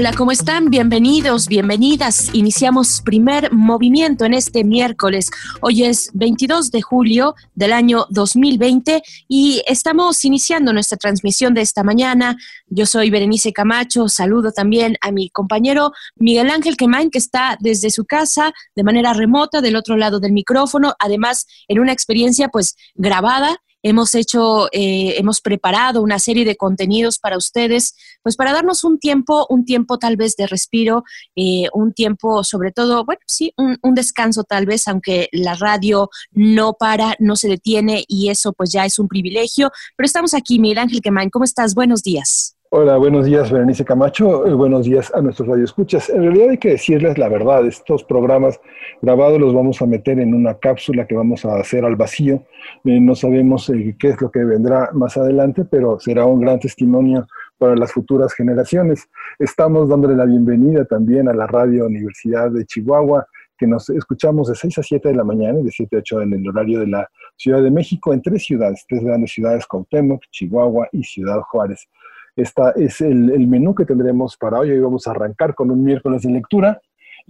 Hola, ¿cómo están? Bienvenidos, bienvenidas. Iniciamos primer movimiento en este miércoles. Hoy es 22 de julio del año 2020 y estamos iniciando nuestra transmisión de esta mañana. Yo soy Berenice Camacho. Saludo también a mi compañero Miguel Ángel Quemain, que está desde su casa de manera remota del otro lado del micrófono, además en una experiencia pues grabada hemos hecho, eh, hemos preparado una serie de contenidos para ustedes, pues para darnos un tiempo, un tiempo tal vez de respiro, eh, un tiempo sobre todo, bueno, sí, un, un, descanso tal vez, aunque la radio no para, no se detiene y eso pues ya es un privilegio. Pero estamos aquí, Miguel Ángel Quemain, ¿cómo estás? Buenos días. Hola, buenos días, Berenice Camacho. Eh, buenos días a nuestros radioescuchas. En realidad hay que decirles la verdad. Estos programas grabados los vamos a meter en una cápsula que vamos a hacer al vacío. Eh, no sabemos eh, qué es lo que vendrá más adelante, pero será un gran testimonio para las futuras generaciones. Estamos dándole la bienvenida también a la Radio Universidad de Chihuahua, que nos escuchamos de 6 a 7 de la mañana y de 7 a 8 en el horario de la Ciudad de México en tres ciudades, tres grandes ciudades, Cuauhtémoc, Chihuahua y Ciudad Juárez. Este es el, el, menú que tendremos para hoy. Hoy vamos a arrancar con un miércoles de lectura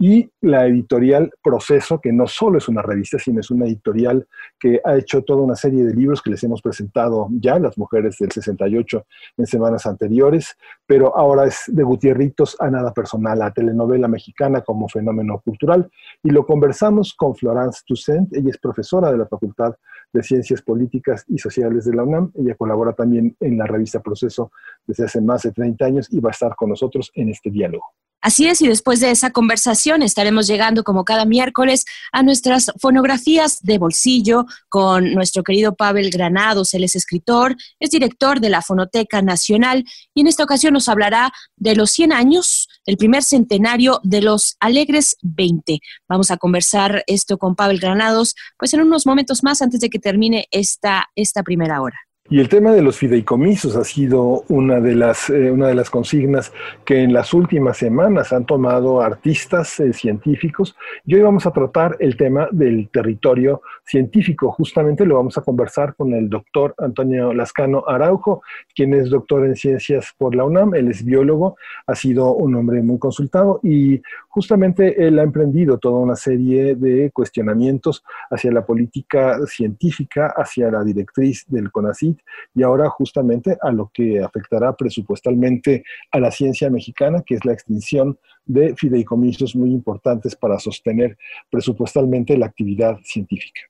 y la editorial Proceso, que no solo es una revista, sino es una editorial que ha hecho toda una serie de libros que les hemos presentado ya, las mujeres del 68 en semanas anteriores, pero ahora es de Gutierritos a nada personal, a telenovela mexicana como fenómeno cultural. Y lo conversamos con Florence Toussaint, ella es profesora de la Facultad de Ciencias Políticas y Sociales de la UNAM. Ella colabora también en la revista Proceso desde hace más de 30 años y va a estar con nosotros en este diálogo. Así es, y después de esa conversación estaremos llegando como cada miércoles a nuestras fonografías de bolsillo con nuestro querido Pavel Granados. Él es escritor, es director de la Fonoteca Nacional y en esta ocasión nos hablará de los 100 años, el primer centenario de los Alegres 20. Vamos a conversar esto con Pavel Granados pues en unos momentos más antes de que termine esta, esta primera hora. Y el tema de los fideicomisos ha sido una de las, eh, una de las consignas que en las últimas semanas han tomado artistas eh, científicos. Y hoy vamos a tratar el tema del territorio científico. Justamente lo vamos a conversar con el doctor Antonio Lascano Araujo, quien es doctor en ciencias por la UNAM. Él es biólogo, ha sido un hombre muy consultado y justamente él ha emprendido toda una serie de cuestionamientos hacia la política científica, hacia la directriz del CONACYT y ahora justamente a lo que afectará presupuestalmente a la ciencia mexicana, que es la extinción de fideicomisos muy importantes para sostener presupuestalmente la actividad científica.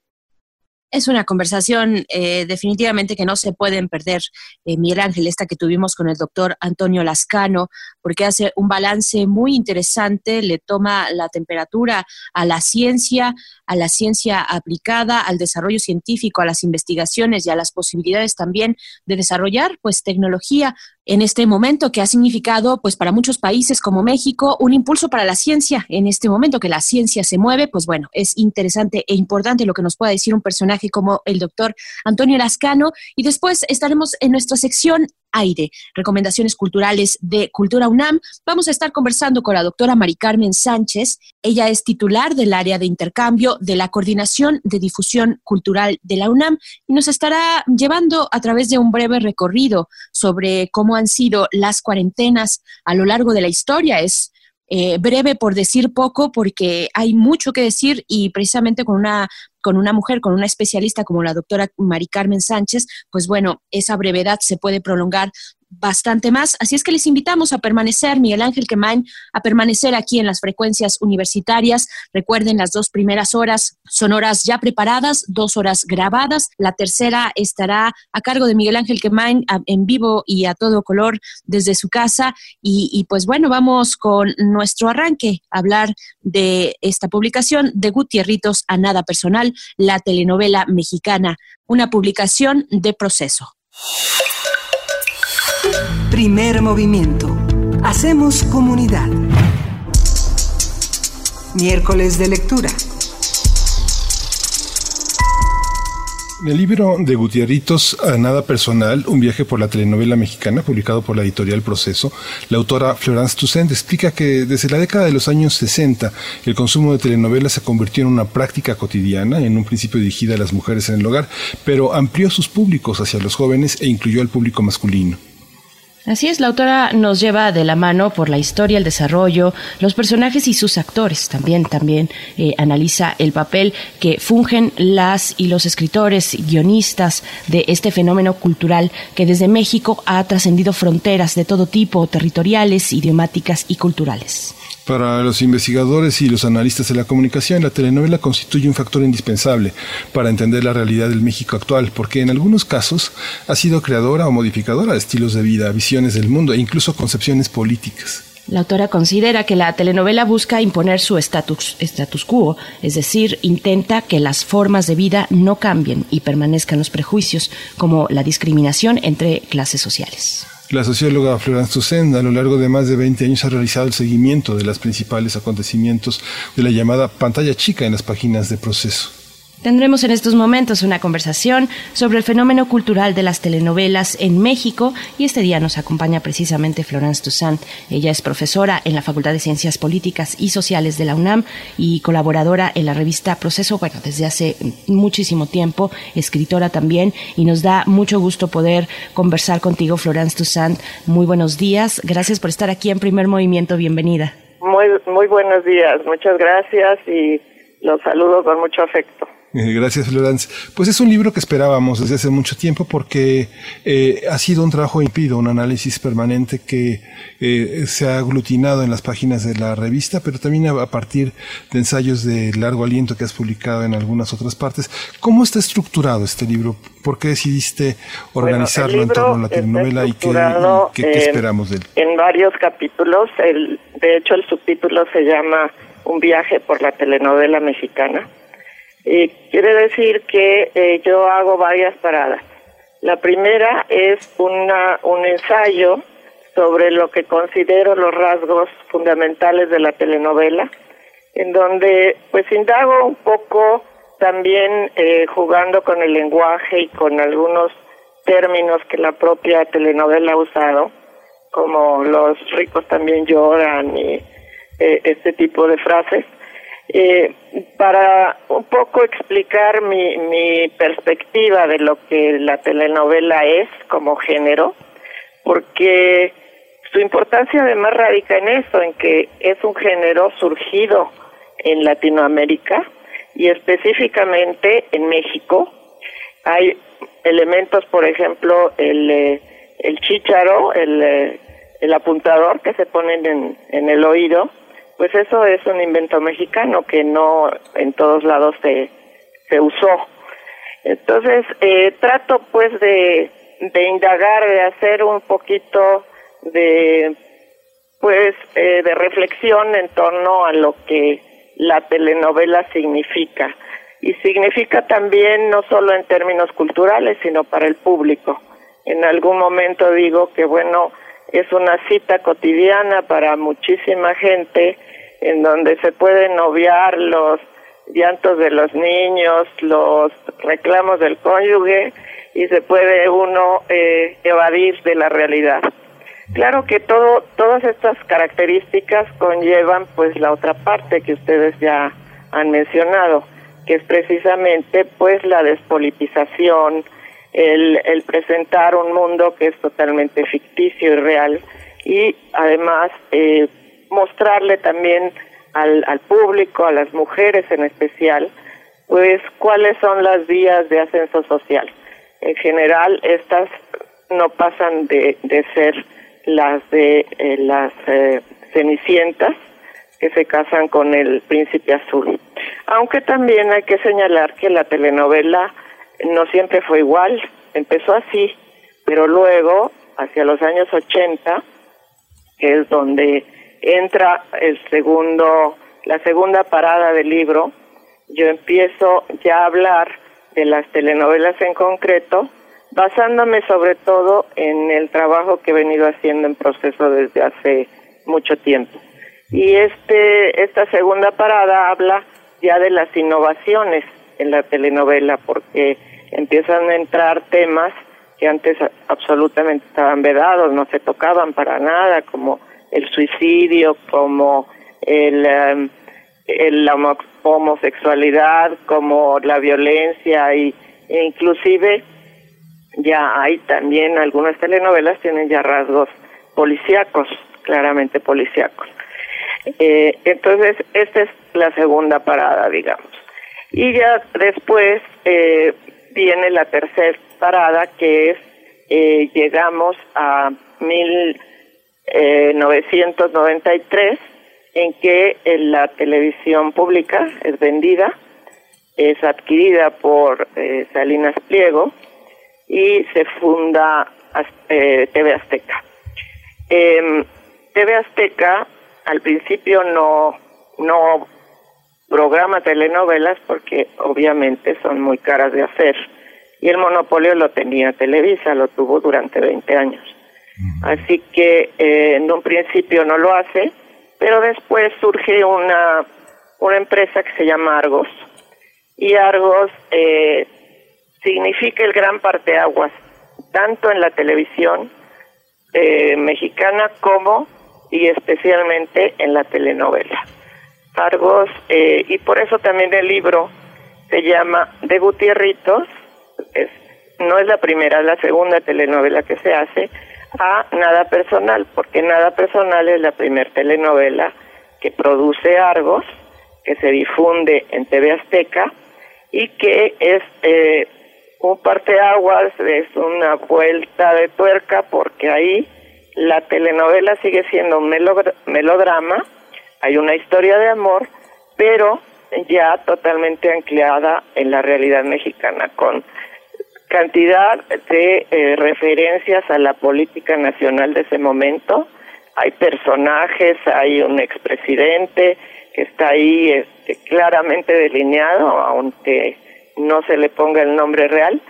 Es una conversación eh, definitivamente que no se pueden perder, eh, Miguel Ángel, esta que tuvimos con el doctor Antonio Lascano, porque hace un balance muy interesante, le toma la temperatura a la ciencia, a la ciencia aplicada, al desarrollo científico, a las investigaciones y a las posibilidades también de desarrollar pues tecnología en este momento que ha significado pues para muchos países como México un impulso para la ciencia en este momento que la ciencia se mueve, pues bueno, es interesante e importante lo que nos pueda decir un personaje como el doctor Antonio Lascano. Y después estaremos en nuestra sección aire, recomendaciones culturales de Cultura UNAM. Vamos a estar conversando con la doctora Mari Carmen Sánchez. Ella es titular del área de intercambio de la Coordinación de Difusión Cultural de la UNAM y nos estará llevando a través de un breve recorrido sobre cómo han sido las cuarentenas a lo largo de la historia. Es eh, breve por decir poco, porque hay mucho que decir y precisamente con una con una mujer, con una especialista como la doctora Mari Carmen Sánchez, pues bueno, esa brevedad se puede prolongar bastante más. Así es que les invitamos a permanecer, Miguel Ángel Quemain, a permanecer aquí en las frecuencias universitarias. Recuerden, las dos primeras horas son horas ya preparadas, dos horas grabadas. La tercera estará a cargo de Miguel Ángel Quemain en vivo y a todo color desde su casa. Y, pues bueno, vamos con nuestro arranque, a hablar de esta publicación de Gutierritos a Nada Personal, la telenovela mexicana, una publicación de proceso. Primer movimiento. Hacemos comunidad. Miércoles de lectura. En el libro de Gutierritos, a Nada Personal, un viaje por la telenovela mexicana, publicado por la editorial Proceso, la autora Florence Toussaint explica que desde la década de los años 60 el consumo de telenovelas se convirtió en una práctica cotidiana, en un principio dirigida a las mujeres en el hogar, pero amplió sus públicos hacia los jóvenes e incluyó al público masculino. Así es, la autora nos lleva de la mano por la historia, el desarrollo, los personajes y sus actores. También, también eh, analiza el papel que fungen las y los escritores, guionistas de este fenómeno cultural que desde México ha trascendido fronteras de todo tipo, territoriales, idiomáticas y culturales. Para los investigadores y los analistas de la comunicación, la telenovela constituye un factor indispensable para entender la realidad del México actual, porque en algunos casos ha sido creadora o modificadora de estilos de vida, visiones del mundo e incluso concepciones políticas. La autora considera que la telenovela busca imponer su status, quo, es decir, intenta que las formas de vida no cambien y permanezcan los prejuicios, como la discriminación entre clases sociales. La socióloga Florence Toussaint a lo largo de más de 20 años ha realizado el seguimiento de los principales acontecimientos de la llamada pantalla chica en las páginas de proceso. Tendremos en estos momentos una conversación sobre el fenómeno cultural de las telenovelas en México y este día nos acompaña precisamente Florence Toussaint. Ella es profesora en la Facultad de Ciencias Políticas y Sociales de la UNAM y colaboradora en la revista Proceso, bueno, desde hace muchísimo tiempo, escritora también y nos da mucho gusto poder conversar contigo, Florence Toussaint. Muy buenos días, gracias por estar aquí en Primer Movimiento, bienvenida. Muy, muy buenos días, muchas gracias y los saludo con mucho afecto. Gracias, Florence. Pues es un libro que esperábamos desde hace mucho tiempo porque eh, ha sido un trabajo impido, un análisis permanente que eh, se ha aglutinado en las páginas de la revista, pero también a, partir de ensayos de largo aliento que has publicado en algunas otras partes. ¿Cómo está estructurado este libro? ¿Por qué decidiste organizarlo en torno a la telenovela y qué, esperamos de él? En varios capítulos. El, de hecho, el subtítulo se llama Un viaje por la telenovela mexicana eh, quiere decir que eh, yo hago varias paradas. La primera es una, un ensayo sobre lo que considero los rasgos fundamentales de la telenovela, en donde pues indago un poco también eh, jugando con el lenguaje y con algunos términos que la propia telenovela ha usado, como los ricos también lloran y este tipo de frases eh, para un poco explicar mi, mi perspectiva de lo que la telenovela es como género, porque su importancia además radica en eso, en que es un género surgido en Latinoamérica y específicamente en México. Hay elementos, por ejemplo, el, eh, el chícharo, el, eh, el apuntador que se ponen en, en el oído, pues eso es un invento mexicano que no en todos lados se, se usó. Entonces, eh, trato pues de, de indagar, de hacer un poquito de, pues, eh, de reflexión en torno a lo que la telenovela significa. Y significa también no solo en términos culturales, sino para el público. En algún momento digo que, bueno, es una cita cotidiana para muchísima gente en donde se pueden obviar los llantos de los niños, los reclamos del cónyuge y se puede uno eh, evadir de la realidad. Claro que todo, todas estas características conllevan pues la otra parte que ustedes ya han mencionado, que es precisamente pues la despolitización, el, el presentar un mundo que es totalmente ficticio y real y además eh, mostrarle también al, al público, a las mujeres en especial, pues cuáles son las vías de ascenso social. En general, estas no pasan de, de ser las de eh, las eh, cenicientas que se casan con el príncipe azul. Aunque también hay que señalar que la telenovela no siempre fue igual, empezó así, pero luego, hacia los años 80, que es donde entra el segundo, la segunda parada del libro, yo empiezo ya a hablar de las telenovelas en concreto basándome sobre todo en el trabajo que he venido haciendo en proceso desde hace mucho tiempo. Y este esta segunda parada habla ya de las innovaciones en la telenovela porque empiezan a entrar temas que antes absolutamente estaban vedados, no se tocaban para nada, como el suicidio, como el, em, la homosexualidad, como la violencia y e inclusive ya hay también algunas telenovelas tienen ya rasgos policíacos, claramente policíacos. Eh, entonces, esta es la segunda parada, digamos. Y ya después eh, viene la tercera parada, que es, eh, llegamos a 1993, en que la televisión pública es vendida, es adquirida por Salinas Pliego y se funda TV Azteca. Em, TV Azteca al principio no, no programa telenovelas porque obviamente son muy caras de hacer. Y el monopolio lo tenía Televisa, lo tuvo durante 20 años. Así que eh, en un principio no lo hace, pero después surge una, una empresa que se llama Argos. Y Argos eh, significa el gran parteaguas, tanto en la televisión eh, mexicana como y especialmente en la telenovela. Argos, eh, y por eso también el libro se llama De Gutierritos, es, no es la primera, es la segunda telenovela que se hace, a Nada Personal, porque Nada Personal es la primera telenovela que produce Argos, que se difunde en TV Azteca y que es eh, un parteaguas, es una vuelta de tuerca, porque ahí la telenovela sigue siendo un melodrama, hay una historia de amor, pero ya totalmente anclada en la realidad mexicana, con cantidad de eh, referencias a la política nacional de ese momento. Hay personajes, hay un expresidente que está ahí este, claramente delineado, aunque no se le ponga el nombre real,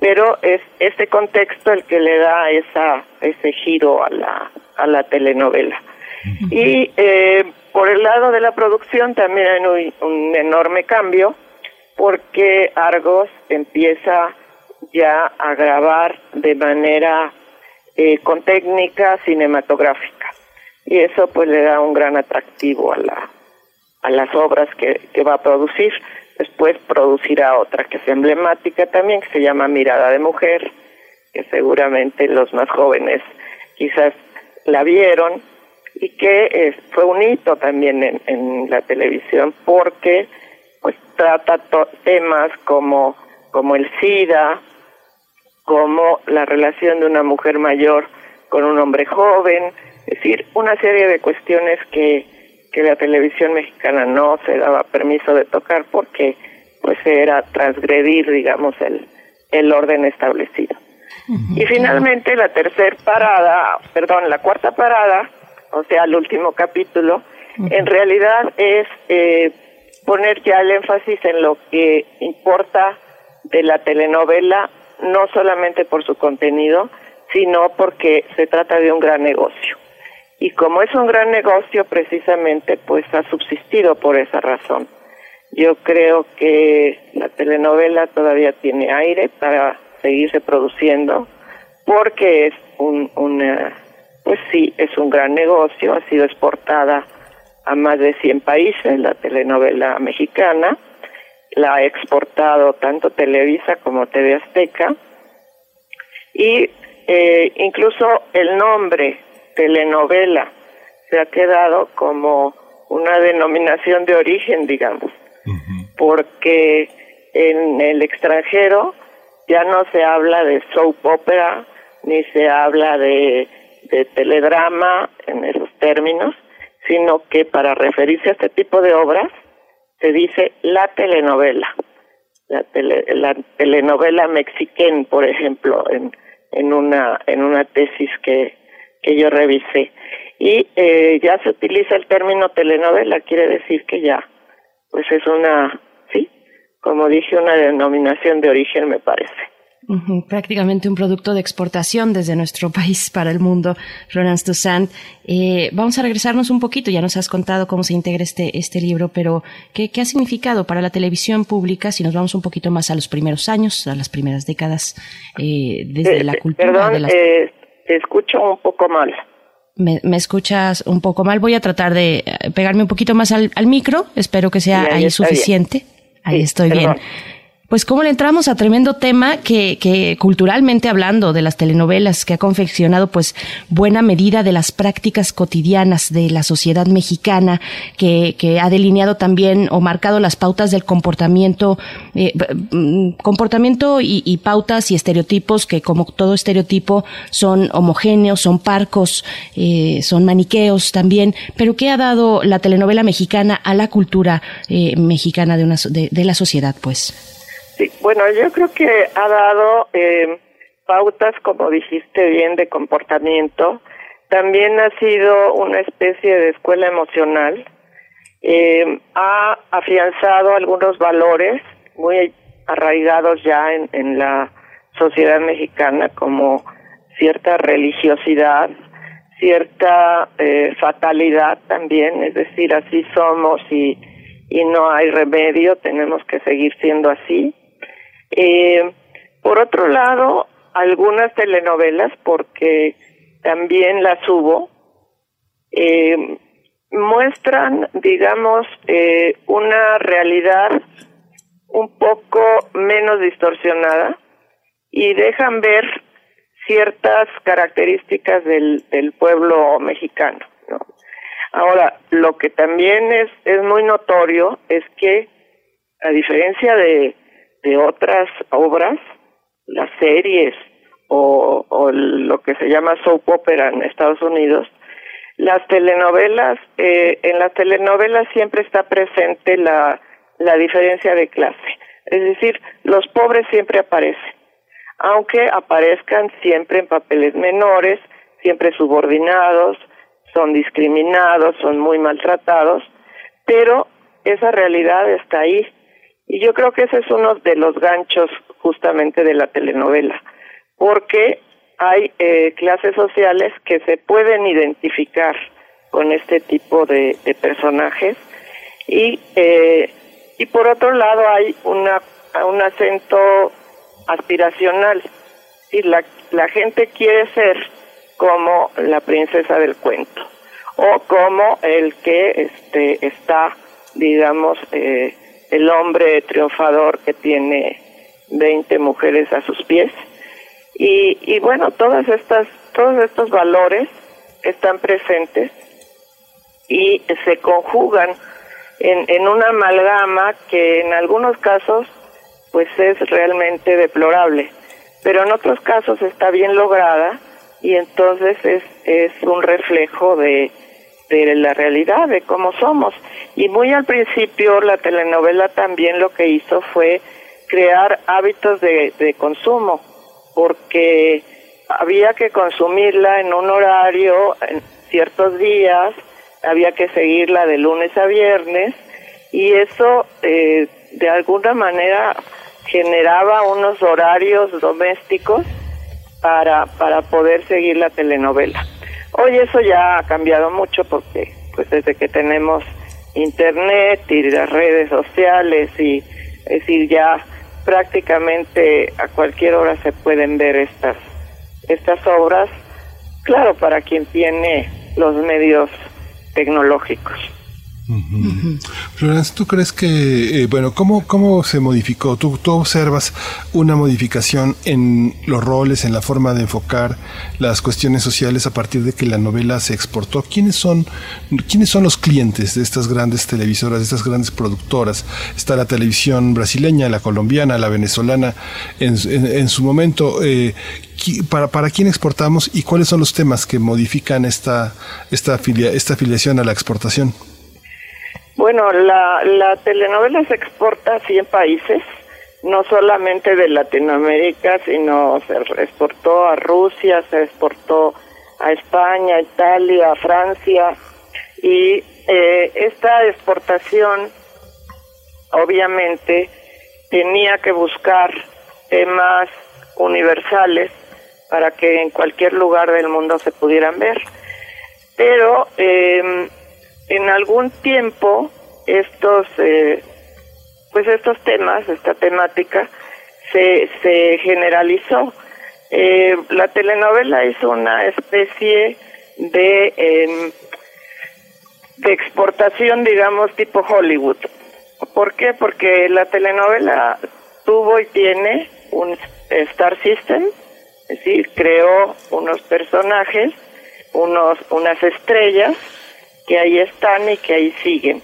pero es este contexto el que le da esa ese giro a la a la telenovela. Y eh, por el lado de la producción también hay un, enorme cambio porque Argos empieza ya a grabar de manera eh, con técnica cinematográfica. Y eso pues le da un gran atractivo a la a las obras que, que va a producir. Después producirá otra que es emblemática también, que se llama Mirada de Mujer, que seguramente los más jóvenes quizás la vieron y que fue un hito también en, en la televisión porque pues trata temas como como el SIDA, como la relación de una mujer mayor con un hombre joven, es decir, una serie de cuestiones que que la televisión mexicana no se daba permiso de tocar porque pues era transgredir, digamos, el, el orden establecido. Y finalmente la tercera parada, perdón, la cuarta parada, o sea, el último capítulo, en realidad es eh, poner ya el énfasis en lo que importa de la telenovela, no solamente por su contenido, sino porque se trata de un gran negocio. Y como es un gran negocio precisamente pues ha subsistido por esa razón. Yo creo que la telenovela todavía tiene aire para seguirse produciendo porque es un pues sí, es un gran negocio, ha sido exportada a más de 100 países la telenovela mexicana, la ha exportado tanto Televisa como TV Azteca. Y eh, incluso el nombre telenovela se ha quedado como una denominación de origen, digamos, porque en el extranjero ya no se habla de soap opera, ni se habla de, teledrama en esos términos, sino que para referirse a este tipo de obras se dice la telenovela, la, la telenovela mexiquén, por ejemplo, en, en una en una tesis que que yo revisé. Y eh, ya se utiliza el término telenovela, quiere decir que ya, pues es una, sí, como dije, una denominación de origen, me parece. Prácticamente un producto de exportación desde nuestro país para el mundo, Florence Toussaint. Eh, vamos a regresarnos un poquito, ya nos has contado cómo se integra este, este libro, pero ¿qué, ha significado para la televisión pública si nos vamos un poquito más a los primeros años, a las primeras décadas, eh, desde la cultura? Perdón, te escucho un poco mal. Me, escuchas un poco mal. Voy a tratar de pegarme un poquito más al, micro. Espero que sea ahí, suficiente. Ahí estoy bien. Pues cómo le entramos a tremendo tema que, que, culturalmente hablando de las telenovelas que ha confeccionado pues buena medida de las prácticas cotidianas de la sociedad mexicana que, que ha delineado también o marcado las pautas del comportamiento eh, mm, comportamiento y, pautas y estereotipos que como todo estereotipo son homogéneos son parcos eh, son maniqueos también pero qué ha dado la telenovela mexicana a la cultura eh, mexicana de una de, de la sociedad pues Sí, bueno, yo creo que ha dado eh, pautas, como dijiste bien, de comportamiento. También ha sido una especie de escuela emocional. Eh, ha afianzado algunos valores muy arraigados ya en, en la sociedad mexicana, como cierta religiosidad, cierta eh, fatalidad también, es decir, así somos y, y no hay remedio, tenemos que seguir siendo así. Eh, por otro lado, algunas telenovelas, porque también las hubo, eh, muestran, digamos, eh, una realidad un poco menos distorsionada y dejan ver ciertas características del, pueblo mexicano. ¿no? Ahora, lo que también es muy notorio es que, a diferencia de de otras obras, las series o, lo que se llama soap opera en Estados Unidos, las telenovelas, eh, en las telenovelas siempre está presente la, la diferencia de clase. Es decir, los pobres siempre aparecen, aunque aparezcan siempre en papeles menores, siempre subordinados, son discriminados, son muy maltratados, pero esa realidad está ahí y yo creo que ese es uno de los ganchos justamente de la telenovela, porque hay eh, clases sociales que se pueden identificar con este tipo de, personajes y eh, y por otro lado hay una un acento aspiracional. Y la la gente quiere ser como la princesa del cuento o como el que este está digamos eh, el hombre triunfador que tiene 20 mujeres a sus pies. Y, y bueno, todas estas, todos estos valores están presentes y se conjugan en, en una amalgama que en algunos casos pues es realmente deplorable, pero en otros casos está bien lograda y entonces es, es un reflejo de, de la realidad, de cómo somos. Y muy al principio la telenovela también lo que hizo fue crear hábitos de, de consumo, porque había que consumirla en un horario, en ciertos días, había que seguirla de lunes a viernes, y eso eh, de alguna manera generaba unos horarios domésticos para, para poder seguir la telenovela. Hoy eso ya ha cambiado mucho porque pues desde que tenemos internet y las redes sociales y es decir ya prácticamente a cualquier hora se pueden ver estas estas obras claro para quien tiene los medios tecnológicos Florence, ¿tú crees que, eh, bueno, ¿cómo, cómo se modificó? ¿Tú, ¿Tú observas una modificación en los roles, en la forma de enfocar las cuestiones sociales a partir de que la novela se exportó? ¿Quiénes son, quiénes son los clientes de estas grandes televisoras, de estas grandes productoras? Está la televisión brasileña, la colombiana, la venezolana, en, en, su momento. Eh, para, ¿Para quién exportamos y cuáles son los temas que modifican esta, esta, afilia, esta afiliación a la exportación? Bueno, la, la telenovela se exporta a 100 países, no solamente de Latinoamérica, sino se exportó a Rusia, se exportó a España, Italia, Francia, y eh, esta exportación obviamente tenía que buscar temas universales para que en cualquier lugar del mundo se pudieran ver. Pero em, en algún tiempo estos, eh, pues estos temas, esta temática, se, se generalizó. Eh, la telenovela es una especie de, em, de exportación, digamos, tipo Hollywood. ¿Por qué? Porque la telenovela tuvo y tiene un Star System, es decir, creó unos personajes, unos, unas estrellas que ahí están y que ahí siguen.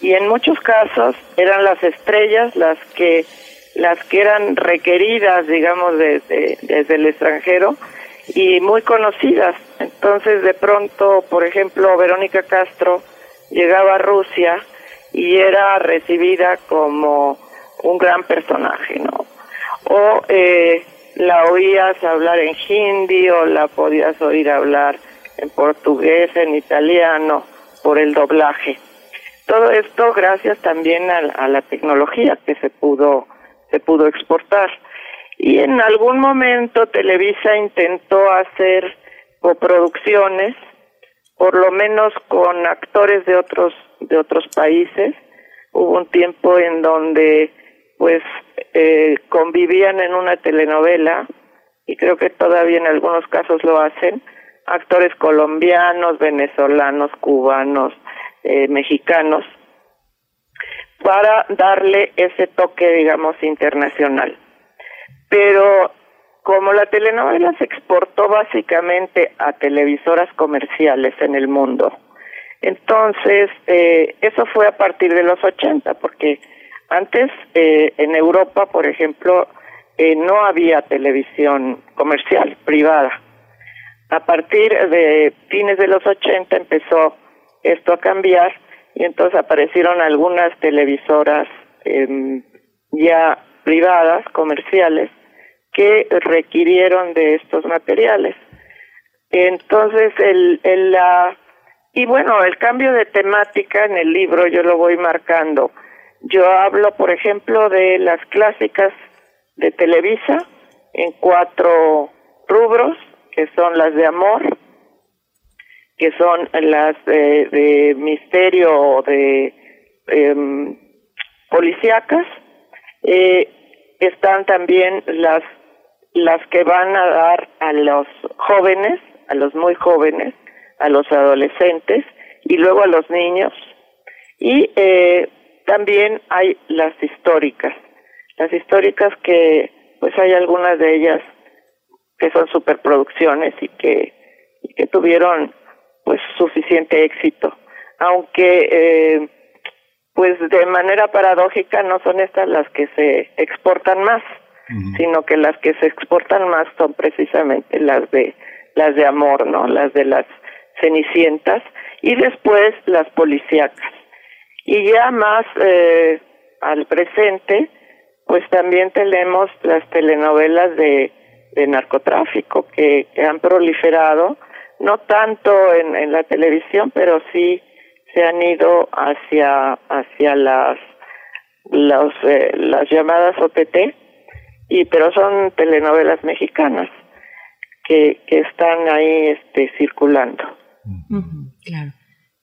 Y en muchos casos eran las estrellas las que las que eran requeridas, digamos, desde, desde el extranjero y muy conocidas. Entonces, de pronto, por ejemplo, Verónica Castro llegaba a Rusia y era recibida como un gran personaje, ¿no? O eh, la oías hablar en hindi o la podías oír hablar en portugués, en italiano, por el doblaje. Todo esto gracias también a, a la tecnología que se pudo se pudo exportar. Y en algún momento Televisa intentó hacer coproducciones, por lo menos con actores de otros de otros países. Hubo un tiempo en donde pues eh, convivían en una telenovela y creo que todavía en algunos casos lo hacen actores colombianos, venezolanos, cubanos, eh, mexicanos para darle ese toque, digamos, internacional. Pero como la telenovela se exportó básicamente a televisoras comerciales en el mundo, entonces eh, eso fue a partir de los 80, porque antes eh, en Europa, por ejemplo, eh, no había televisión comercial privada. A partir de fines de los 80 empezó esto a cambiar y entonces aparecieron algunas televisoras em, ya privadas, comerciales, que requirieron de estos materiales. Entonces, el, el, la, y bueno, el cambio de temática en el libro yo lo voy marcando. Yo hablo, por ejemplo, de las clásicas de Televisa en cuatro rubros, que son las de amor, que son las de, misterio o de eh, policíacas. Eh, están también las las que van a dar a los jóvenes, a los muy jóvenes, a los adolescentes y luego a los niños. Y eh, también hay las históricas. Las históricas que, pues hay algunas de ellas que son superproducciones y que, y que tuvieron pues suficiente éxito, aunque eh, pues de manera paradójica no son estas las que se exportan más, sino que las que se exportan más son precisamente las de las de amor, ¿no? Las de las cenicientas y después las policíacas. Y ya más eh, al presente, pues también tenemos las telenovelas de, de narcotráfico que, han proliferado no tanto en, en la televisión, pero sí se han ido hacia hacia las los, eh, las llamadas OTT y pero son telenovelas mexicanas que, que están ahí este circulando. claro.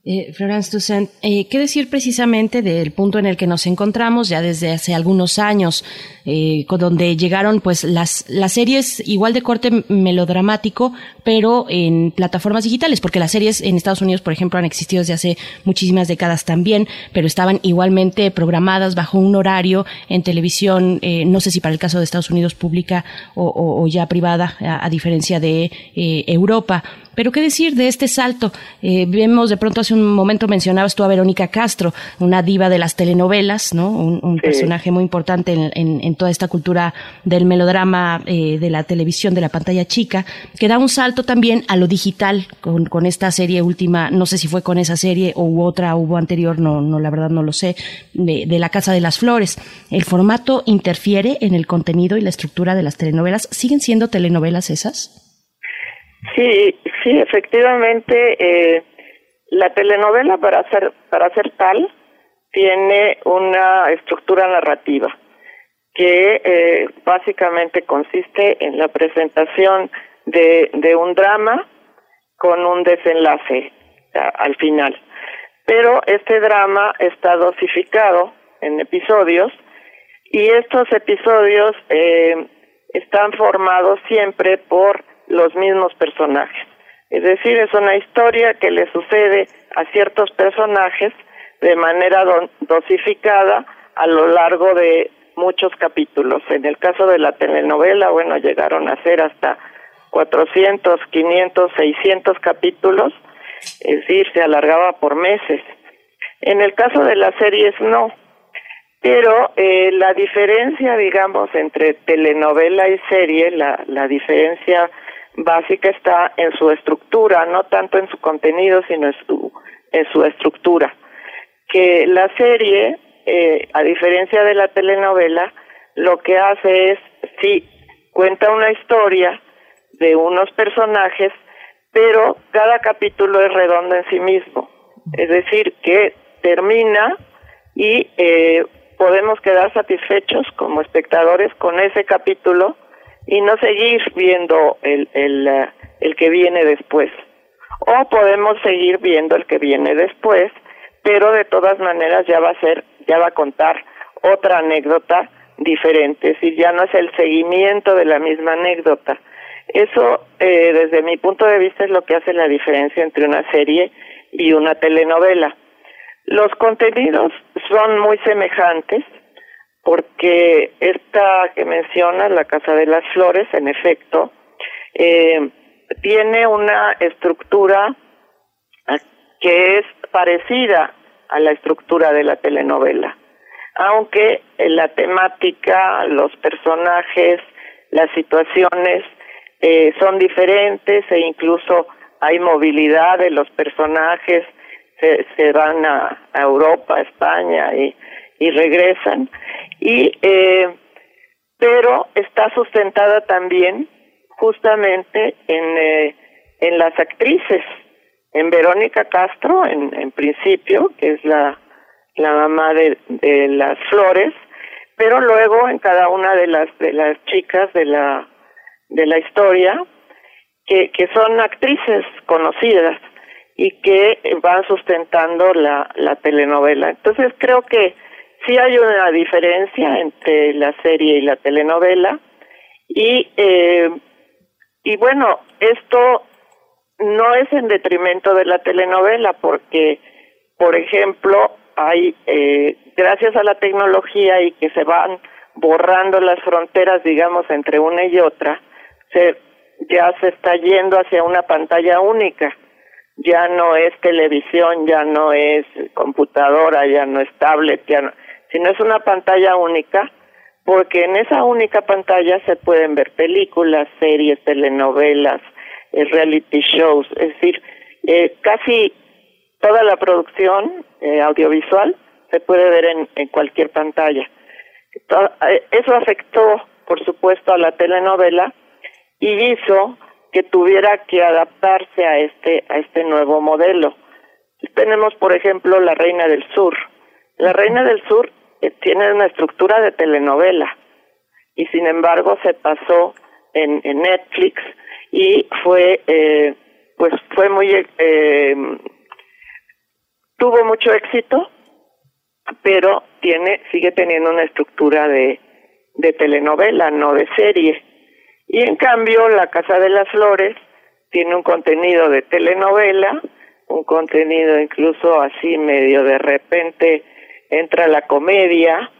Eh, Florence Toussaint, eh, ¿qué decir precisamente del punto en el que nos encontramos ya desde hace algunos años, eh, donde llegaron pues las, las series igual de corte melodramático, pero en plataformas digitales, porque las series en Estados Unidos, por ejemplo, han existido desde hace muchísimas décadas también, pero estaban igualmente programadas bajo un horario en televisión, eh, no sé si para el caso de Estados Unidos pública o, o, ya privada, a, a diferencia de eh, Europa. Pero qué decir de este salto. Eh, vemos de pronto hace un momento mencionabas tú a Verónica Castro, una diva de las telenovelas, ¿no? Un, un sí. personaje muy importante en, en, en, toda esta cultura del melodrama eh, de la televisión, de la pantalla chica, que da un salto también a lo digital con, con esta serie última, no sé si fue con esa serie o otra, hubo anterior, no, no la verdad no lo sé, de, de La Casa de las Flores. ¿El formato interfiere en el contenido y la estructura de las telenovelas? ¿Siguen siendo telenovelas esas? Sí, sí, efectivamente, eh, la telenovela para ser para ser tal tiene una estructura narrativa que eh, básicamente consiste en la presentación de, un drama con un desenlace al final. Pero este drama está dosificado en episodios y estos episodios eh, están formados siempre por los mismos personajes. Es decir, es una historia que le sucede a ciertos personajes de manera dosificada a lo largo de muchos capítulos. En el caso de la telenovela, bueno, llegaron a ser hasta 400, 500, 600 capítulos, es decir, se alargaba por meses. En el caso de las series, no. Pero eh, la diferencia, digamos, entre telenovela y serie, la, la diferencia básica está en su estructura, no tanto en su contenido, sino en su, en su estructura. Que la serie, eh, a diferencia de la telenovela, lo que hace es, sí, cuenta una historia de unos personajes, pero cada capítulo es redondo en sí mismo. Es decir, que termina y eh, podemos quedar satisfechos como espectadores con ese capítulo y no seguir viendo el, el, eh, el que viene después. O podemos seguir viendo el que viene después, pero de todas maneras ya va a ser, ya va a contar otra anécdota diferente, decir, ya no es el seguimiento de la misma anécdota. Eso, eh, desde mi punto de vista, es lo que hace la diferencia entre una serie y una telenovela. Los contenidos son muy semejantes, porque esta que menciona, la Casa de las Flores, en efecto, eh, tiene una estructura que es parecida a la estructura de la telenovela, aunque la temática, los personajes, las situaciones eh, son diferentes e incluso hay movilidad de los personajes, se, se van a, a Europa, a España y y regresan. Y eh, pero está sustentada también justamente en eh, en las actrices en Verónica Castro en, en principio que es la la mamá de, de las flores pero luego en cada una de las de las chicas de la de la historia que, que son actrices conocidas y que van sustentando la, la telenovela. Entonces creo que sí hay una diferencia entre la serie y la telenovela y eh, y bueno esto no es en detrimento de la telenovela porque por ejemplo hay eh, gracias a la tecnología y que se van borrando las fronteras digamos entre una y otra se ya se está yendo hacia una pantalla única. Ya no es televisión ya no es computadora ya no es tablet ya no sino es una pantalla única, porque en esa única pantalla se pueden ver películas, series, telenovelas, reality shows, es decir, eh, casi toda la producción eh, audiovisual se puede ver en, en cualquier pantalla. Eso afectó, por supuesto, a la telenovela y hizo que tuviera que adaptarse a este a este nuevo modelo. Tenemos, por ejemplo, La Reina del Sur. La Reina del Sur tiene una estructura de telenovela y sin embargo se pasó en, en Netflix y fue eh, pues fue muy eh, tuvo mucho éxito pero tiene sigue teniendo una estructura de de telenovela no de serie. Y en cambio la Casa de las Flores tiene un contenido de telenovela un contenido incluso así medio de repente entra la comedia,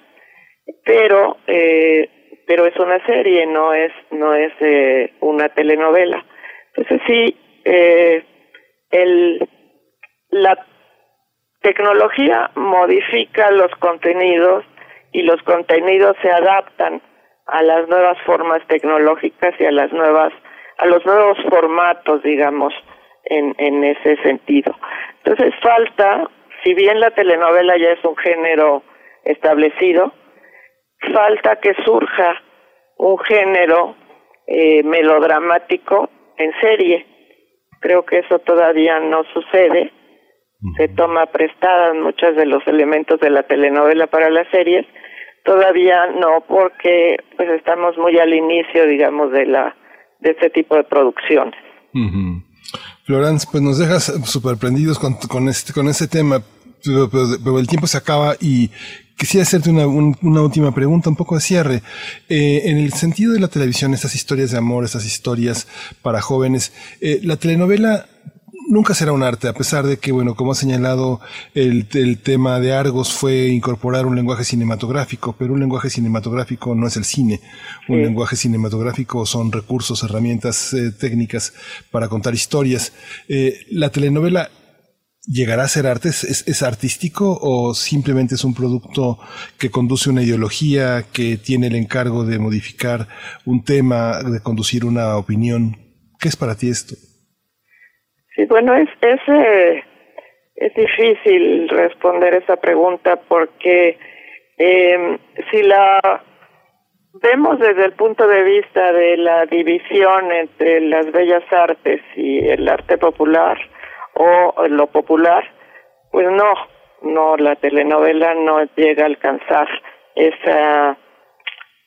pero eh, pero es una serie, no es no es eh, una telenovela. Entonces sí, eh, el la tecnología modifica los contenidos y los contenidos se adaptan a las nuevas formas tecnológicas y a las nuevas a los nuevos formatos, digamos, en, en ese sentido. Entonces falta si bien la telenovela ya es un género establecido, falta que surja un género eh, melodramático en serie. Creo que eso todavía no sucede. Se toma prestadas muchos de los elementos de la telenovela para las series. todavía no, porque pues estamos muy al inicio, digamos, de la de este tipo de producciones. Florence, pues nos dejas sorprendidos con, con, este, con este tema, pero, el tiempo se acaba y quisiera hacerte una, una última pregunta, un poco de cierre. Eh, en el sentido de la televisión, estas historias de amor, estas historias para jóvenes, eh, la telenovela nunca será un arte, a pesar de que, bueno, como ha señalado, el, el, tema de Argos fue incorporar un lenguaje cinematográfico, pero un lenguaje cinematográfico no es el cine. Un lenguaje cinematográfico son recursos, herramientas eh, técnicas para contar historias. Eh, la telenovela llegará a ser arte? ¿Es, ¿Es, artístico o simplemente es un producto que conduce una ideología, que tiene el encargo de modificar un tema, de conducir una opinión? ¿Qué es para ti esto? Sí, bueno, es, es, eh, es difícil responder esa pregunta porque eh, si la vemos desde el punto de vista de la división entre las bellas artes y el arte popular o lo popular, pues no, no, la telenovela no llega a alcanzar esa,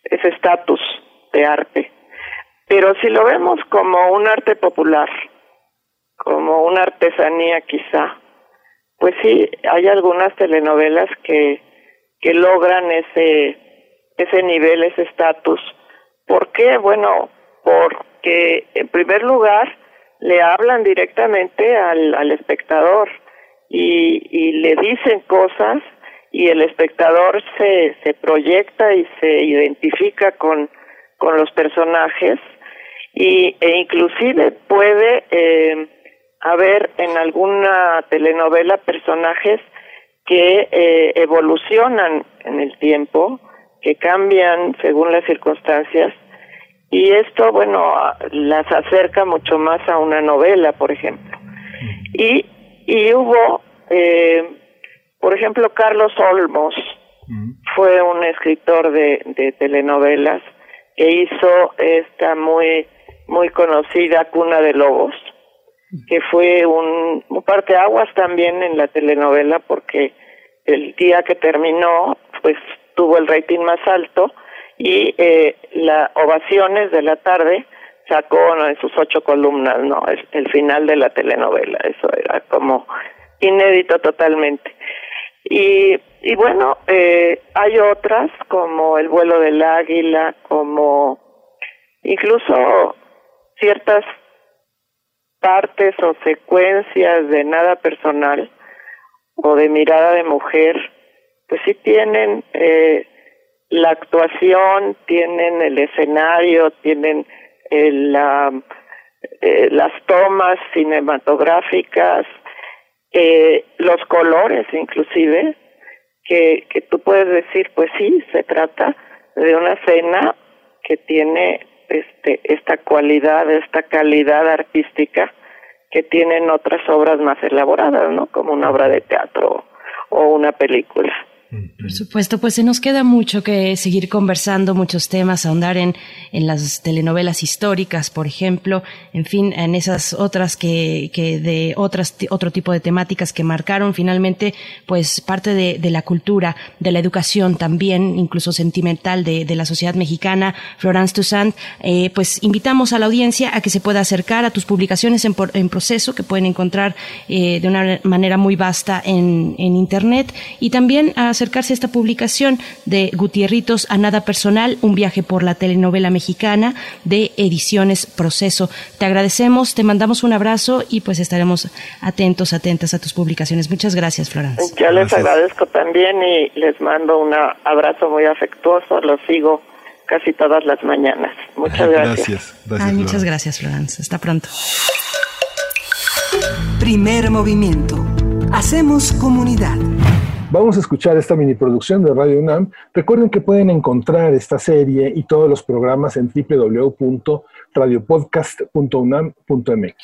ese estatus de arte. Pero si lo vemos como un arte popular, como una artesanía quizá. Pues sí, hay algunas telenovelas que, que logran ese, ese nivel, ese estatus. ¿Por qué? Bueno, porque en primer lugar le hablan directamente al, al espectador y, y le dicen cosas y el espectador se, se proyecta y se identifica con, con los personajes y, e inclusive puede eh, haber en alguna telenovela personajes que eh, evolucionan en el tiempo, que cambian según las circunstancias, y esto, bueno, las acerca mucho más a una novela, por ejemplo. Y, y hubo, eh, por ejemplo, Carlos Olmos, fue un escritor de, de telenovelas que hizo esta muy, muy conocida Cuna de Lobos, que fue un, un parteaguas también en la telenovela porque el día que terminó pues tuvo el rating más alto y eh, las ovaciones de la tarde sacó en sus ocho columnas no el final de la telenovela. Eso era como inédito totalmente. Y y bueno eh, hay otras como el vuelo del águila como incluso ciertas partes o secuencias de nada personal o de mirada de mujer, pues sí tienen eh, la actuación, tienen el escenario, tienen el, la, eh, las tomas cinematográficas, eh, los colores inclusive, que, que tú puedes decir, pues sí, se trata de una escena que tiene este, esta cualidad, esta calidad artística que tienen otras obras más elaboradas, ¿no? Como una obra de teatro o una película. Por supuesto, pues se nos queda mucho que seguir conversando, muchos temas, ahondar en, en las telenovelas históricas, por ejemplo, en fin, en esas otras que, que de otras, otro tipo de temáticas que marcaron finalmente, pues parte de, de la cultura, de la educación también, incluso sentimental de, de la sociedad mexicana. Florence Toussaint, eh, pues invitamos a la audiencia a que se pueda acercar a tus publicaciones en, en proceso, que pueden encontrar eh, de una manera muy vasta en, en Internet, y también a acercarse a esta publicación de Gutierritos a nada personal, un viaje por la telenovela mexicana de Ediciones Proceso. Te agradecemos, te mandamos un abrazo y pues estaremos atentos, atentas a tus publicaciones. Muchas gracias, Florence. Yo les agradezco también y les mando un abrazo muy afectuoso, los sigo casi todas las mañanas. Muchas gracias. gracias, muchas gracias, Florence. Hasta pronto. Primer movimiento. Hacemos comunidad. Vamos a escuchar esta mini producción de Radio UNAM. Recuerden que pueden encontrar esta serie y todos los programas en www.radiopodcast.unam.mx.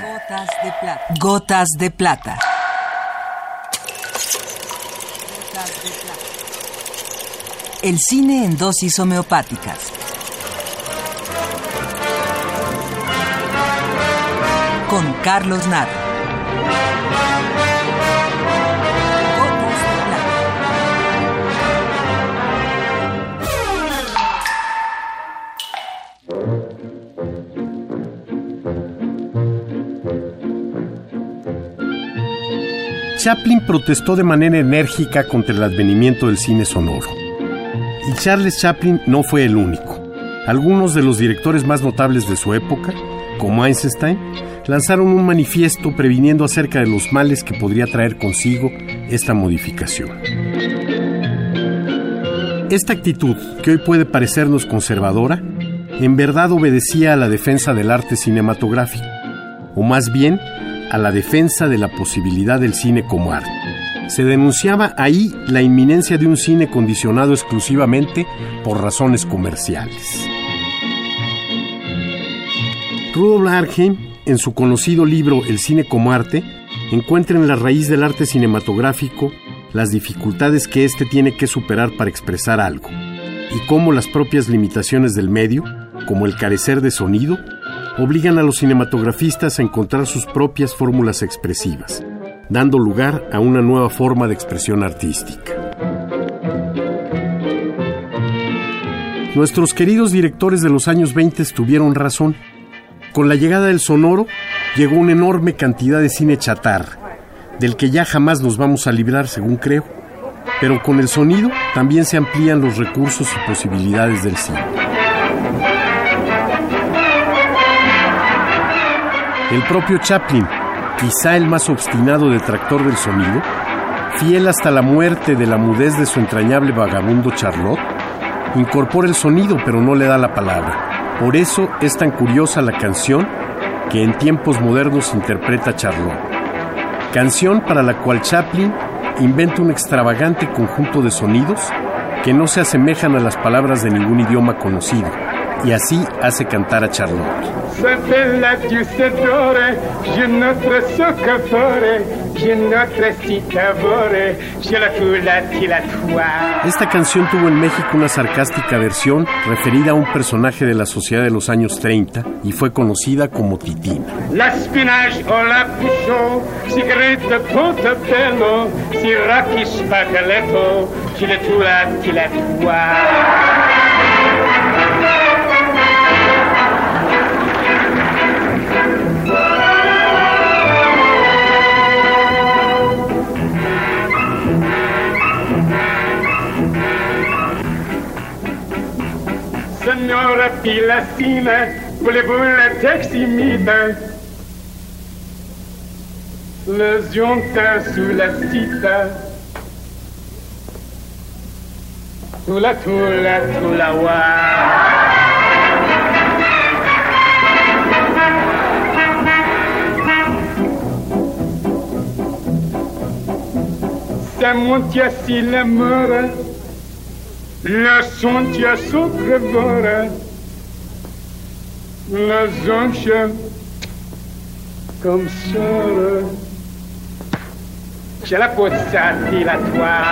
Gotas de plata. Gotas de plata. El cine en dosis homeopáticas. con Carlos Naro. Chaplin protestó de manera enérgica contra el advenimiento del cine sonoro. Y Charles Chaplin no fue el único. Algunos de los directores más notables de su época como Einstein, lanzaron un manifiesto previniendo acerca de los males que podría traer consigo esta modificación. Esta actitud, que hoy puede parecernos conservadora, en verdad obedecía a la defensa del arte cinematográfico, o más bien a la defensa de la posibilidad del cine como arte. Se denunciaba ahí la inminencia de un cine condicionado exclusivamente por razones comerciales. Rudolf Arnheim, en su conocido libro El cine como arte, encuentra en la raíz del arte cinematográfico las dificultades que éste tiene que superar para expresar algo, y cómo las propias limitaciones del medio, como el carecer de sonido, obligan a los cinematografistas a encontrar sus propias fórmulas expresivas, dando lugar a una nueva forma de expresión artística. Nuestros queridos directores de los años 20 tuvieron razón con la llegada del sonoro llegó una enorme cantidad de cine chatar, del que ya jamás nos vamos a librar, según creo. Pero con el sonido también se amplían los recursos y posibilidades del cine. El propio Chaplin, quizá el más obstinado detractor del sonido, fiel hasta la muerte de la mudez de su entrañable vagabundo Charlotte, incorpora el sonido pero no le da la palabra. Por eso es tan curiosa la canción que en tiempos modernos interpreta Charlot. Canción para la cual Chaplin inventa un extravagante conjunto de sonidos que no se asemejan a las palabras de ningún idioma conocido, y así hace cantar a Charlotte. Esta canción tuvo en México una sarcástica versión referida a un personaje de la sociedad de los años 30 y fue conocida como Titina. Signora Pilastina, voulez-vous la teximide Le zionta sous la cita, sous la tula, sous la wa. Samontia si la mort, la sontia sopravvora, la zoncia comme ça, c'è la pozza di la tua.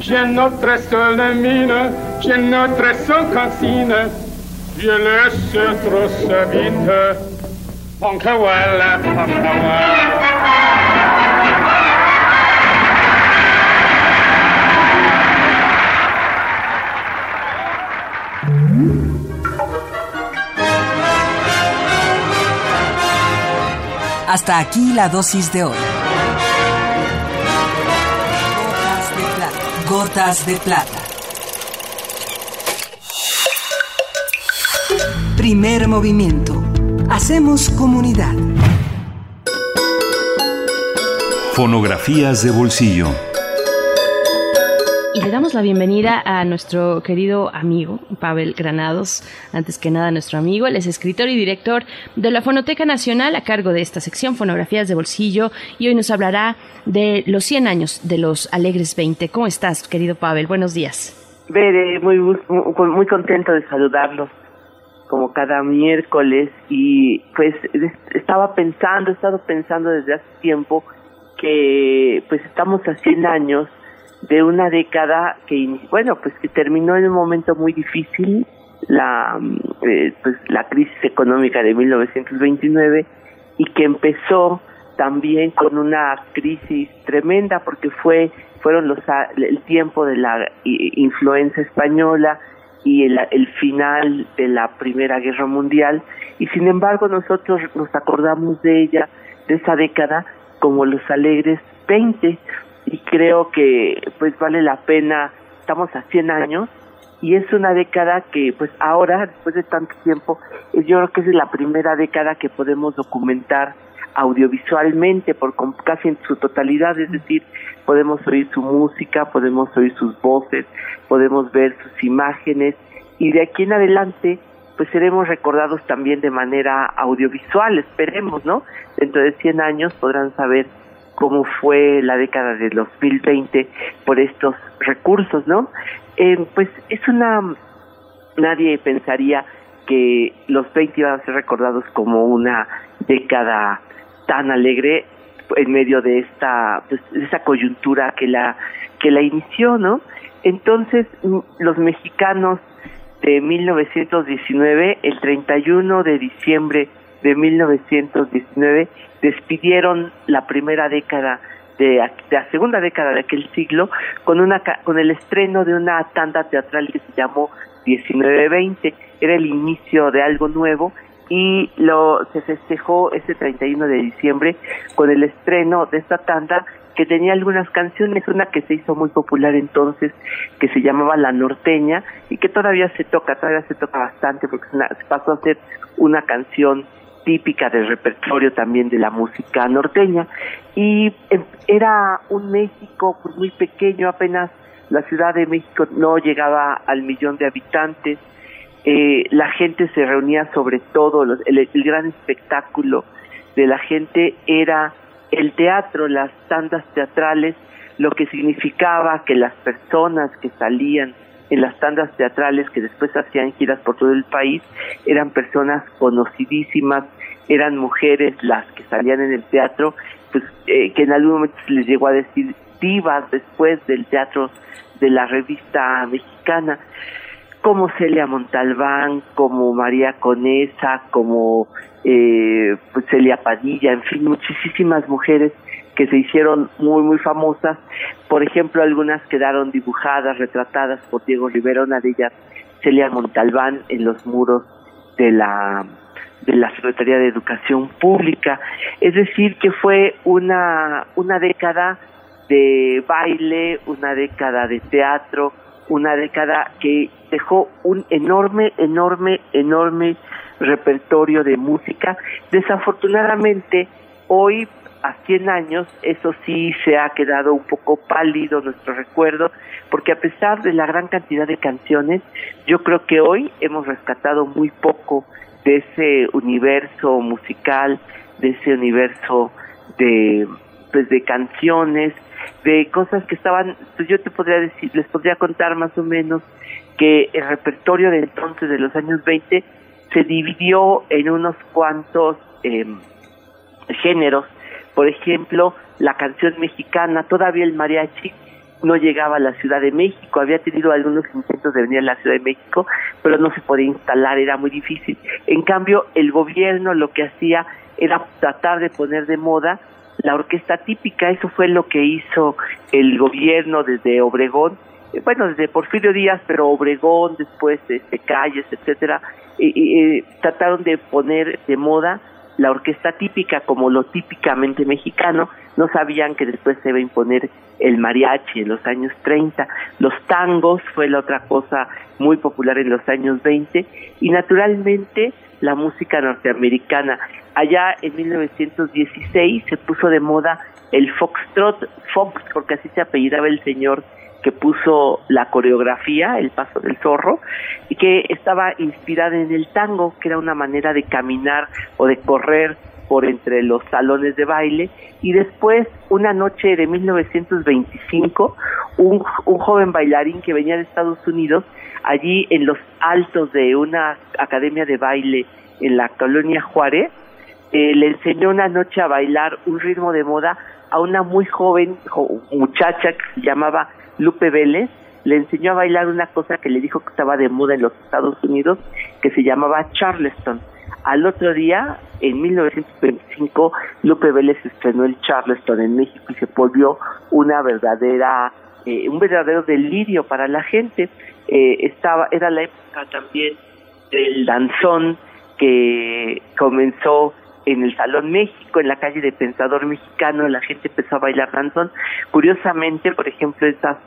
J'ai notre seule mine, j'ai notre seule cantine, je laisse trop sa vite. Hasta aquí la dosis de hoy. Gotas de plata. Primer movimiento Hacemos comunidad. Fonografías de bolsillo. Y le damos la bienvenida a nuestro querido amigo Pavel Granados, antes que nada nuestro amigo, él es escritor y director de la Fonoteca Nacional a cargo de esta sección Fonografías de Bolsillo y hoy nos hablará de los 100 años de los Alegres 20. ¿Cómo estás, querido Pavel? Buenos días. Bere, muy, muy contento de saludarlos como cada miércoles y pues estaba pensando, he estado pensando desde hace tiempo que pues estamos a 100 años de una década que bueno pues que terminó en un momento muy difícil la eh, pues la crisis económica de 1929 y que empezó también con una crisis tremenda porque fue fueron los el tiempo de la influencia española y el, el final de la Primera Guerra Mundial y sin embargo nosotros nos acordamos de ella, de esa década, como los alegres 20 y creo que pues vale la pena, estamos a 100 años y es una década que pues ahora, después de tanto tiempo, yo creo que es la primera década que podemos documentar audiovisualmente por casi en su totalidad, es decir, podemos oír su música, podemos oír sus voces, podemos ver sus imágenes y de aquí en adelante pues seremos recordados también de manera audiovisual, esperemos, ¿no? Dentro de 100 años podrán saber cómo fue la década de 2020 por estos recursos, ¿no? Eh, pues es una... Nadie pensaría que los 20 iban a ser recordados como una década tan alegre en medio de esta pues, de esa coyuntura que la que la inició, ¿no? Entonces los mexicanos de 1919, el 31 de diciembre de 1919 despidieron la primera década de, la segunda década de aquel siglo con una con el estreno de una tanda teatral que se llamó 1920 era el inicio de algo nuevo y lo se festejó ese 31 de diciembre con el estreno de esta tanda que tenía algunas canciones, una que se hizo muy popular entonces, que se llamaba La Norteña, y que todavía se toca, todavía se toca bastante, porque se pasó a ser una canción típica del repertorio también de la música norteña. Y em, era un México pues, muy pequeño, apenas la Ciudad de México no llegaba al millón de habitantes, eh, la gente se reunía sobre todo, el, gran espectáculo de la gente era el teatro, las tandas teatrales, lo que significaba que las personas que salían en las tandas teatrales que después hacían giras por todo el país eran personas conocidísimas, eran mujeres las que salían en el teatro, pues eh, que en algún momento se les llegó a decir divas después del teatro de la revista mexicana como Celia Montalbán, como María Conesa, como eh, pues Celia Padilla, en fin, muchísimas mujeres que se hicieron muy, muy famosas. Por ejemplo, algunas quedaron dibujadas, retratadas por Diego Rivera, una de ellas, Celia Montalbán, en los muros de la de la Secretaría de Educación Pública. Es decir, que fue una, una década de baile, una década de teatro, una década que dejó un enorme, enorme, enorme repertorio de música. Desafortunadamente, hoy, a 100 años, eso sí se ha quedado un poco pálido nuestro recuerdo, porque a pesar de la gran cantidad de canciones, yo creo que hoy hemos rescatado muy poco de ese universo musical, de ese universo de pues de canciones, de cosas que estaban, pues yo te podría decir, les podría contar más o menos que el repertorio de entonces, de los años 20, se dividió en unos cuantos em, géneros. Por ejemplo, la canción mexicana, todavía el mariachi no llegaba a la Ciudad de México, había tenido algunos intentos de venir a la Ciudad de México, pero no se podía instalar, era muy difícil. En cambio, el gobierno lo que hacía era tratar de poner de moda la orquesta típica, eso fue lo que hizo el gobierno desde Obregón, eh, bueno, desde Porfirio Díaz, pero Obregón, después este, Calles, etcétera, y, trataron de poner de moda la orquesta típica como lo típicamente mexicano, no sabían que después se iba a imponer el mariachi en los años 30, los tangos fue la otra cosa muy popular en los años 20 y naturalmente la música norteamericana. Allá en 1916 se puso de moda el foxtrot, fox porque así se apellidaba el señor que puso la coreografía, el paso del zorro, y que estaba inspirada en el tango, que era una manera de caminar o de correr por entre los salones de baile. Y después una noche de 1925 un, un joven bailarín que venía de Estados Unidos allí en los altos de una academia de baile en la colonia Juárez eh, le enseñó una noche a bailar un ritmo de moda a una muy joven muchacha que se llamaba Lupe Vélez le enseñó a bailar una cosa que le dijo que estaba de moda en los Estados Unidos que se llamaba Charleston al otro día, en 1925, Lupe Vélez estrenó el Charleston en México y se volvió una verdadera eh, un verdadero delirio para la gente. Eh, estaba Era la época también del danzón que comenzó en el Salón México, en la calle de Pensador Mexicano, la gente empezó a bailar danzón. Curiosamente, por ejemplo, esas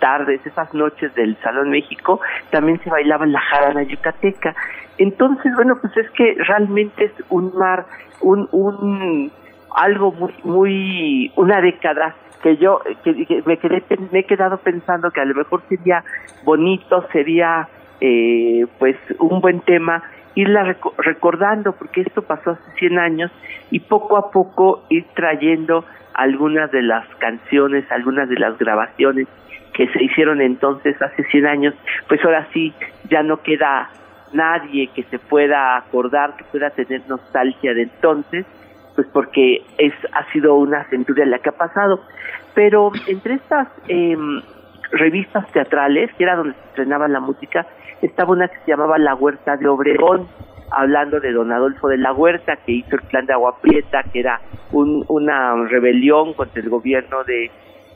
tardes, esas noches del Salón México, también se bailaba la jarana yucateca. Entonces, bueno, pues es que realmente es un mar, un, un algo muy, muy, una década que yo que, me quedé me he quedado pensando que a lo mejor sería bonito, sería eh, pues un buen tema irla recordando porque esto pasó hace 100 años y poco a poco ir trayendo algunas de las canciones, algunas de las grabaciones que se hicieron entonces hace 100 años, pues ahora sí ya no queda nadie que se pueda acordar, que pueda tener nostalgia de entonces, pues porque es ha sido una centuria la que ha pasado. Pero entre estas eh, revistas teatrales, que era donde se estrenaba la música, estaba una que se llamaba La Huerta de Obregón, hablando de don Adolfo de la Huerta, que hizo el plan de Agua Prieta, que era un, una rebelión contra el gobierno de,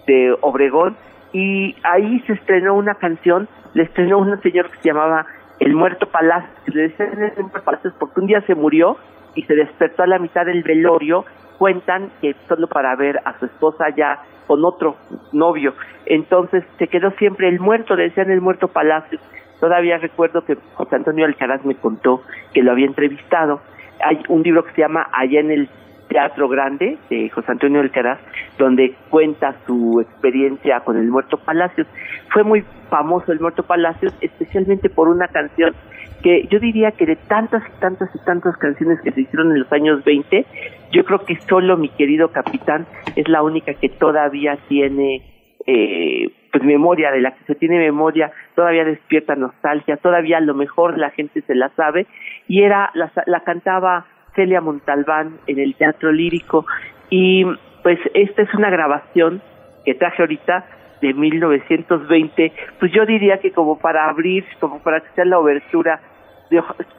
de Obregón, y ahí se estrenó una canción, le estrenó un señor que se llamaba El Muerto Palacio, le decían el Muerto Palacio porque un día se murió y se despertó a la mitad del velorio, cuentan que solo para ver a su esposa ya con otro novio, entonces se quedó siempre el muerto, le decían el Muerto Palacio, todavía recuerdo que José Antonio Alcaraz me contó que lo había entrevistado, hay un libro que se llama Allá en el Teatro Grande de José Antonio Alcaraz, donde cuenta su experiencia con el Muerto Palacios. Fue muy famoso el Muerto Palacios, especialmente por una canción que yo diría que de tantas y tantas y tantas canciones que se hicieron en los años 20, yo creo que solo mi querido capitán es la única que todavía tiene eh, pues memoria, de la que se tiene memoria, todavía despierta nostalgia, todavía a lo mejor la gente se la sabe, y era, la, la cantaba Celia Montalbán en el Teatro Lírico. Y pues esta es una grabación que traje ahorita de 1920, pues yo diría que como para abrir, como para que sea la obertura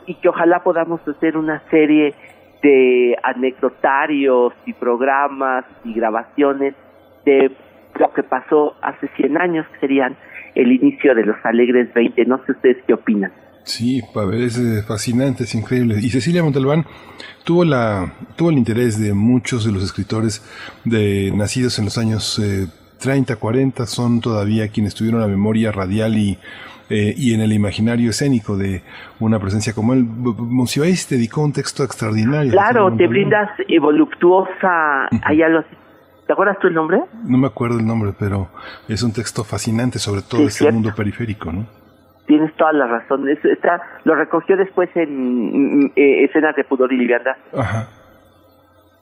y que ojalá podamos hacer una serie de anecdotarios y programas y grabaciones de lo que pasó hace 100 años, que serían el inicio de los Alegres 20. No sé ustedes qué opinan. Sí, es eh, fascinante, es increíble. Y Cecilia Montalbán tuvo la tuvo el interés de muchos de los escritores de nacidos en los años 30, eh, 40, son todavía quienes tuvieron la memoria radial y eh, y en el imaginario escénico de una presencia como él. Monsiváis dedicó un texto extraordinario. Claro, te brindas voluptuosa, hay algo así. ¿Te acuerdas tú el nombre? No me acuerdo el nombre, pero es un texto fascinante sobre todo ese mundo periférico, ¿no? tienes toda la razón. está, lo recogió después en eh, escenas de pudor y liviandad. Ajá.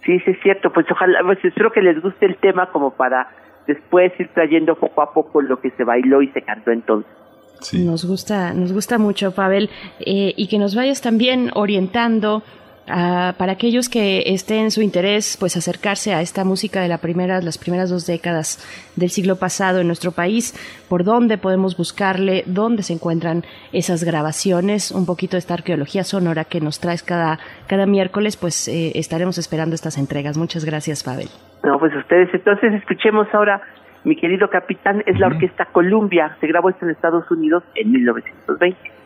Sí, sí es cierto. Pues ojalá, pues espero que les guste el tema como para después ir trayendo poco a poco lo que se bailó y se cantó entonces. Sí. Nos gusta, nos gusta mucho, Pavel, eh, y que nos vayas también orientando para aquellos que estén en su interés, pues acercarse a esta música de la primera, las primeras dos décadas del siglo pasado en nuestro país, por dónde podemos buscarle, dónde se encuentran esas grabaciones, un poquito de esta arqueología sonora que nos traes cada, cada miércoles, pues eh, estaremos esperando estas entregas. Muchas gracias, Pavel. No, pues ustedes, entonces escuchemos ahora, mi querido capitán, es la Orquesta Columbia, se grabó esto en Estados Unidos en 1920.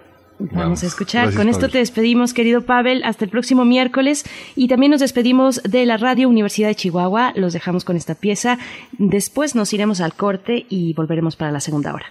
Vamos, a escuchar. Con esto te despedimos, querido Pavel, hasta el próximo miércoles. Y también nos despedimos de la Radio Universidad de Chihuahua. Los dejamos con esta pieza. Después nos iremos al corte y volveremos para la segunda hora.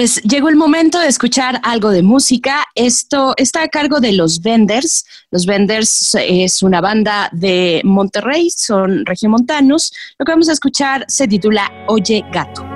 Pues llegó el momento de escuchar algo de música. Esto está a cargo de los Venders. Los Venders es una banda de Monterrey, son regiomontanos. Lo que vamos a escuchar se titula Oye Gato.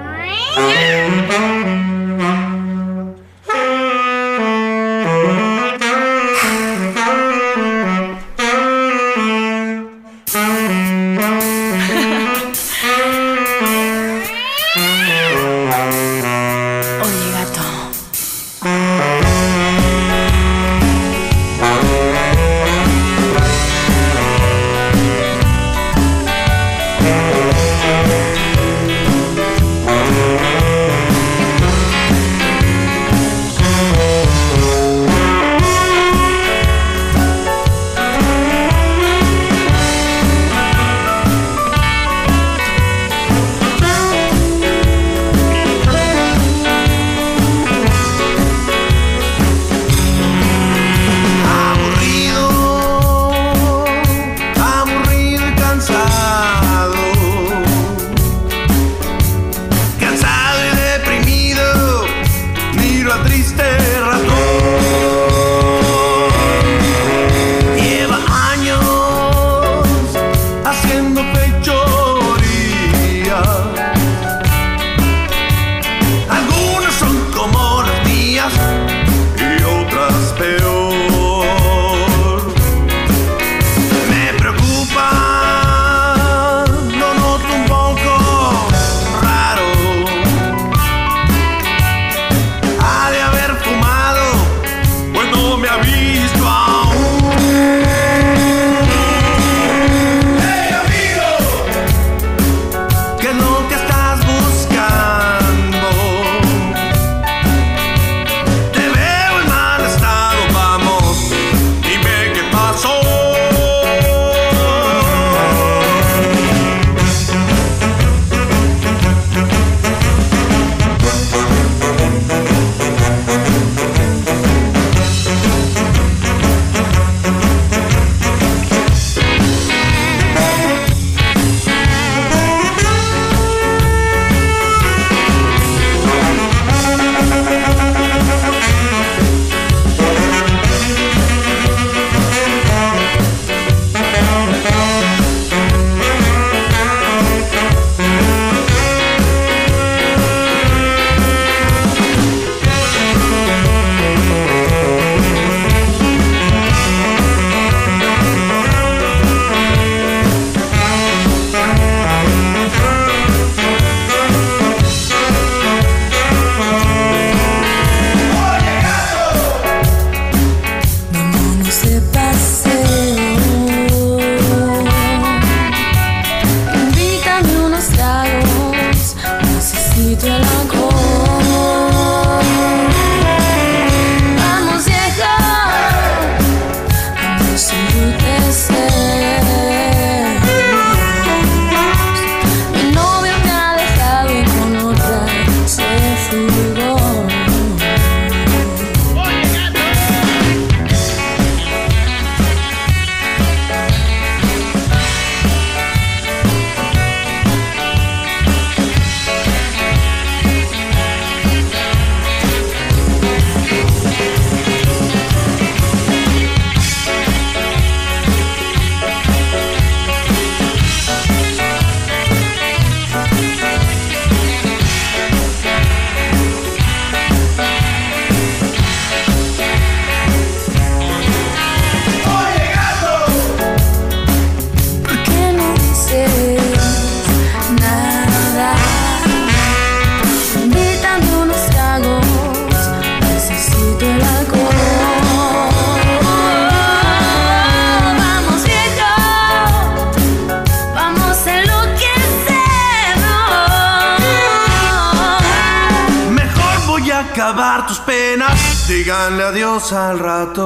Al rato.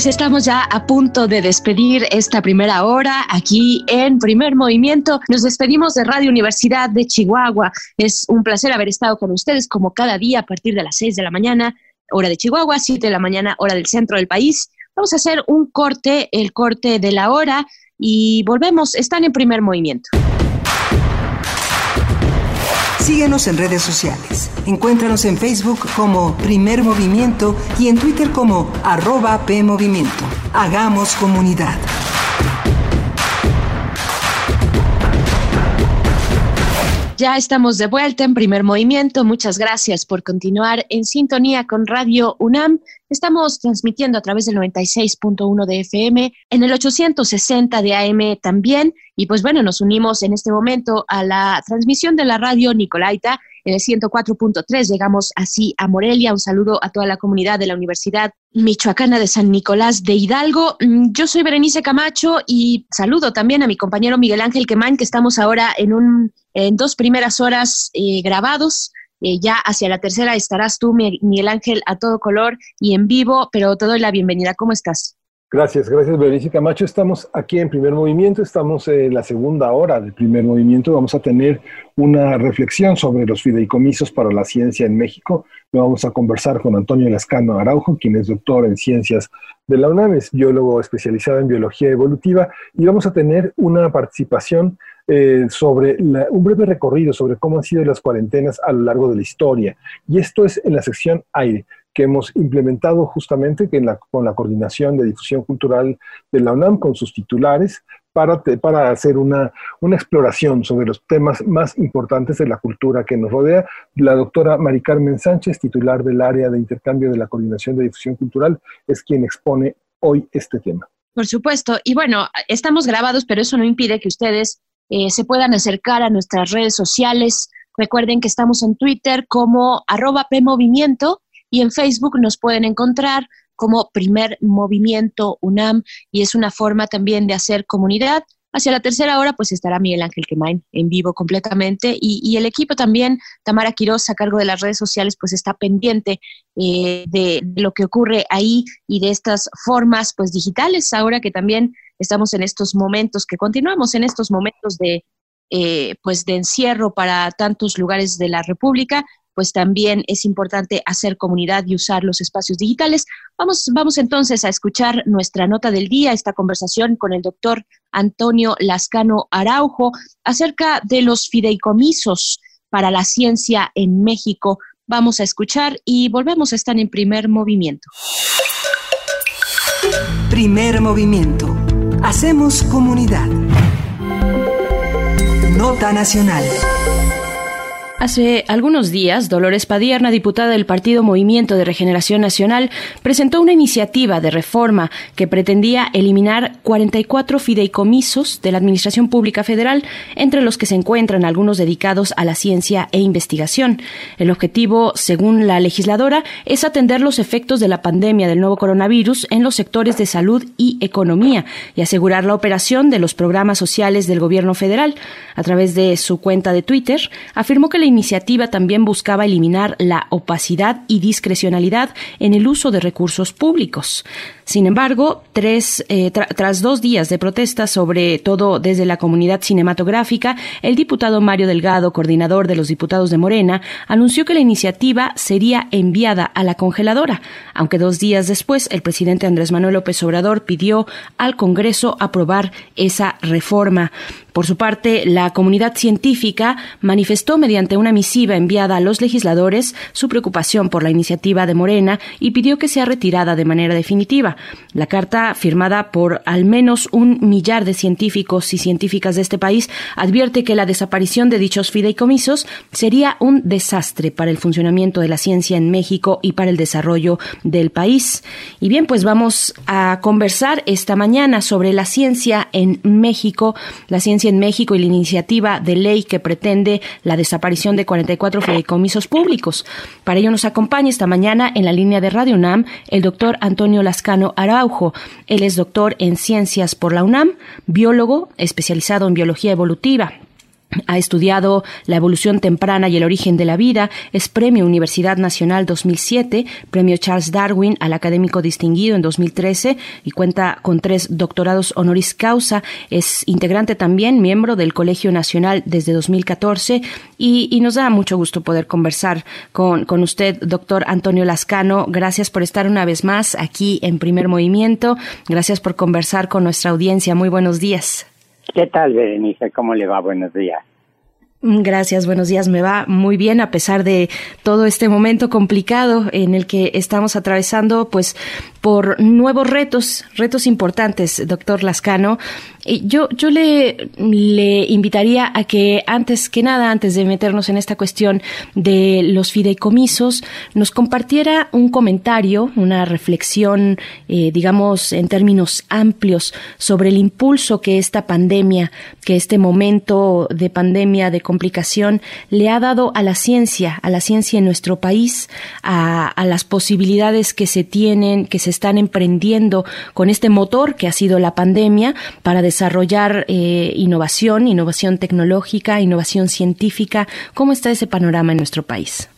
Pues estamos ya a punto de despedir esta primera hora aquí en Primer Movimiento. Nos despedimos de Radio Universidad de Chihuahua. Es un placer haber estado con ustedes como cada día a partir de las 6 de la mañana, hora de Chihuahua, 7 de la mañana, hora del centro del país. Vamos a hacer un corte, el corte de la hora y volvemos. Están en Primer Movimiento. Síguenos en redes sociales. Encuéntranos en Facebook como Primer Movimiento y en Twitter como arroba PMovimiento. Hagamos comunidad. Ya estamos de vuelta en primer movimiento. Muchas gracias por continuar en sintonía con Radio UNAM. Estamos transmitiendo a través del 96.1 de FM, en el 860 de AM también. Y pues bueno, nos unimos en este momento a la transmisión de la radio Nicolaita en el 104.3. Llegamos así a Morelia. Un saludo a toda la comunidad de la Universidad Michoacana de San Nicolás de Hidalgo. Mm, yo soy Berenice Camacho y saludo también a mi compañero Miguel Ángel Quemán, que estamos ahora en, un, en dos primeras horas eh, grabados. Eh, ya hacia la tercera estarás tú, Miguel Ángel, a todo color y en vivo, pero te doy la bienvenida. ¿Cómo estás? Gracias, gracias Berenice Camacho. Estamos aquí en primer movimiento, estamos en la segunda hora del primer movimiento. Vamos a tener una reflexión sobre los fideicomisos para la ciencia en México. Vamos a conversar con Antonio Lascano Araujo, quien es doctor en ciencias de la UNAM, es biólogo especializado en biología evolutiva, y vamos a tener una participación eh, sobre un breve recorrido sobre cómo han sido las cuarentenas a lo largo de la historia. Y esto es en la sección aire que hemos implementado justamente con la coordinación de difusión cultural de la UNAM con sus titulares para, para hacer una, una exploración sobre los temas más importantes de la cultura que nos rodea. La doctora Mari Carmen Sánchez, titular del área de intercambio de la coordinación de difusión cultural, es quien expone hoy este tema. Por supuesto. Y bueno, estamos grabados, pero eso no impide que ustedes eh, se puedan acercar a nuestras redes sociales. Recuerden que estamos en Twitter como arroba PMovimiento y en Facebook nos pueden encontrar como primer movimiento UNAM y es una forma también de hacer comunidad. Hacia la tercera hora pues estará Miguel Ángel Quemain en vivo completamente y, el equipo también, Tamara Quiroz a cargo de las redes sociales pues está pendiente eh, de, lo que ocurre ahí y de estas formas pues digitales ahora que también estamos en estos momentos, que continuamos en estos momentos de, eh, pues de encierro para tantos lugares de la República, pues también es importante hacer comunidad y usar los espacios digitales. Vamos, vamos entonces a escuchar nuestra nota del día, esta conversación con el doctor Antonio Lascano Araujo acerca de los fideicomisos para la ciencia en México. Vamos a escuchar y volvemos a estar en primer movimiento. Primer movimiento. Hacemos comunidad. Nota Nacional. Hace algunos días, Dolores Padierna, diputada del Partido Movimiento de Regeneración Nacional, presentó una iniciativa de reforma que pretendía eliminar 44 fideicomisos de la Administración Pública Federal, entre los que se encuentran algunos dedicados a la ciencia e investigación. El objetivo, según la legisladora, es atender los efectos de la pandemia del nuevo coronavirus en los sectores de salud y economía y asegurar la operación de los programas sociales del gobierno federal. A través de su cuenta de Twitter, afirmó que la iniciativa también buscaba eliminar la opacidad y discrecionalidad en el uso de recursos públicos. Sin embargo, tres, eh, tras dos días de protestas, sobre todo desde la comunidad cinematográfica, el diputado Mario Delgado, coordinador de los diputados de Morena, anunció que la iniciativa sería enviada a la congeladora, aunque dos días después el presidente Andrés Manuel López Obrador pidió al Congreso aprobar esa reforma. Por su parte, la comunidad científica manifestó mediante una misiva enviada a los legisladores su preocupación por la iniciativa de Morena y pidió que sea retirada de manera definitiva. La carta, firmada por al menos un millar de científicos y científicas de este país, advierte que la desaparición de dichos fideicomisos sería un desastre para el funcionamiento de la ciencia en México y para el desarrollo del país. Y bien, pues vamos a conversar esta mañana sobre la ciencia en México, la ciencia en México y la iniciativa de ley que pretende la desaparición de 44 fideicomisos públicos. Para ello nos acompaña esta mañana en la línea de Radio UNAM el doctor Antonio Lascano Araujo. Él es doctor en ciencias por la UNAM, biólogo especializado en biología evolutiva. Ha estudiado la evolución temprana y el origen de la vida, es Premio Universidad Nacional 2007, Premio Charles Darwin al Académico Distinguido en 2013 y cuenta con tres doctorados honoris causa. Es integrante también, miembro del Colegio Nacional desde 2014 y, y nos da mucho gusto poder conversar con, con usted, doctor Antonio Lascano. Gracias por estar una vez más aquí en Primer Movimiento. Gracias por conversar con nuestra audiencia. Muy buenos días. ¿Qué tal, Berenice? ¿Cómo le va? Buenos días. Gracias, buenos días. Me va muy bien a pesar de todo este momento complicado en el que estamos atravesando, pues por nuevos retos, retos importantes, doctor Lascano. Yo, yo le, le invitaría a que antes que nada, antes de meternos en esta cuestión de los fideicomisos, nos compartiera un comentario, una reflexión, eh, digamos, en términos amplios sobre el impulso que esta pandemia, que este momento de pandemia, de complicación, le ha dado a la ciencia, a la ciencia en nuestro país, a, a las posibilidades que se tienen, que se están emprendiendo con este motor que ha sido la pandemia para desarrollar eh, innovación, innovación tecnológica, innovación científica. ¿Cómo está ese panorama en nuestro país?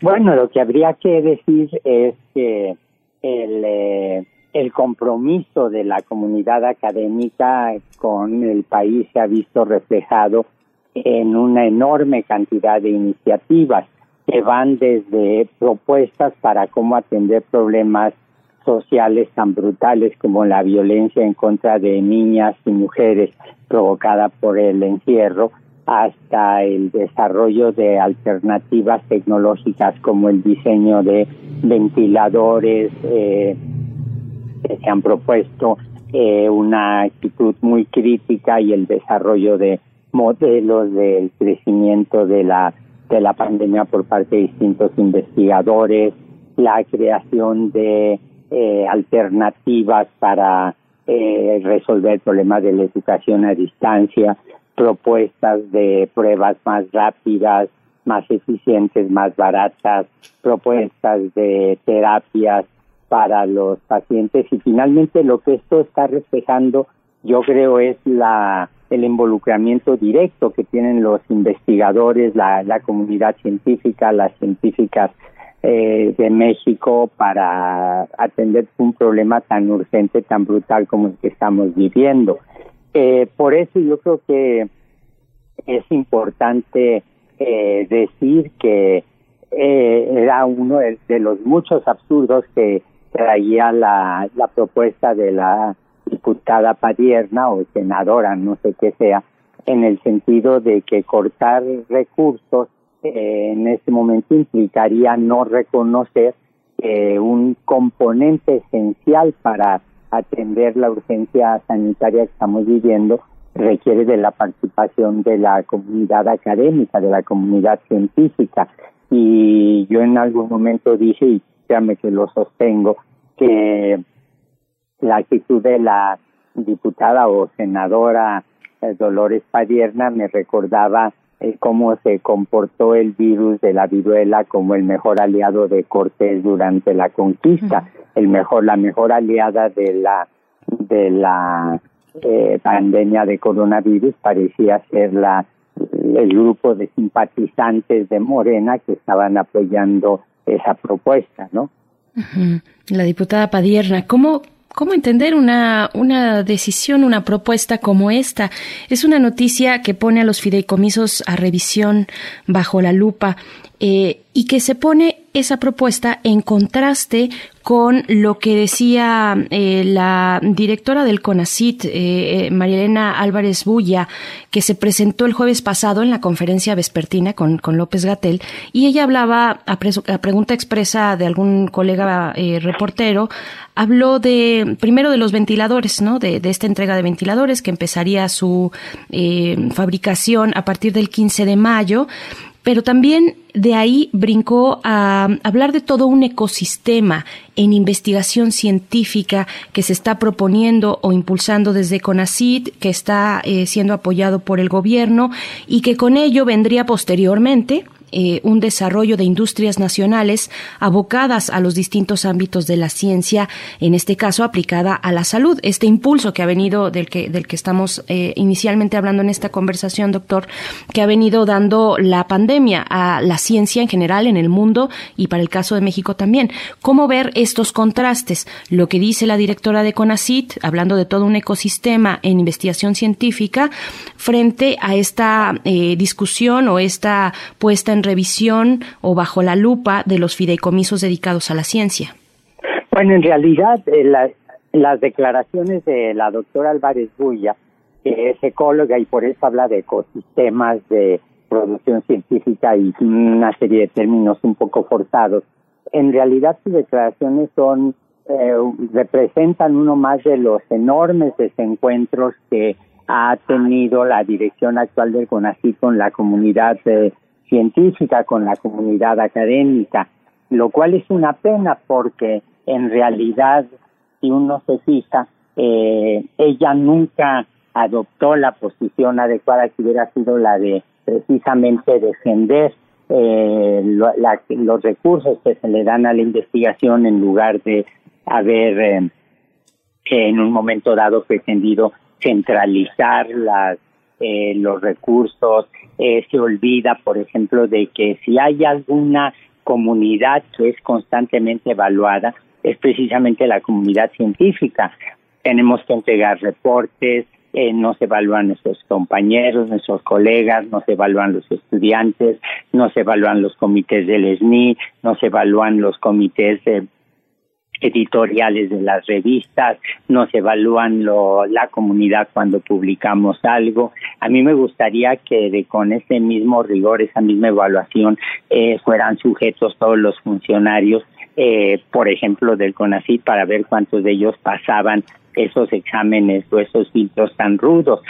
Bueno, lo que habría que decir es que el, eh, el compromiso de la comunidad académica con el país se ha visto reflejado en una enorme cantidad de iniciativas que van desde propuestas para cómo atender problemas sociales tan brutales como la violencia en contra de niñas y mujeres provocada por el encierro, hasta el desarrollo de alternativas tecnológicas como el diseño de ventiladores eh, que se han propuesto eh, una actitud muy crítica y el desarrollo de modelos del crecimiento de la de la pandemia por parte de distintos investigadores, la creación de eh, alternativas para eh, resolver problemas de la educación a distancia, propuestas de pruebas más rápidas, más eficientes, más baratas, propuestas de terapias para los pacientes. Y finalmente lo que esto está reflejando yo creo es la el involucramiento directo que tienen los investigadores, la, la comunidad científica, las científicas eh, de México para atender un problema tan urgente, tan brutal como el que estamos viviendo. Eh, por eso yo creo que es importante eh, decir que eh, era uno de, los muchos absurdos que traía la propuesta de la diputada Padierna o senadora, no sé qué sea, en el sentido de que cortar recursos eh, en este momento implicaría no reconocer eh, un componente esencial para atender la urgencia sanitaria que estamos viviendo requiere de la participación de la comunidad académica, de la comunidad científica. Y yo en algún momento dije, y créame que lo sostengo, que la actitud de la diputada o senadora eh, Dolores Padierna me recordaba eh, cómo se comportó el virus de la viruela como el mejor aliado de Cortés durante la conquista, el mejor, la mejor aliada de la de la eh, pandemia de coronavirus parecía ser la el grupo de simpatizantes de Morena que estaban apoyando esa propuesta, ¿no? La diputada Padierna, ¿cómo ¿Cómo entender una, una decisión, una propuesta como esta? Es una noticia que pone a los fideicomisos a revisión bajo la lupa eh, y que se pone esa propuesta en contraste con lo que decía eh, la directora del CONACIT, eh, María Elena Álvarez Bulla, que se presentó el jueves pasado en la conferencia vespertina con, con López Gatel, y ella hablaba, a, a pregunta expresa de algún colega eh, reportero, habló de, primero de los ventiladores, ¿no? De, de esta entrega de ventiladores que empezaría su fabricación a partir del 15 de mayo, pero también de ahí brincó a hablar de todo un ecosistema en investigación científica que se está proponiendo o impulsando desde CONACID, que está eh, siendo apoyado por el gobierno y que con ello vendría posteriormente eh, un desarrollo de industrias nacionales abocadas a los distintos ámbitos de la ciencia, en este caso aplicada a la salud. Este impulso que ha venido, del que, del que estamos eh, inicialmente hablando en esta conversación, doctor, que ha venido dando la pandemia a la ciencia en general en el mundo y para el caso de México también. ¿Cómo ver estos contrastes? Lo que dice la directora de CONACIT, hablando de todo un ecosistema en investigación científica, frente a esta eh, discusión o esta puesta en revisión o bajo la lupa de los fideicomisos dedicados a la ciencia? Bueno, en realidad eh, las declaraciones de la doctora Álvarez Bulla, que es ecóloga y por eso habla de ecosistemas de producción científica y una serie de términos un poco forzados, en realidad sus declaraciones son eh, representan uno más de los enormes desencuentros que ha tenido la dirección actual del CONACYT con la comunidad eh, científica, con la comunidad académica, lo cual es una pena porque en realidad, si uno se fija, eh, ella nunca adoptó la posición adecuada que hubiera sido la de precisamente defender eh, los recursos que se le dan a la investigación en lugar de haber eh, en un momento dado pretendido centralizar las eh, los recursos, eh, se olvida, por ejemplo, de que si hay alguna comunidad que es constantemente evaluada, es precisamente la comunidad científica. Tenemos que entregar reportes, eh, no se evalúan nuestros compañeros, nuestros colegas, no se evalúan los estudiantes, no se evalúan los comités del SNI, no se evalúan los comités de editoriales de las revistas, nos evalúan lo, la comunidad cuando publicamos algo. A mí me gustaría que de, con ese mismo rigor, esa misma evaluación, eh, fueran sujetos todos los funcionarios, eh, por ejemplo, del CONACYT, para ver cuántos de ellos pasaban esos exámenes o esos filtros tan rudos.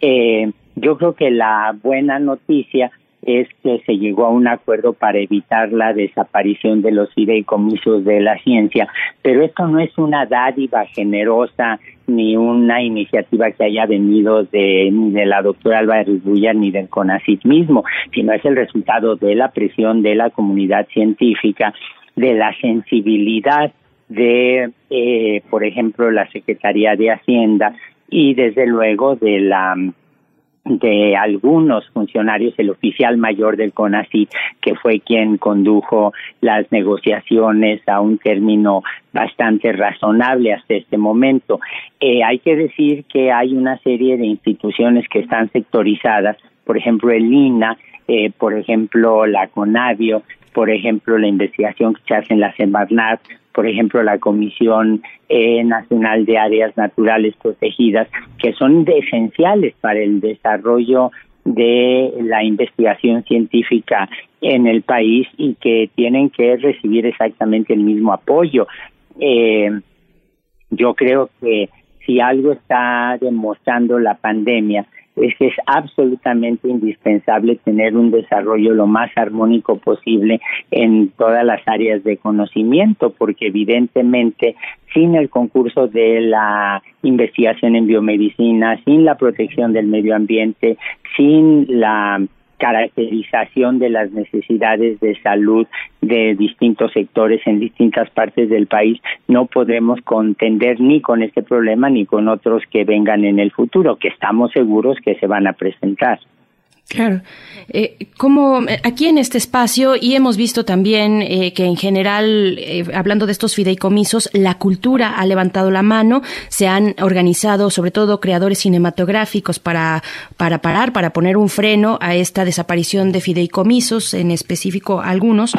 Eh, yo creo que la buena noticia es que se llegó a un acuerdo para evitar la desaparición de los fideicomisos de la ciencia, pero esto no es una dádiva generosa ni una iniciativa que haya venido de ni de la doctora Álvarez Bulla ni del CONACYT mismo, sino es el resultado de la presión de la comunidad científica, de la sensibilidad de, eh, por ejemplo, la Secretaría de Hacienda y desde luego de la de algunos funcionarios, el oficial mayor del CONACYT, que fue quien condujo las negociaciones a un término bastante razonable hasta este momento. Eh, hay que decir que hay una serie de instituciones que están sectorizadas, por ejemplo el INA, eh, por ejemplo la CONAVIO, por ejemplo la investigación que se hace en la Semarnat, por ejemplo, la Comisión eh, Nacional de Áreas Naturales Protegidas, que son esenciales para el desarrollo de la investigación científica en el país y que tienen que recibir exactamente el mismo apoyo. Eh, yo creo que si algo está demostrando la pandemia es que es absolutamente indispensable tener un desarrollo lo más armónico posible en todas las áreas de conocimiento, porque evidentemente sin el concurso de la investigación en biomedicina, sin la protección del medio ambiente, sin la caracterización de las necesidades de salud de distintos sectores en distintas partes del país, no podremos contender ni con este problema ni con otros que vengan en el futuro, que estamos seguros que se van a presentar. Claro. Eh, como eh, aquí en este espacio, y hemos visto también eh, que en general, eh, hablando de estos fideicomisos, la cultura ha levantado la mano, se han organizado sobre todo creadores cinematográficos para, para parar, para poner un freno a esta desaparición de fideicomisos, en específico algunos.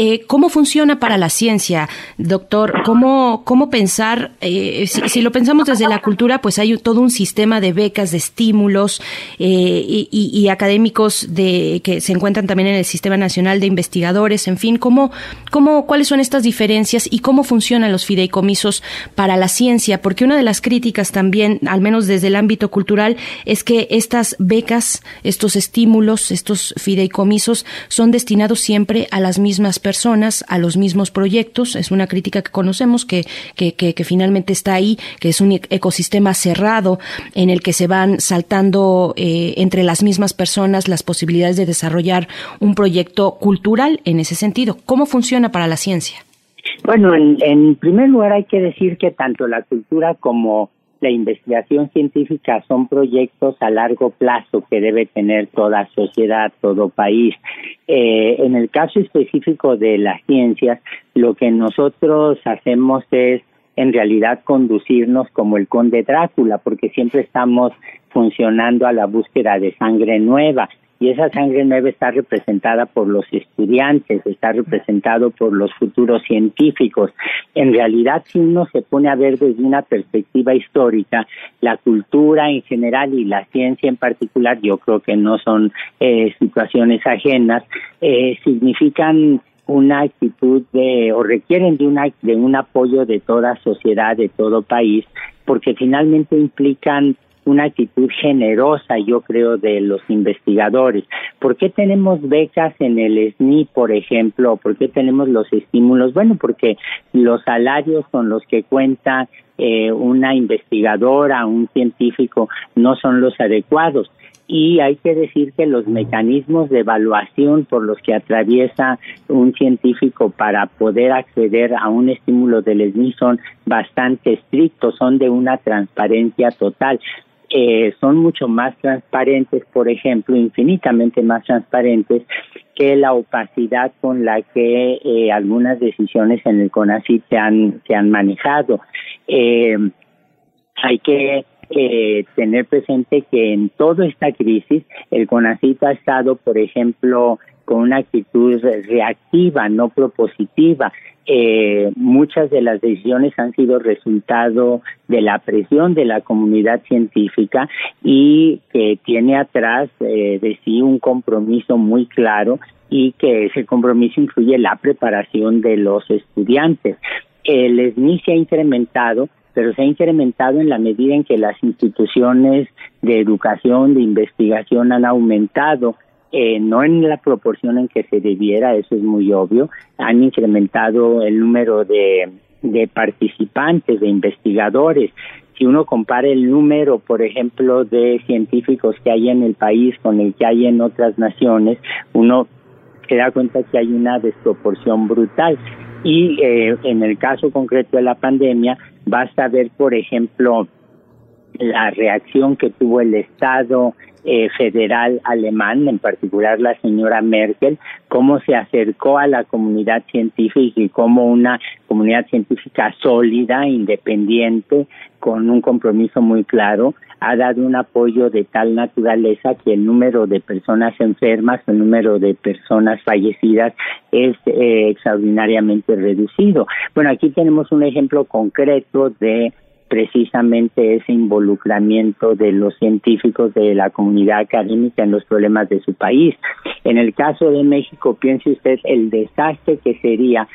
Eh, ¿Cómo funciona para la ciencia, doctor? ¿Cómo, cómo pensar, eh, si, lo pensamos desde la cultura, pues hay todo un sistema de becas, de estímulos eh, y, académicos que se encuentran también en el Sistema Nacional de Investigadores, en fin, ¿cómo, cómo, ¿cuáles son estas diferencias y cómo funcionan los fideicomisos para la ciencia? Porque una de las críticas también, al menos desde el ámbito cultural, es que estas becas, estos estímulos, estos fideicomisos son destinados siempre a las mismas personas personas a los mismos proyectos. Es una crítica que conocemos que, que, que, finalmente está ahí, que es un ecosistema cerrado en el que se van saltando eh, entre las mismas personas las posibilidades de desarrollar un proyecto cultural en ese sentido. ¿Cómo funciona para la ciencia? Bueno, en, en primer lugar hay que decir que tanto la cultura como la investigación científica son proyectos a largo plazo que debe tener toda sociedad, todo país. Eh, en el caso específico de las ciencias, lo que nosotros hacemos es en realidad conducirnos como el conde Drácula, porque siempre estamos funcionando a la búsqueda de sangre nueva y esa sangre nueva está representada por los estudiantes, está representado por los futuros científicos. En realidad, si uno se pone a ver desde una perspectiva histórica, la cultura en general y la ciencia en particular, yo creo que no son eh, situaciones ajenas, eh, significan una actitud de o requieren de una de un apoyo de toda sociedad de todo país porque finalmente implican una actitud generosa, yo creo, de los investigadores. ¿Por qué tenemos becas en el SNI, por ejemplo? ¿Por qué tenemos los estímulos? Bueno, porque los salarios con los que cuenta eh, una investigadora, un científico, no son los adecuados y hay que decir que los mecanismos de evaluación por los que atraviesa un científico para poder acceder a un estímulo del SNI son bastante estrictos, son de una transparencia total. Eh, son mucho más transparentes, por ejemplo, infinitamente más transparentes que la opacidad con la que eh, algunas decisiones en el CONACYT se han, se han manejado. Eh, hay que eh, tener presente que en toda esta crisis el CONACYT ha estado, por ejemplo, con una actitud reactiva, no propositiva. Eh, muchas de las decisiones han sido resultado de la presión de la comunidad científica y que tiene atrás eh, de sí un compromiso muy claro y que ese compromiso incluye la preparación de los estudiantes. El SNI se ha incrementado pero se ha incrementado en la medida en que las instituciones de educación, de investigación han aumentado eh, no en la proporción en que se debiera, eso es muy obvio, han incrementado el número de, de participantes, de investigadores. Si uno compara el número, por ejemplo, de científicos que hay en el país con el que hay en otras naciones, uno se da cuenta que hay una desproporción brutal. Y eh, en el caso concreto de la pandemia, basta ver, por ejemplo, la reacción que tuvo el Estado eh, federal alemán, en particular la señora Merkel, cómo se acercó a la comunidad científica y cómo una comunidad científica sólida, independiente, con un compromiso muy claro, ha dado un apoyo de tal naturaleza que el número de personas enfermas, el número de personas fallecidas es eh, extraordinariamente reducido. Bueno, aquí tenemos un ejemplo concreto de precisamente ese involucramiento de los científicos de la comunidad académica en los problemas de su país. En el caso de México, piense usted el desastre que sería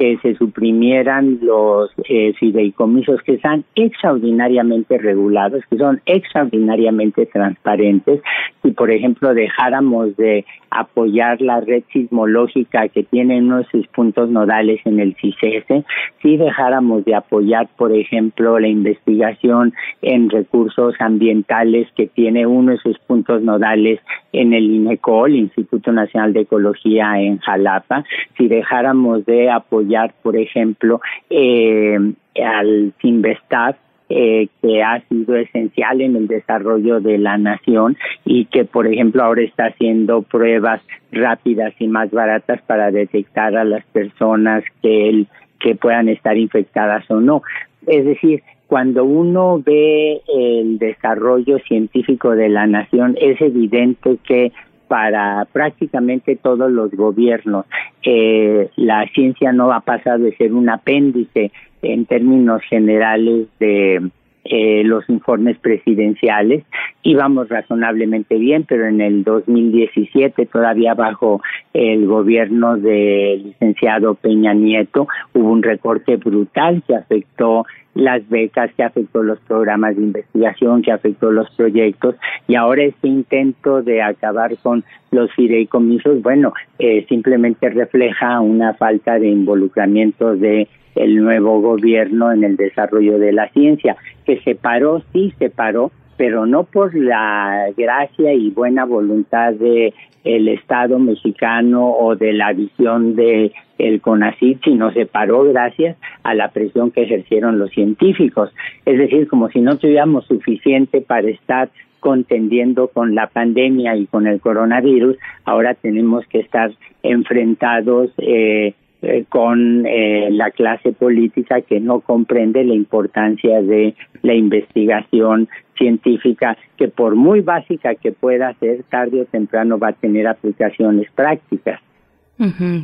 que se suprimieran los eh, fideicomisos que están extraordinariamente regulados, que son extraordinariamente transparentes. Si, por ejemplo, dejáramos de apoyar la red sismológica que tiene unos puntos nodales en el CICESE, si dejáramos de apoyar, por ejemplo, la investigación en recursos ambientales que tiene uno de sus puntos nodales en el INECOL, Instituto Nacional de Ecología en Jalapa, si dejáramos de apoyar, por ejemplo, eh, al Sinvestat, eh, que ha sido esencial en el desarrollo de la nación y que, por ejemplo, ahora está haciendo pruebas rápidas y más baratas para detectar a las personas que, que puedan estar infectadas o no. Es decir, cuando uno ve el desarrollo científico de la nación, es evidente que para prácticamente todos los gobiernos. Eh, la ciencia no ha pasado de ser un apéndice en términos generales de eh, los informes presidenciales. Íbamos razonablemente bien, pero en el 2017, todavía bajo el gobierno del licenciado Peña Nieto, hubo un recorte brutal que afectó las becas, que afectó los programas de investigación, que afectó los proyectos y ahora este intento de acabar con los fideicomisos, bueno, eh, simplemente refleja una falta de involucramiento de el nuevo gobierno en el desarrollo de la ciencia, que se paró, sí se paró, pero no por la gracia y buena voluntad de el Estado mexicano o de la visión de el CONACYT, sino se paró gracias a la presión que ejercieron los científicos. Es decir, como si no tuviéramos suficiente para estar contendiendo con la pandemia y con el coronavirus, ahora tenemos que estar enfrentados eh, eh, con eh, la clase política que no comprende la importancia de la investigación científica que por muy básica que pueda ser, tarde o temprano va a tener aplicaciones prácticas.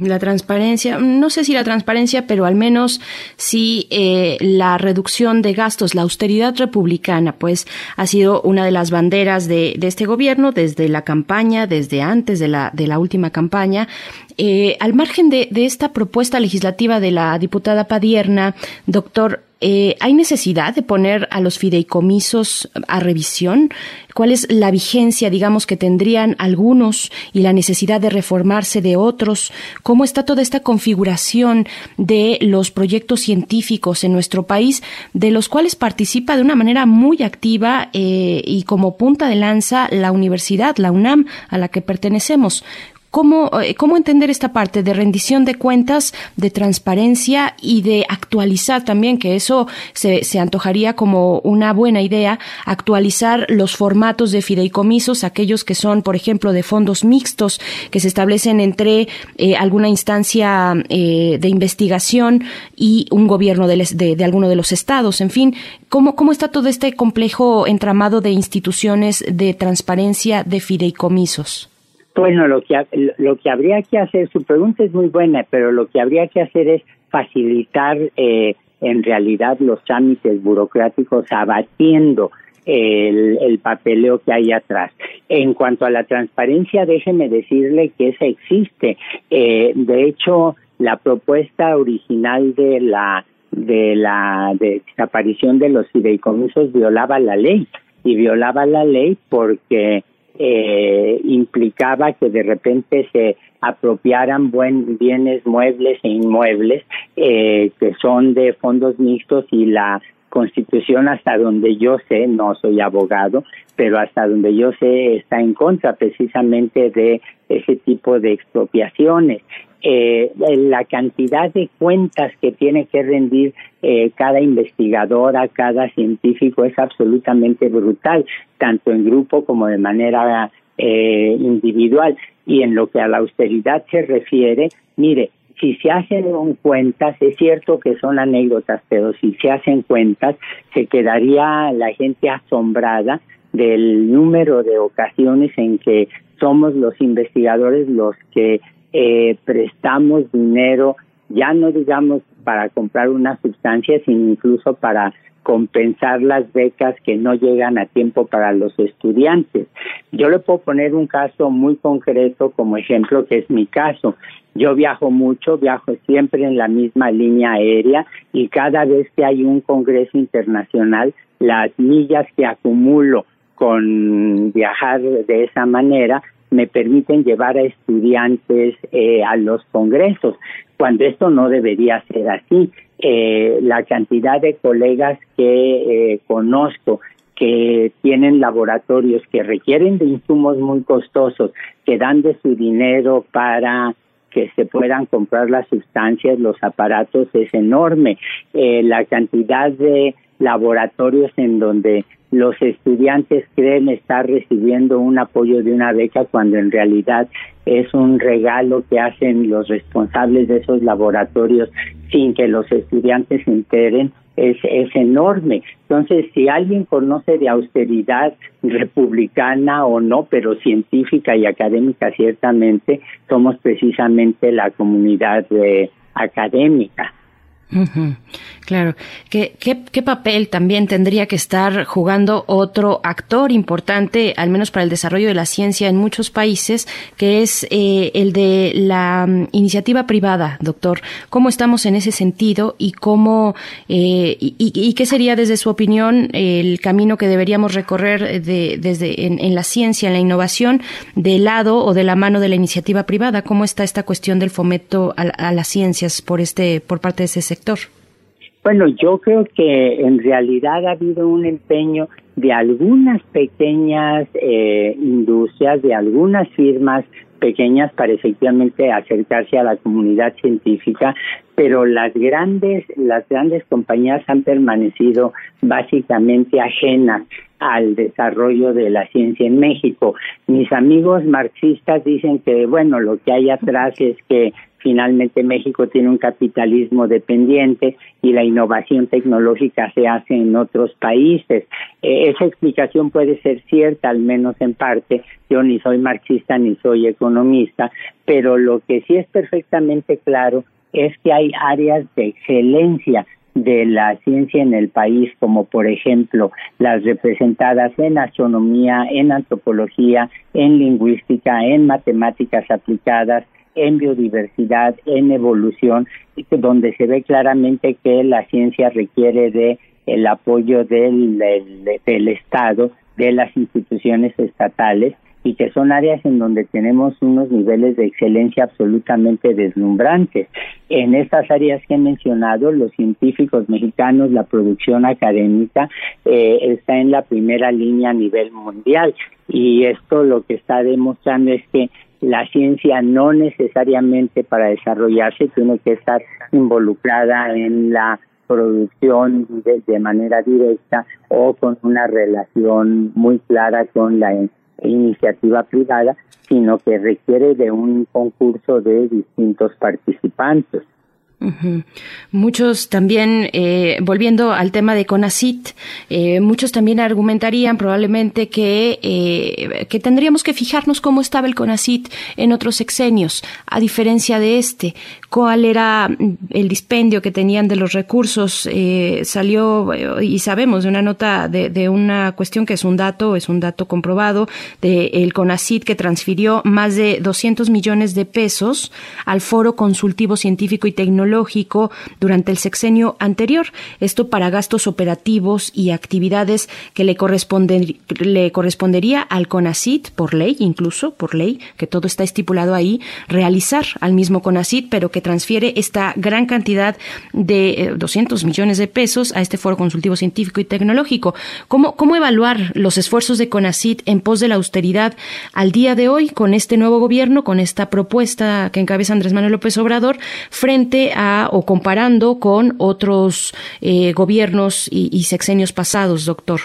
La transparencia, no sé si la transparencia, pero al menos sí eh, la reducción de gastos, la austeridad republicana, pues ha sido una de las banderas de, de este gobierno desde la campaña, desde antes de la, de la última campaña. Eh, al margen de, de esta propuesta legislativa de la diputada Padierna, doctor, eh, ¿Hay necesidad de poner a los fideicomisos a revisión? ¿Cuál es la vigencia, digamos, que tendrían algunos y la necesidad de reformarse de otros? ¿Cómo está toda esta configuración de los proyectos científicos en nuestro país, de los cuales participa de una manera muy activa eh, y como punta de lanza la universidad, la UNAM, a la que pertenecemos? ¿Cómo, eh, ¿Cómo entender esta parte de rendición de cuentas, de transparencia y de actualizar también, que eso se, se antojaría como una buena idea, actualizar los formatos de fideicomisos, aquellos que son, por ejemplo, de fondos mixtos que se establecen entre eh, alguna instancia eh, de investigación y un gobierno de, de, de, alguno de los estados, en fin, ¿cómo, ¿cómo está todo este complejo entramado de instituciones de transparencia de fideicomisos? Bueno, lo que, lo que habría que hacer, su pregunta es muy buena, pero lo que habría que hacer es facilitar eh, en realidad los trámites burocráticos abatiendo el, el, papeleo que hay atrás. En cuanto a la transparencia, déjeme decirle que esa existe. Eh, de hecho, la propuesta original de la de la desaparición de los fideicomisos violaba la ley y violaba la ley porque eh, implicaba que de repente se apropiaran buen, bienes muebles e inmuebles eh, que son de fondos mixtos y la constitución hasta donde yo sé, no soy abogado, pero hasta donde yo sé está en contra precisamente de ese tipo de expropiaciones eh, la cantidad de cuentas que tiene que rendir eh, cada investigadora, cada científico es absolutamente brutal, tanto en grupo como de manera eh, individual. Y en lo que a la austeridad se refiere, mire, si se hacen cuentas, es cierto que son anécdotas, pero si se hacen cuentas, se quedaría la gente asombrada del número de ocasiones en que somos los investigadores los que eh, prestamos dinero, ya no digamos para comprar una sustancia, sino incluso para compensar las becas que no llegan a tiempo para los estudiantes. Yo le puedo poner un caso muy concreto como ejemplo, que es mi caso. Yo viajo mucho, viajo siempre en la misma línea aérea y cada vez que hay un congreso internacional, las millas que acumulo con viajar de esa manera me permiten llevar a estudiantes eh, a los congresos, cuando esto no debería ser así. Eh, la cantidad de colegas que eh, conozco que tienen laboratorios que requieren de insumos muy costosos, que dan de su dinero para que se puedan comprar las sustancias, los aparatos, es enorme. la cantidad de laboratorios en donde los estudiantes creen estar recibiendo un apoyo de una beca cuando en realidad es un regalo que hacen los responsables de esos laboratorios sin que los estudiantes se enteren es, es enorme. Entonces, si alguien conoce de austeridad republicana o no, pero científica y académica ciertamente, somos precisamente la comunidad académica. Claro. ¿Qué, ¿Qué, papel también tendría que estar jugando otro actor importante, al menos para el desarrollo de la ciencia en muchos países, que es eh, el de la mm, iniciativa privada, doctor? ¿Cómo estamos en ese sentido y cómo eh, y, qué sería desde su opinión el camino que deberíamos recorrer de, desde en, la ciencia, en la innovación, del lado o de la mano de la iniciativa privada? ¿Cómo está esta cuestión del fomento a, a las ciencias por este por parte de ese Bueno, yo creo que en realidad ha habido un empeño de algunas pequeñas eh, industrias, de algunas firmas pequeñas para efectivamente acercarse a la comunidad científica, pero las grandes, las grandes compañías han permanecido básicamente ajenas al desarrollo de la ciencia en México. Mis amigos marxistas dicen que, bueno, lo que hay atrás es que finalmente México tiene un capitalismo dependiente y la innovación tecnológica se hace en otros países. Eh, esa explicación puede ser cierta, al menos en parte. Yo ni soy marxista ni soy economista, pero lo que sí es perfectamente claro es que hay áreas de excelencia de la ciencia en el país, como por ejemplo las representadas en astronomía, en antropología, en lingüística, en matemáticas aplicadas, en biodiversidad, en evolución, donde se ve claramente que la ciencia requiere de el apoyo del, Estado, de las instituciones estatales y que son áreas en donde tenemos unos niveles de excelencia absolutamente deslumbrantes. En estas áreas que he mencionado, los científicos mexicanos, la producción académica eh, está en la primera línea a nivel mundial y esto lo que está demostrando es que la ciencia no necesariamente para desarrollarse tiene que estar involucrada en la producción de, manera directa o con una relación muy clara con la iniciativa privada, sino que requiere de un concurso de distintos participantes. Muchos también, eh, volviendo al tema de CONACIT, eh, muchos también argumentarían probablemente que, eh, que tendríamos que fijarnos cómo estaba el CONACIT en otros sexenios, a diferencia de este, cuál era el dispendio que tenían de los recursos. salió, y sabemos de una nota de, de, una cuestión que es un dato, es un dato comprobado, de el CONACIT que transfirió más de 200 millones de pesos al Foro Consultivo Científico y Tecnológico lógico durante el sexenio anterior. Esto para gastos operativos y actividades que le, le correspondería al CONACIT por ley, incluso por ley, que todo está estipulado ahí, realizar al mismo CONACIT, pero que transfiere esta gran cantidad de 200 eh, millones de pesos a este foro consultivo científico y tecnológico. ¿Cómo, cómo evaluar los esfuerzos de CONACIT en pos de la austeridad al día de hoy con este nuevo gobierno, con esta propuesta que encabeza Andrés Manuel López Obrador, frente o comparando con otros eh, gobiernos y, sexenios pasados, doctor?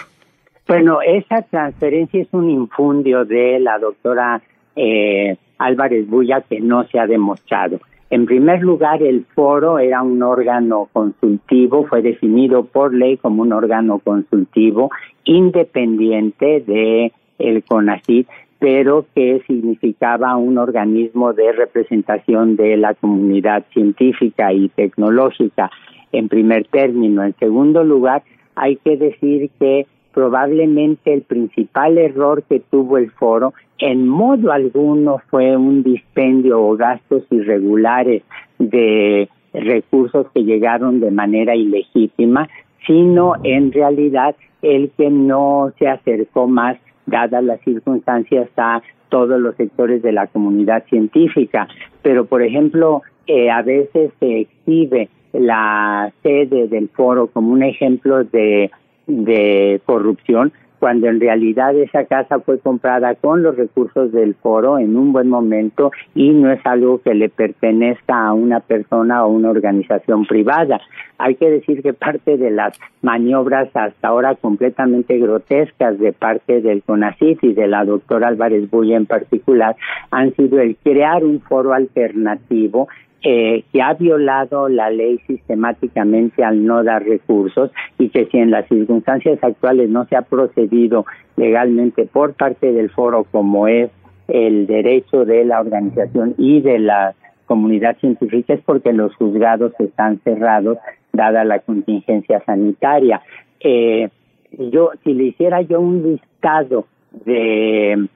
Bueno, esa transferencia es un infundio de la doctora eh, Álvarez Bulla que no se ha demostrado. En primer lugar, el foro era un órgano consultivo, fue definido por ley como un órgano consultivo independiente de el CONACYT pero que significaba un organismo de representación de la comunidad científica y tecnológica en primer término. En segundo lugar, hay que decir que probablemente el principal error que tuvo el foro en modo alguno fue un dispendio o gastos irregulares de recursos que llegaron de manera ilegítima, sino en realidad el que no se acercó más dadas las circunstancias, a todos los sectores de la comunidad científica. Pero, por ejemplo, eh, a veces se exhibe la sede del foro como un ejemplo de, de corrupción cuando en realidad esa casa fue comprada con los recursos del foro en un buen momento y no es algo que le pertenezca a una persona o una organización privada. Hay que decir que parte de las maniobras hasta ahora completamente grotescas de parte del CONACYT y de la doctora Álvarez Bulla en particular han sido el crear un foro alternativo eh, que ha violado la ley sistemáticamente al no dar recursos y que si en las circunstancias actuales no se ha procedido legalmente por parte del foro como es el derecho de la organización y de la comunidad científica es porque los juzgados están cerrados dada la contingencia sanitaria. Eh, yo, si le hiciera yo un listado de,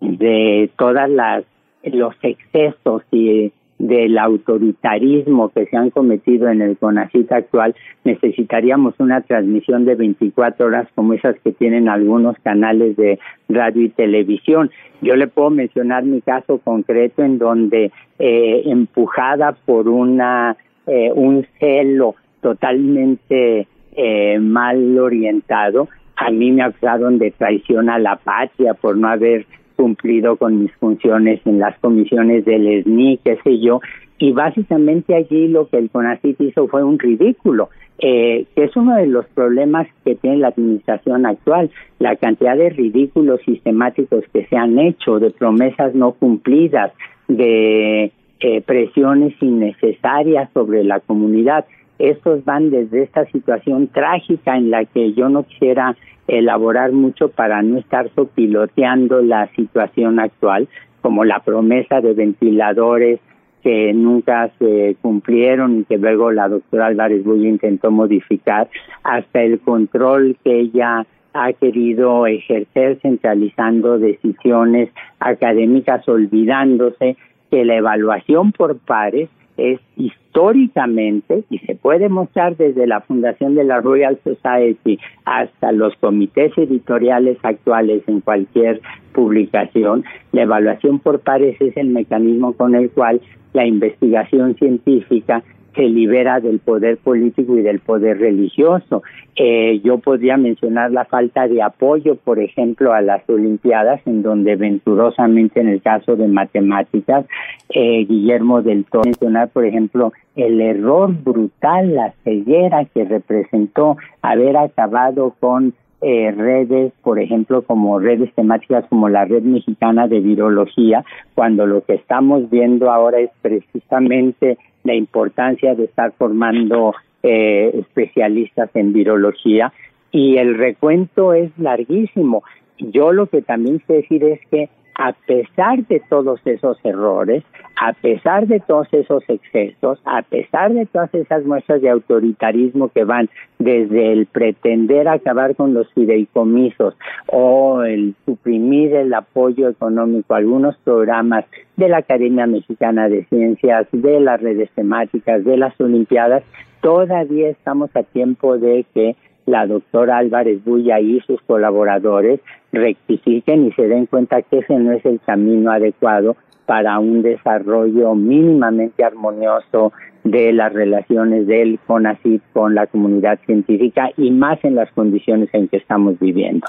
de todas las los excesos y del autoritarismo que se han cometido en el CONACIT actual, necesitaríamos una transmisión de 24 horas como esas que tienen algunos canales de radio y televisión. Yo le puedo mencionar mi caso concreto en donde eh, empujada por una eh, un celo totalmente eh, mal orientado, a mí me acusaron de traición a la patria por no haber cumplido con mis funciones en las comisiones del SNI, qué sé yo, y básicamente allí lo que el CONACYT hizo fue un ridículo, eh, que es uno de los problemas que tiene la administración actual, la cantidad de ridículos sistemáticos que se han hecho, de promesas no cumplidas, de eh, presiones innecesarias sobre la comunidad. Estos van desde esta situación trágica en la que yo no quisiera elaborar mucho para no estar sopiloteando la situación actual, como la promesa de ventiladores que nunca se cumplieron y que luego la doctora Álvarez Bull intentó modificar, hasta el control que ella ha querido ejercer centralizando decisiones académicas, olvidándose que la evaluación por pares es históricamente, y se puede mostrar desde la fundación de la Royal Society hasta los comités editoriales actuales en cualquier publicación, la evaluación por pares es el mecanismo con el cual la investigación científica se libera del poder político y del poder religioso. Eh, yo podría mencionar la falta de apoyo, por ejemplo, a las Olimpiadas, en donde venturosamente en el caso de matemáticas, eh, Guillermo del Toro mencionar, por ejemplo, el error brutal, la ceguera que representó haber acabado con eh, redes, por ejemplo, como redes temáticas como la Red Mexicana de Virología, cuando lo que estamos viendo ahora es precisamente la importancia de estar formando eh, especialistas en virología y el recuento es larguísimo. Yo lo que también sé decir es que a pesar de todos esos errores, a pesar de todos esos excesos, a pesar de todas esas muestras de autoritarismo que van desde el pretender acabar con los fideicomisos o el suprimir el apoyo económico a algunos programas de la Academia Mexicana de Ciencias, de las redes temáticas, de las Olimpiadas, todavía estamos a tiempo de que la doctora Álvarez Bulla y sus colaboradores rectifiquen y se den cuenta que ese no es el camino adecuado para un desarrollo mínimamente armonioso de las relaciones del CONACYT con la comunidad científica y más en las condiciones en que estamos viviendo.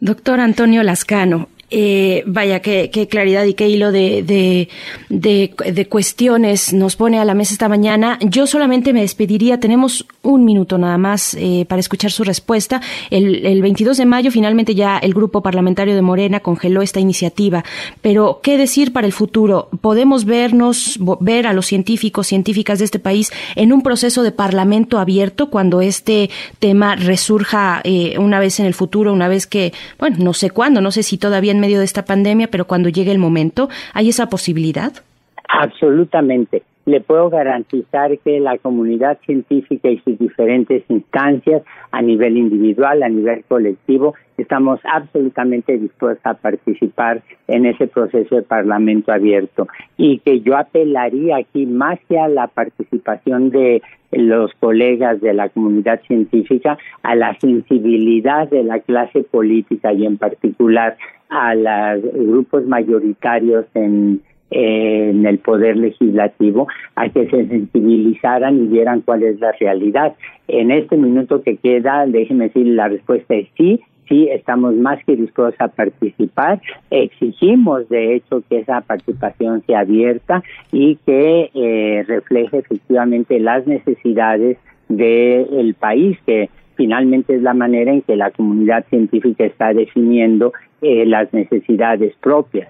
Doctor Antonio Lascano, eh, vaya, qué, claridad y qué hilo de, de, de, cuestiones nos pone a la mesa esta mañana. Yo solamente me despediría, tenemos un minuto nada más eh, para escuchar su respuesta. El, el 22 de mayo finalmente ya el grupo parlamentario de Morena congeló esta iniciativa, pero ¿qué decir para el futuro? ¿Podemos vernos, ver a los científicos, científicas de este país en un proceso de parlamento abierto cuando este tema resurja eh, una vez en el futuro, una vez que, bueno, no sé cuándo, no sé si todavía en medio de esta pandemia, pero cuando llegue el momento, ¿hay esa posibilidad? Absolutamente. Le puedo garantizar que la comunidad científica y sus diferentes instancias, a nivel individual, a nivel colectivo, estamos absolutamente dispuestos a participar en ese proceso de parlamento abierto. Y que yo apelaría aquí más que a la participación de los colegas de la comunidad científica, a la sensibilidad de la clase política y en particular a los grupos mayoritarios en, en el poder legislativo a que se sensibilizaran y vieran cuál es la realidad. En este minuto que queda, déjeme decir, la respuesta es sí, sí estamos más que dispuestos a participar. Exigimos, de hecho, que esa participación sea abierta y que eh, refleje efectivamente las necesidades del país, que finalmente es la manera en que la comunidad científica está definiendo eh, las necesidades propias.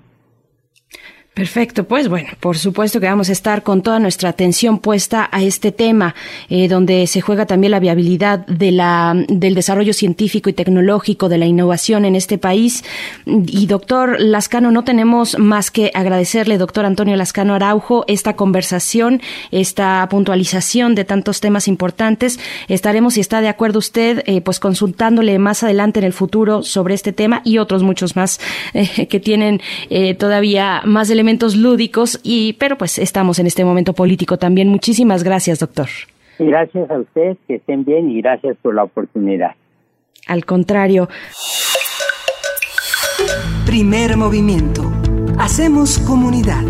Perfecto, pues bueno, por supuesto que vamos a estar con toda nuestra atención puesta a este tema, eh, donde se juega también la viabilidad de la, del desarrollo científico y tecnológico, de la innovación en este país. Y doctor Lascano, no tenemos más que agradecerle, doctor Antonio Lascano Araujo, esta conversación, esta puntualización de tantos temas importantes. Estaremos, si está de acuerdo usted, eh, pues consultándole más adelante en el futuro sobre este tema y otros muchos más eh, que tienen todavía más elementos elementos lúdicos, y, pero pues estamos en este momento político también. Muchísimas gracias, doctor. Gracias a ustedes, que estén bien y gracias por la oportunidad. Al contrario. Primer movimiento. Hacemos comunidad.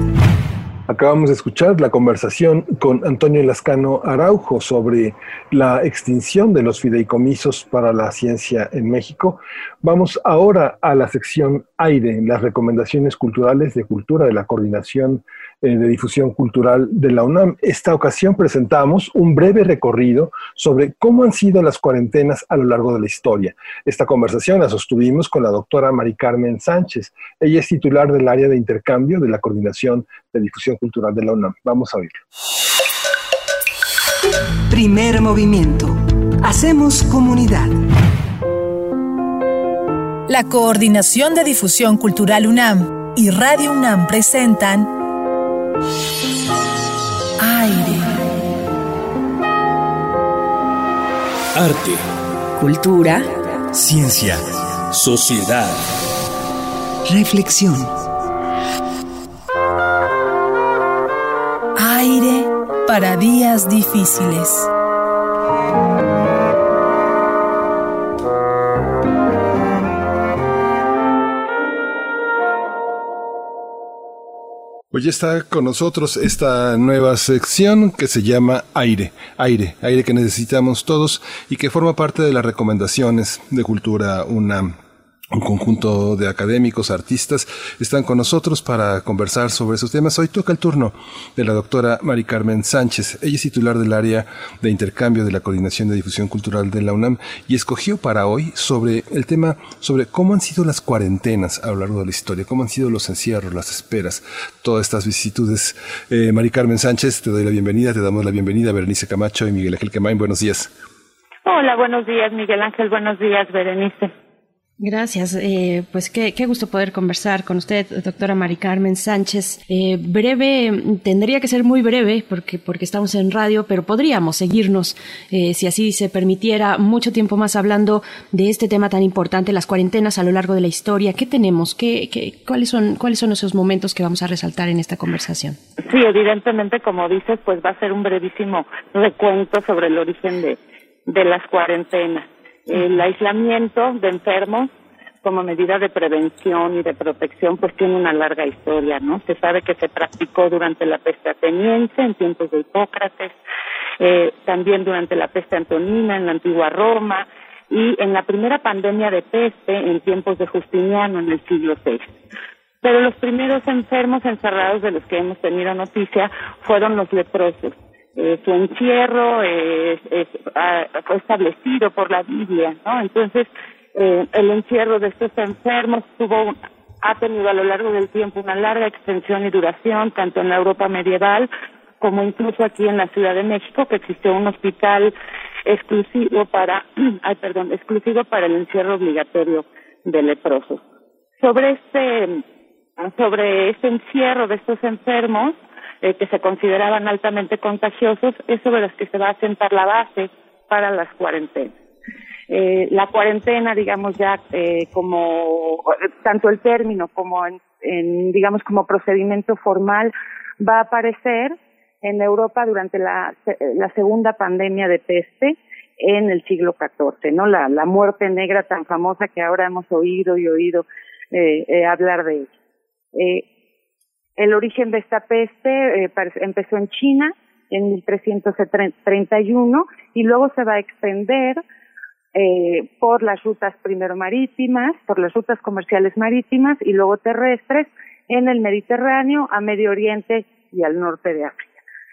Acabamos de escuchar la conversación con Antonio Lascano Araujo sobre la extinción de los fideicomisos para la ciencia en México. Vamos ahora a la sección aire, las recomendaciones culturales de cultura de la coordinación de Difusión Cultural de la UNAM. Esta ocasión presentamos un breve recorrido sobre cómo han sido las cuarentenas a lo largo de la historia. Esta conversación la sostuvimos con la doctora Mari Carmen Sánchez. Ella es titular del área de intercambio de la Coordinación de Difusión Cultural de la UNAM. Vamos a oírlo. Primer movimiento. Hacemos comunidad. La Coordinación de Difusión Cultural UNAM y Radio UNAM presentan Aire. Arte. Cultura. Ciencia. Sociedad. Reflexión. Aire para días difíciles. Hoy está con nosotros esta nueva sección que se llama Aire, aire, aire que necesitamos todos y que forma parte de las recomendaciones de Cultura UNAM un conjunto de académicos, artistas, están con nosotros para conversar sobre esos temas. Hoy toca el turno de la doctora Mari Carmen Sánchez. Ella es titular del área de intercambio de la Coordinación de Difusión Cultural de la UNAM y escogió para hoy sobre el tema sobre cómo han sido las cuarentenas a lo largo de la historia, cómo han sido los encierros, las esperas, todas estas vicisitudes. Eh, Mari Carmen Sánchez, te doy la bienvenida, te damos la bienvenida, Berenice Camacho y Miguel Ángel Quemain. Buenos días. Hola, buenos días, Miguel Ángel. Buenos días, Berenice. Gracias. Eh, pues qué, qué, gusto poder conversar con usted, doctora Mari Carmen Sánchez. Eh, breve, tendría que ser muy breve porque, porque estamos en radio, pero podríamos seguirnos, eh, si así se permitiera, mucho tiempo más hablando de este tema tan importante, las cuarentenas a lo largo de la historia. ¿Qué tenemos? ¿Qué, qué, cuáles, son, ¿Cuáles son esos momentos que vamos a resaltar en esta conversación? Sí, evidentemente, como dices, pues va a ser un brevísimo recuento sobre el origen de, de las cuarentenas. El aislamiento de enfermos como medida de prevención y de protección pues tiene una larga historia, ¿no? Se sabe que se practicó durante la peste ateniense, en tiempos de Hipócrates, eh, también durante la peste antonina en la antigua Roma y en la primera pandemia de peste en tiempos de Justiniano en el siglo VI. Pero los primeros enfermos encerrados de los que hemos tenido noticia fueron los leprosos eh, su encierro eh, fue establecido por la Biblia, ¿no? Entonces, eh, el encierro de estos enfermos tuvo, ha tenido a lo largo del tiempo una larga extensión y duración, tanto en la Europa medieval como incluso aquí en la Ciudad de México, que existió un hospital exclusivo para, ay, perdón, exclusivo para el encierro obligatorio de leprosos. Sobre este, sobre este encierro de estos enfermos, eh, que se consideraban altamente contagiosos, es sobre los que se va a sentar la base para las cuarentenas. Eh, la cuarentena, digamos ya eh, como tanto el término como en, digamos como procedimiento formal va a aparecer en Europa durante la, la segunda pandemia de peste en el siglo XIV, ¿no? La, muerte negra tan famosa que ahora hemos oído y oído eh, hablar de ella. El origen de esta peste eh, empezó en China en 1331 y luego se va a extender eh, por las rutas primero marítimas, por las rutas comerciales marítimas y luego terrestres en el Mediterráneo, a Medio Oriente y al norte de África.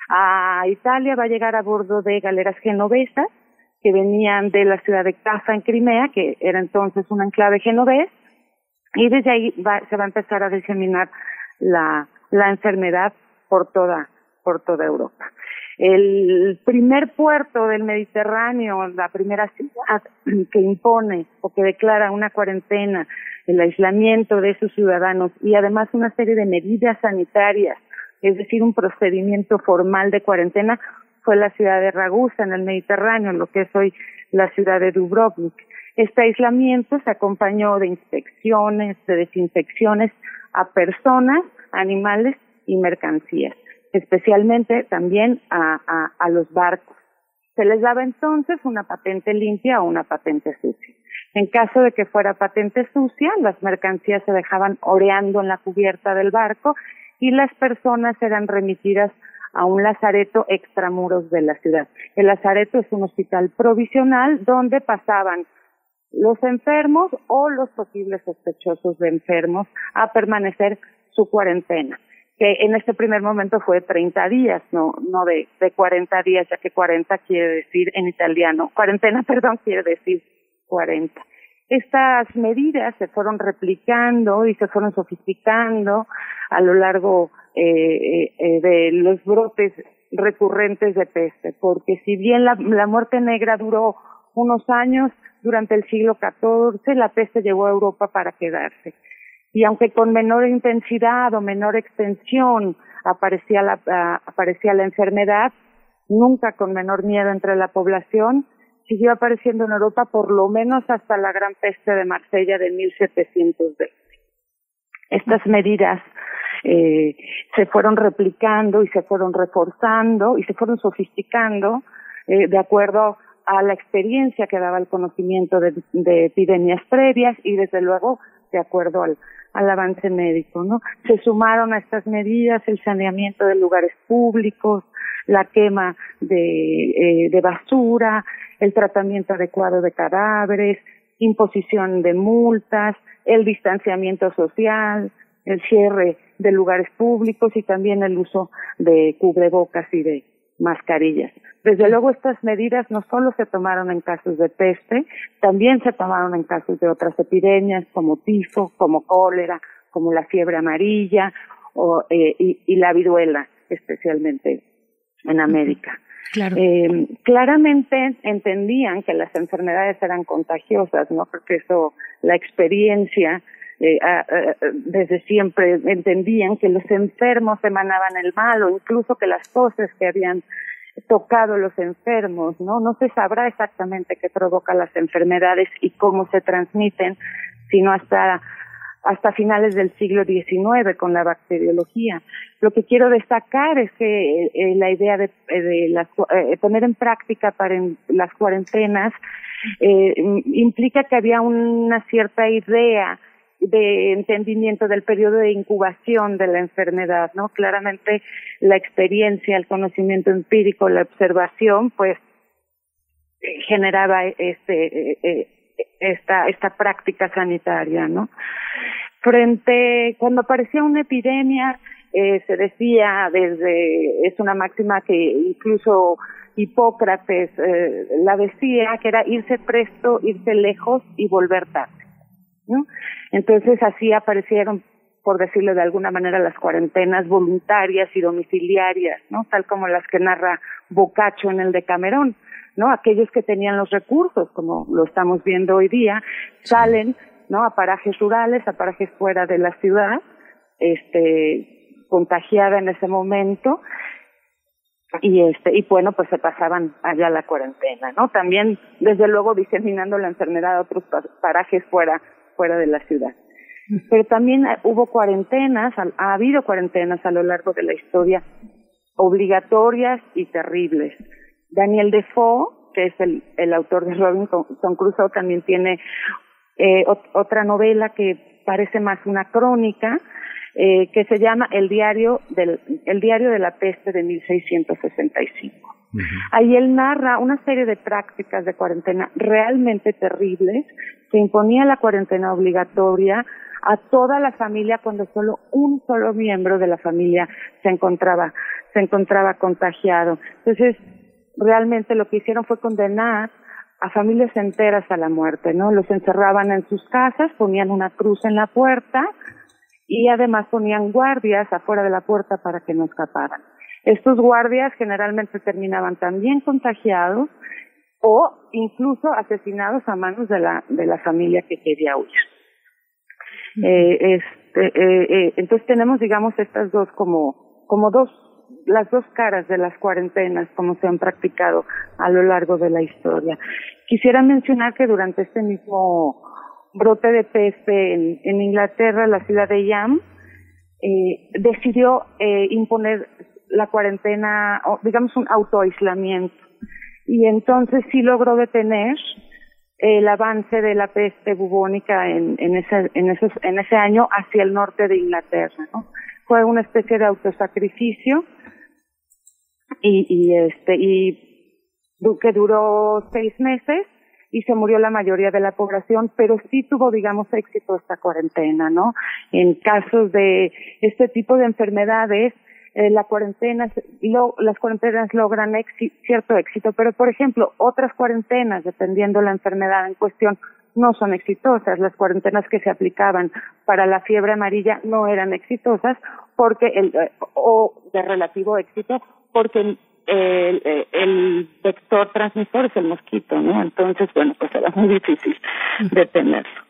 A Italia va a llegar a bordo de galeras genovesas que venían de la ciudad de Caza en Crimea, que era entonces un enclave genovés, y desde ahí va, se va a empezar a diseminar la, la enfermedad por toda, por toda Europa. El primer puerto del Mediterráneo, la primera ciudad que impone o que declara una cuarentena, el aislamiento de sus ciudadanos y además una serie de medidas sanitarias, es decir, un procedimiento formal de cuarentena, fue la ciudad de Ragusa en el Mediterráneo, lo que es hoy la ciudad de Dubrovnik. Este aislamiento se acompañó de inspecciones, de desinfecciones a personas, animales y mercancías, especialmente también a, los barcos. Se les daba entonces una patente limpia o una patente sucia. En caso de que fuera patente sucia, las mercancías se dejaban oreando en la cubierta del barco y las personas eran remitidas a un lazareto extramuros de la ciudad. El lazareto es un hospital provisional donde pasaban los enfermos o los posibles sospechosos de enfermos a permanecer su cuarentena, que en este primer momento fue 30 días, no, no de, de 40 días, ya que 40 quiere decir en italiano, cuarentena, perdón, quiere decir 40. Estas medidas se fueron replicando y se fueron sofisticando a lo largo eh, eh, de los brotes recurrentes de peste, porque si bien la, la muerte negra duró unos años, durante el siglo XIV la peste llegó a Europa para quedarse. Y aunque con menor intensidad o menor extensión aparecía la, uh, aparecía la enfermedad, nunca con menor miedo entre la población, siguió apareciendo en Europa por lo menos hasta la gran peste de Marsella de 1720. Estas medidas eh, se fueron replicando y se fueron reforzando y se fueron sofisticando eh, de acuerdo a la experiencia que daba el conocimiento de, de epidemias previas y desde luego de acuerdo al, avance médico, ¿no? Se sumaron a estas medidas el saneamiento de lugares públicos, la quema eh, de basura, el tratamiento adecuado de cadáveres, imposición de multas, el distanciamiento social, el cierre de lugares públicos y también el uso de cubrebocas y de mascarillas. Desde luego estas medidas no solo se tomaron en casos de peste, también se tomaron en casos de otras epidemias como tifo, como cólera, como la fiebre amarilla o, eh, y, y la viruela, especialmente en América. Claro. Eh, claramente entendían que las enfermedades eran contagiosas, ¿no? Porque eso, la experiencia, eh, a, a, desde siempre entendían que los enfermos emanaban el mal o incluso que las cosas que habían tocado los enfermos, ¿no? No se sabrá exactamente qué provoca las enfermedades y cómo se transmiten, sino hasta hasta finales del siglo XIX con la bacteriología. Lo que quiero destacar es que eh, la idea de, de las, eh, poner en práctica para las cuarentenas eh, implica que había una cierta idea de entendimiento del periodo de incubación de la enfermedad, ¿no? Claramente la experiencia, el conocimiento empírico, la observación, pues generaba este eh, esta esta práctica sanitaria, ¿no? Frente cuando aparecía una epidemia eh, se decía desde es una máxima que incluso Hipócrates eh, la decía que era irse presto, irse lejos y volver tarde. ¿No? Entonces así aparecieron, por decirlo de alguna manera, las cuarentenas voluntarias y domiciliarias, ¿no? Tal como las que narra Boccaccio en el Decamerón, ¿no? Aquellos que tenían los recursos, como lo estamos viendo hoy día, salen, ¿no? A parajes rurales, a parajes fuera de la ciudad, este, contagiada en ese momento, y este y bueno pues se pasaban allá la cuarentena no también desde luego diseminando la enfermedad a otros parajes fuera fuera de la ciudad. Pero también hubo cuarentenas, ha habido cuarentenas a lo largo de la historia obligatorias y terribles. Daniel Defoe, que es el, el autor de Robinson Crusoe, también tiene eh, otra novela que parece más una crónica, eh, que se llama El diario, del, el diario de la peste de 1665. Uh -huh. Ahí él narra una serie de prácticas de cuarentena realmente terribles. Se imponía la cuarentena obligatoria a toda la familia cuando solo un solo miembro de la familia se encontraba se encontraba contagiado. Entonces, realmente lo que hicieron fue condenar a familias enteras a la muerte, ¿no? Los encerraban en sus casas, ponían una cruz en la puerta y además ponían guardias afuera de la puerta para que no escaparan. Estos guardias generalmente terminaban también contagiados o incluso asesinados a manos de la, de la familia que quería huir. Eh, este, eh, eh, entonces tenemos, digamos, estas dos como, como dos, las dos caras de las cuarentenas, como se han practicado a lo largo de la historia. Quisiera mencionar que durante este mismo brote de peste en, en Inglaterra, la ciudad de Yam, eh, decidió eh, imponer la cuarentena, o, digamos un autoaislamiento. Y entonces sí logró detener el avance de la peste bubónica en, en, ese, en, ese, en ese año hacia el norte de Inglaterra. ¿no? Fue una especie de autosacrificio y, y, este, y que duró seis meses y se murió la mayoría de la población, pero sí tuvo, digamos, éxito esta cuarentena, ¿no? En casos de este tipo de enfermedades, eh, la cuarentena, lo, las cuarentenas logran cierto éxito, pero por ejemplo, otras cuarentenas, dependiendo la enfermedad en cuestión, no son exitosas. Las cuarentenas que se aplicaban para la fiebre amarilla no eran exitosas porque el, eh, o de relativo éxito porque el, el, el, vector transmisor es el mosquito, ¿no? Entonces, bueno, pues era muy difícil detenerlo.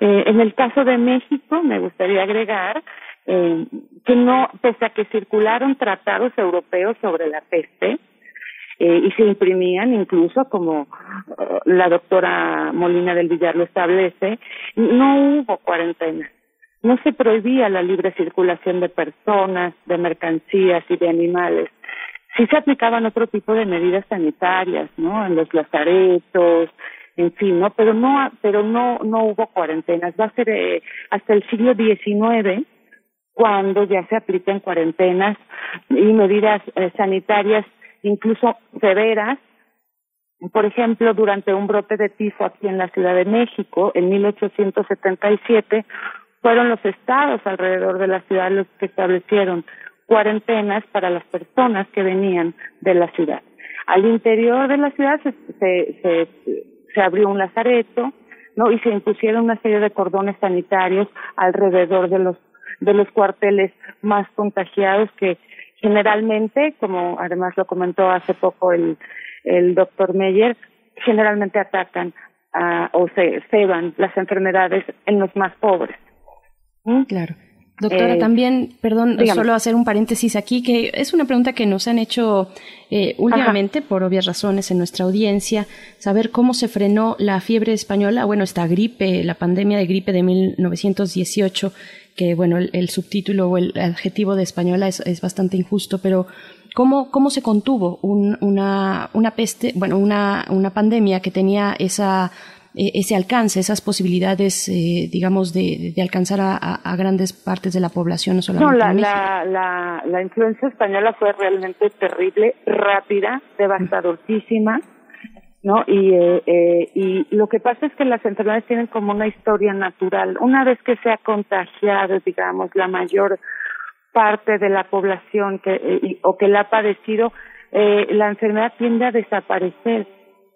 Eh, en el caso de México, me gustaría agregar eh, que no, pese a que circularon tratados europeos sobre la peste, eh, y se imprimían incluso como uh, la doctora Molina del Villar lo establece, no hubo cuarentena. No se prohibía la libre circulación de personas, de mercancías y de animales. Sí se aplicaban otro tipo de medidas sanitarias, ¿no? En los lazaretos, en fin, ¿no? Pero no, pero no, no hubo cuarentenas. Va a ser eh, hasta el siglo XIX cuando ya se apliquen cuarentenas y medidas eh, sanitarias incluso severas. Por ejemplo, durante un brote de tifo aquí en la Ciudad de México, en 1877, fueron los estados alrededor de la ciudad los que establecieron cuarentenas para las personas que venían de la ciudad. Al interior de la ciudad se, se, se, se abrió un lazareto, ¿no? Y se impusieron una serie de cordones sanitarios alrededor de los de los cuarteles más contagiados que generalmente, como además lo comentó hace poco el, el doctor Meyer, generalmente atacan o se ceban las enfermedades en los más pobres. ¿Mm? Claro. Doctora, eh, también, perdón, solo hacer un paréntesis aquí, que es una pregunta que nos han hecho eh, últimamente, por obvias razones, en nuestra audiencia, saber cómo se frenó la fiebre española, bueno, esta gripe, la pandemia de gripe de 1918, que bueno, el, subtítulo o el adjetivo de española es, es bastante injusto, pero ¿cómo, cómo se contuvo una, una peste, bueno, una, una pandemia que tenía esa e, ese alcance, esas posibilidades, eh, digamos, de, de alcanzar a, a, grandes partes de la población, no solamente no, la, la, la, influencia española fue realmente terrible, rápida, devastadortísima. ¿No? Y, eh, eh, y lo que pasa es que las enfermedades tienen como una historia natural. Una vez que se ha contagiado, digamos, la mayor parte de la población que, eh, o que la ha padecido, eh, la enfermedad tiende a desaparecer,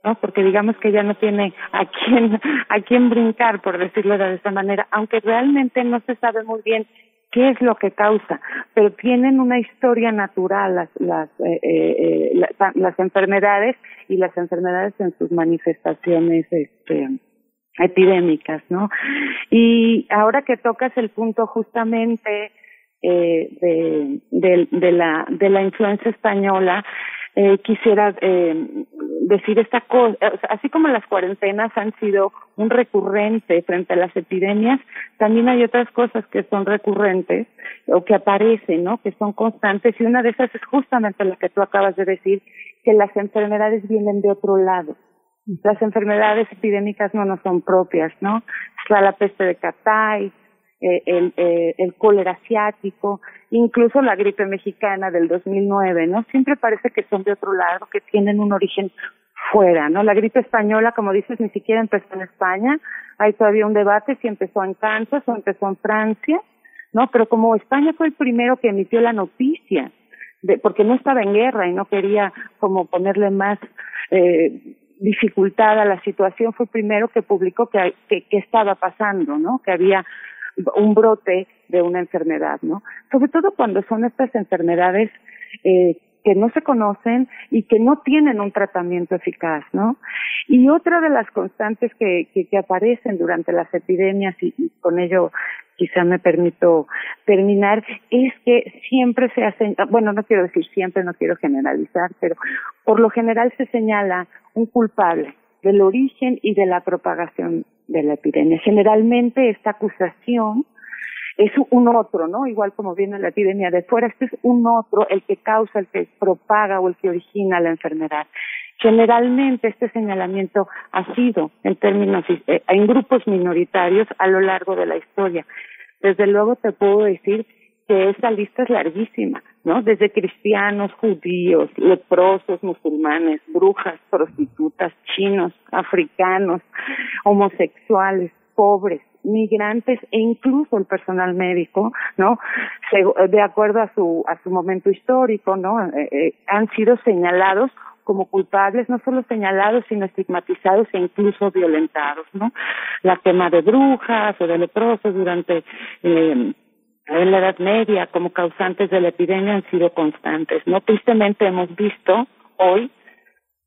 ¿no? Porque digamos que ya no tiene a quién, a quién brincar, por decirlo de esta manera, aunque realmente no se sabe muy bien qué es lo que causa, pero tienen una historia natural las las eh, eh, la, las enfermedades y las enfermedades en sus manifestaciones este epidémicas, ¿no? Y ahora que tocas el punto justamente eh, de, la de la influencia española, eh, quisiera eh, decir esta cosa, así como las cuarentenas han sido un recurrente frente a las epidemias, también hay otras cosas que son recurrentes o que aparecen, ¿no? Que son constantes y una de esas es justamente lo que tú acabas de decir, que las enfermedades vienen de otro lado. Las enfermedades epidémicas no nos son propias, ¿no? Está la peste de Catay, eh, el, eh, el cólera asiático, incluso la gripe mexicana del 2009, ¿no? Siempre parece que son de otro lado, que tienen un origen fuera, ¿no? La gripe española, como dices, ni siquiera empezó en España. Hay todavía un debate si empezó en Kansas o empezó en Francia, ¿no? Pero como España fue el primero que emitió la noticia, de, porque no estaba en guerra y no quería como ponerle más eh, dificultad a la situación, fue el primero que publicó que, que, que estaba pasando, ¿no? Que había un brote de una enfermedad, ¿no? Sobre todo cuando son estas enfermedades eh, que no se conocen y que no tienen un tratamiento eficaz, ¿no? Y otra de las constantes que, que, aparecen durante las epidemias, y, con ello quizá me permito terminar, es que siempre se hacen, bueno, no quiero decir siempre, no quiero generalizar, pero por lo general se señala un culpable del origen y de la propagación de la epidemia. Generalmente esta acusación es un otro, ¿no? Igual como viene la epidemia de fuera, este es un otro el que causa, el que propaga o el que origina la enfermedad. Generalmente este señalamiento ha sido en términos, eh, en grupos minoritarios a lo largo de la historia. Desde luego te puedo decir que esa lista es larguísima, ¿no? Desde cristianos, judíos, leprosos, musulmanes, brujas, prostitutas, chinos, africanos, homosexuales, pobres, migrantes e incluso el personal médico, ¿no? de acuerdo a su a su momento histórico, ¿no? Eh, eh, han sido señalados como culpables, no solo señalados, sino estigmatizados e incluso violentados, ¿no? La quema de brujas o de leprosos durante eh, en la Edad Media como causantes de la epidemia han sido constantes, ¿no? Tristemente hemos visto hoy,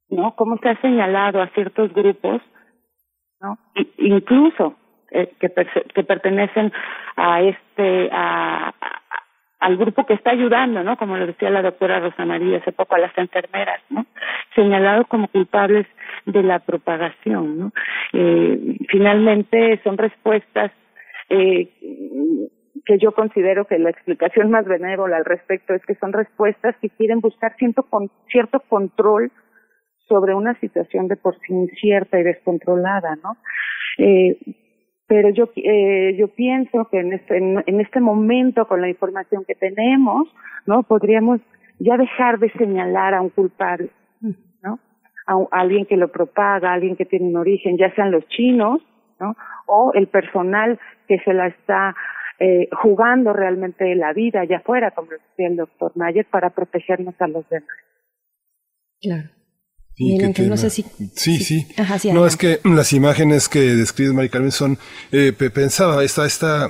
¿no? Cómo se ha señalado a ciertos grupos, ¿no? incluso eh, que, pertenecen a este a, al grupo que está ayudando, ¿no? Como lo decía la doctora Rosa María hace poco a las enfermeras, ¿no? Señalados como culpables de la propagación, ¿no? Eh, finalmente son respuestas eh, que yo considero que la explicación más benévola al respecto es que son respuestas que quieren buscar cierto, con, cierto control sobre una situación de por sí incierta y descontrolada, ¿no? Eh, pero yo eh, yo pienso que en este en, este momento con la información que tenemos no podríamos ya dejar de señalar a un culpable no a, alguien que lo propaga a alguien que tiene un origen ya sean los chinos no o el personal que se la está eh, jugando realmente la vida allá afuera como decía el doctor Mayer para protegernos a los demás. Claro. Sí, no sé si, sí, sí. no, es que las imágenes que describe Mari Carmen son, eh, pensaba, esta, esta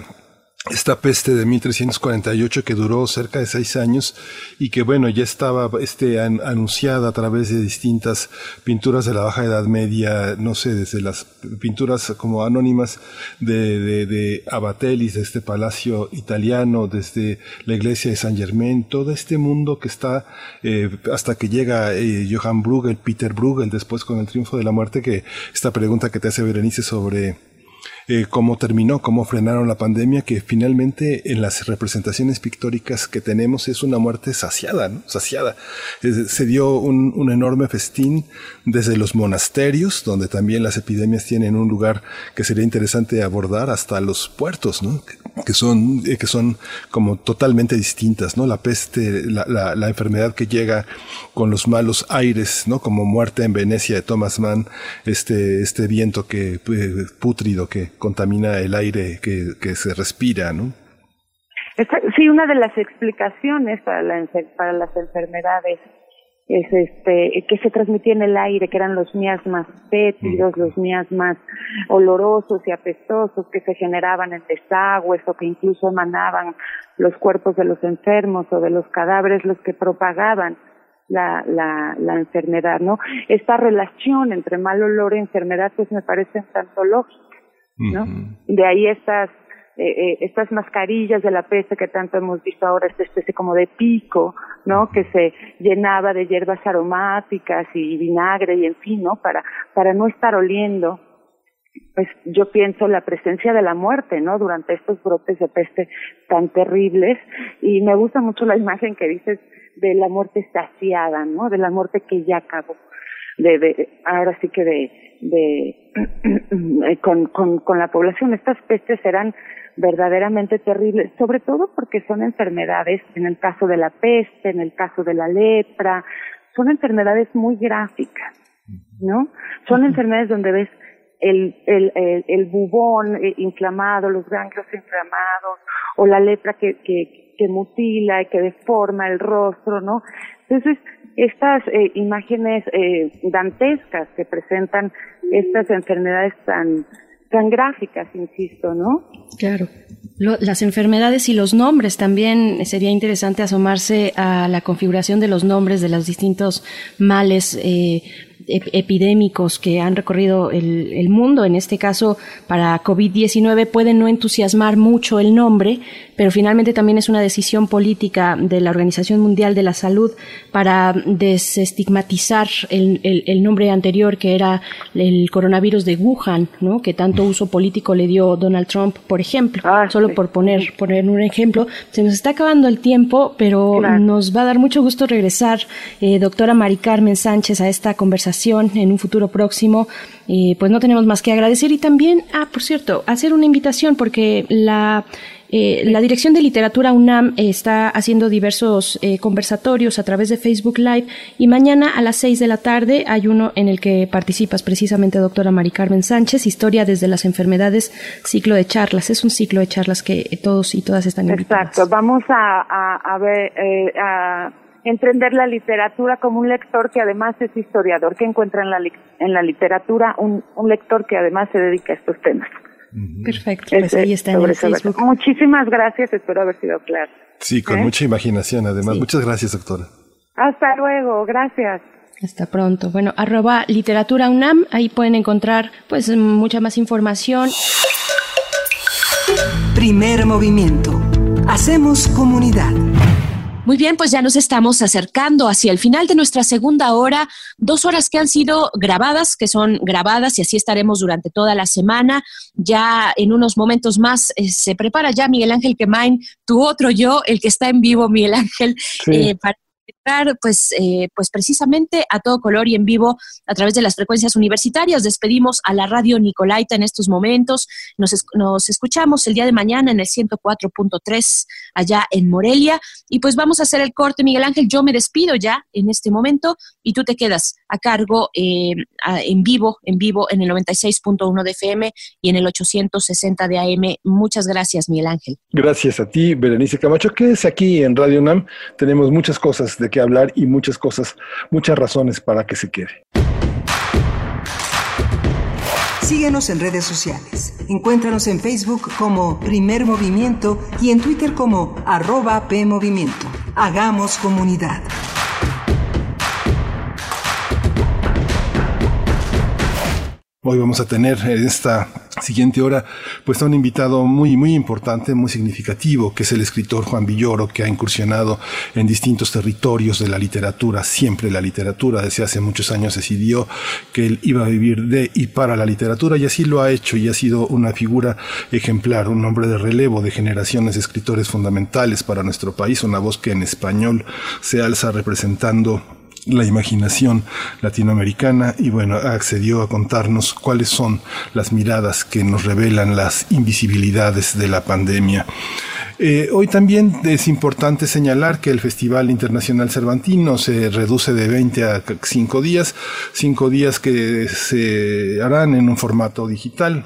esta peste de 1348 que duró cerca de seis años y que bueno ya estaba este anunciada a través de distintas pinturas de la Baja Edad Media no sé desde las pinturas como anónimas de, de, de Abatelis de este palacio italiano desde la iglesia de San Germain todo este mundo que está eh, hasta que llega eh, Johann Bruegel Peter Bruegel después con el triunfo de la muerte que esta pregunta que te hace Berenice sobre eh, cómo terminó, cómo frenaron la pandemia, que finalmente en las representaciones pictóricas que tenemos es una muerte saciada, ¿no? Saciada. se dio un, enorme festín desde los monasterios, donde también las epidemias tienen un lugar que sería interesante abordar, hasta los puertos, ¿no? Que son, eh, que son como totalmente distintas. La peste, la, enfermedad que llega con los malos aires, ¿no? Como muerte en Venecia de Thomas Mann, este, este viento que, eh, pútrido que contamina el aire que, que se respira, ¿no? Sí, una de las explicaciones para, la, para las enfermedades es este que se transmitía en el aire, que eran los miasmas fétidos, los miasmas olorosos y apestosos que se generaban en desagües o que incluso emanaban los cuerpos de los enfermos o de los cadáveres, los que propagaban la, la, la enfermedad, ¿no? Esta relación entre mal olor y enfermedad, pues me parece un tanto lógica, ¿no? De ahí estas eh, eh, estas mascarillas de la peste que tanto hemos visto ahora, esta especie como de pico, ¿no? Que se llenaba de hierbas aromáticas y vinagre y en fin, ¿no? Para, para no estar oliendo, pues yo pienso la presencia de la muerte, ¿no? Durante estos brotes de peste tan terribles y me gusta mucho la imagen que dices de la muerte saciada, ¿no? De la muerte que ya acabó. De, de, ahora sí que de, de con, con, con la población. Estas pestes eran verdaderamente terribles, sobre todo porque son enfermedades, en el caso de la peste, en el caso de la lepra, son enfermedades muy gráficas, ¿no? Son enfermedades donde ves el, el, el, el bubón eh, inflamado, los ganglios inflamados, o la lepra que, que, que mutila y que deforma el rostro, ¿no? Entonces, estas eh, imágenes eh, dantescas que presentan estas enfermedades tan tan gráficas, insisto, ¿no? Claro. las enfermedades y los nombres también sería interesante asomarse a la configuración de los nombres de los distintos males. Eh, epidémicos que han recorrido el, el mundo, en este caso para COVID-19, pueden no entusiasmar mucho el nombre, pero finalmente también es una decisión política de la Organización Mundial de la Salud para desestigmatizar el, el, nombre anterior que era el coronavirus de Wuhan, ¿no? que tanto uso político le dio Donald Trump, por ejemplo. Ah, Solo por poner, poner un ejemplo. Se nos está acabando el tiempo, pero nos va a dar mucho gusto regresar, eh, doctora Mari Carmen Sánchez, a esta conversación en un futuro próximo. Eh, pues no tenemos más que agradecer y también, ah, por cierto, hacer una invitación porque la eh, la Dirección de Literatura UNAM está haciendo diversos eh, conversatorios a través de Facebook Live y mañana a las seis de la tarde hay uno en el que participas precisamente, doctora Mari Carmen Sánchez, Historia desde las enfermedades, ciclo de charlas. Es un ciclo de charlas que todos y todas están invitados. Exacto. Vamos a, ver, eh, a entender la literatura como un lector que además es historiador, que encuentra en la, en la literatura un, un lector que además se dedica a estos temas. Perfecto, pues ahí está en Facebook. Muchísimas gracias, espero haber sido claro. Sí, con ¿Eh? mucha imaginación además. Muchas gracias, doctora. Hasta luego, gracias. Hasta pronto. Bueno, arroba literatura UNAM, ahí pueden encontrar pues mucha más información. Primer movimiento. Hacemos comunidad. Muy bien, pues ya nos estamos acercando hacia el final de nuestra segunda hora, dos horas que han sido grabadas, que son grabadas y así estaremos durante toda la semana. Ya en unos momentos más eh, se prepara ya Miguel Ángel Quemain, tu otro yo, el que está en vivo, Miguel Ángel, eh, para pues, eh, pues precisamente a todo color y en vivo a través de las frecuencias universitarias. Despedimos a la radio Nicolaita en estos momentos. Nos, nos escuchamos el día de mañana en el 104.3 allá en Morelia. Y pues vamos a hacer el corte, Miguel Ángel. Yo me despido ya en este momento y tú te quedas a cargo eh, en vivo, en vivo en el 96.1 de FM y en el 860 de AM. Muchas gracias, Miguel Ángel. Gracias a ti, Berenice Camacho. Quédese aquí en Radio UNAM. Tenemos muchas cosas de hablar y muchas cosas, muchas razones para que se quede. Síguenos en redes sociales. Encuéntranos en Facebook como Primer Movimiento y en Twitter como arroba PMovimiento. Hagamos comunidad. Hoy vamos a tener en esta siguiente hora pues a un invitado muy muy importante, muy significativo, que es el escritor Juan Villoro, que ha incursionado en distintos territorios de la literatura, siempre la literatura, desde hace muchos años decidió que él iba a vivir de y para la literatura y así lo ha hecho y ha sido una figura ejemplar, un hombre de relevo de generaciones de escritores fundamentales para nuestro país, una voz que en español se alza representando la imaginación latinoamericana y bueno, accedió a contarnos cuáles son las miradas que nos revelan las invisibilidades de la pandemia. Eh, hoy también es importante señalar que el Festival Internacional Cervantino se reduce de 20 a 5 días, 5 días que se harán en un formato digital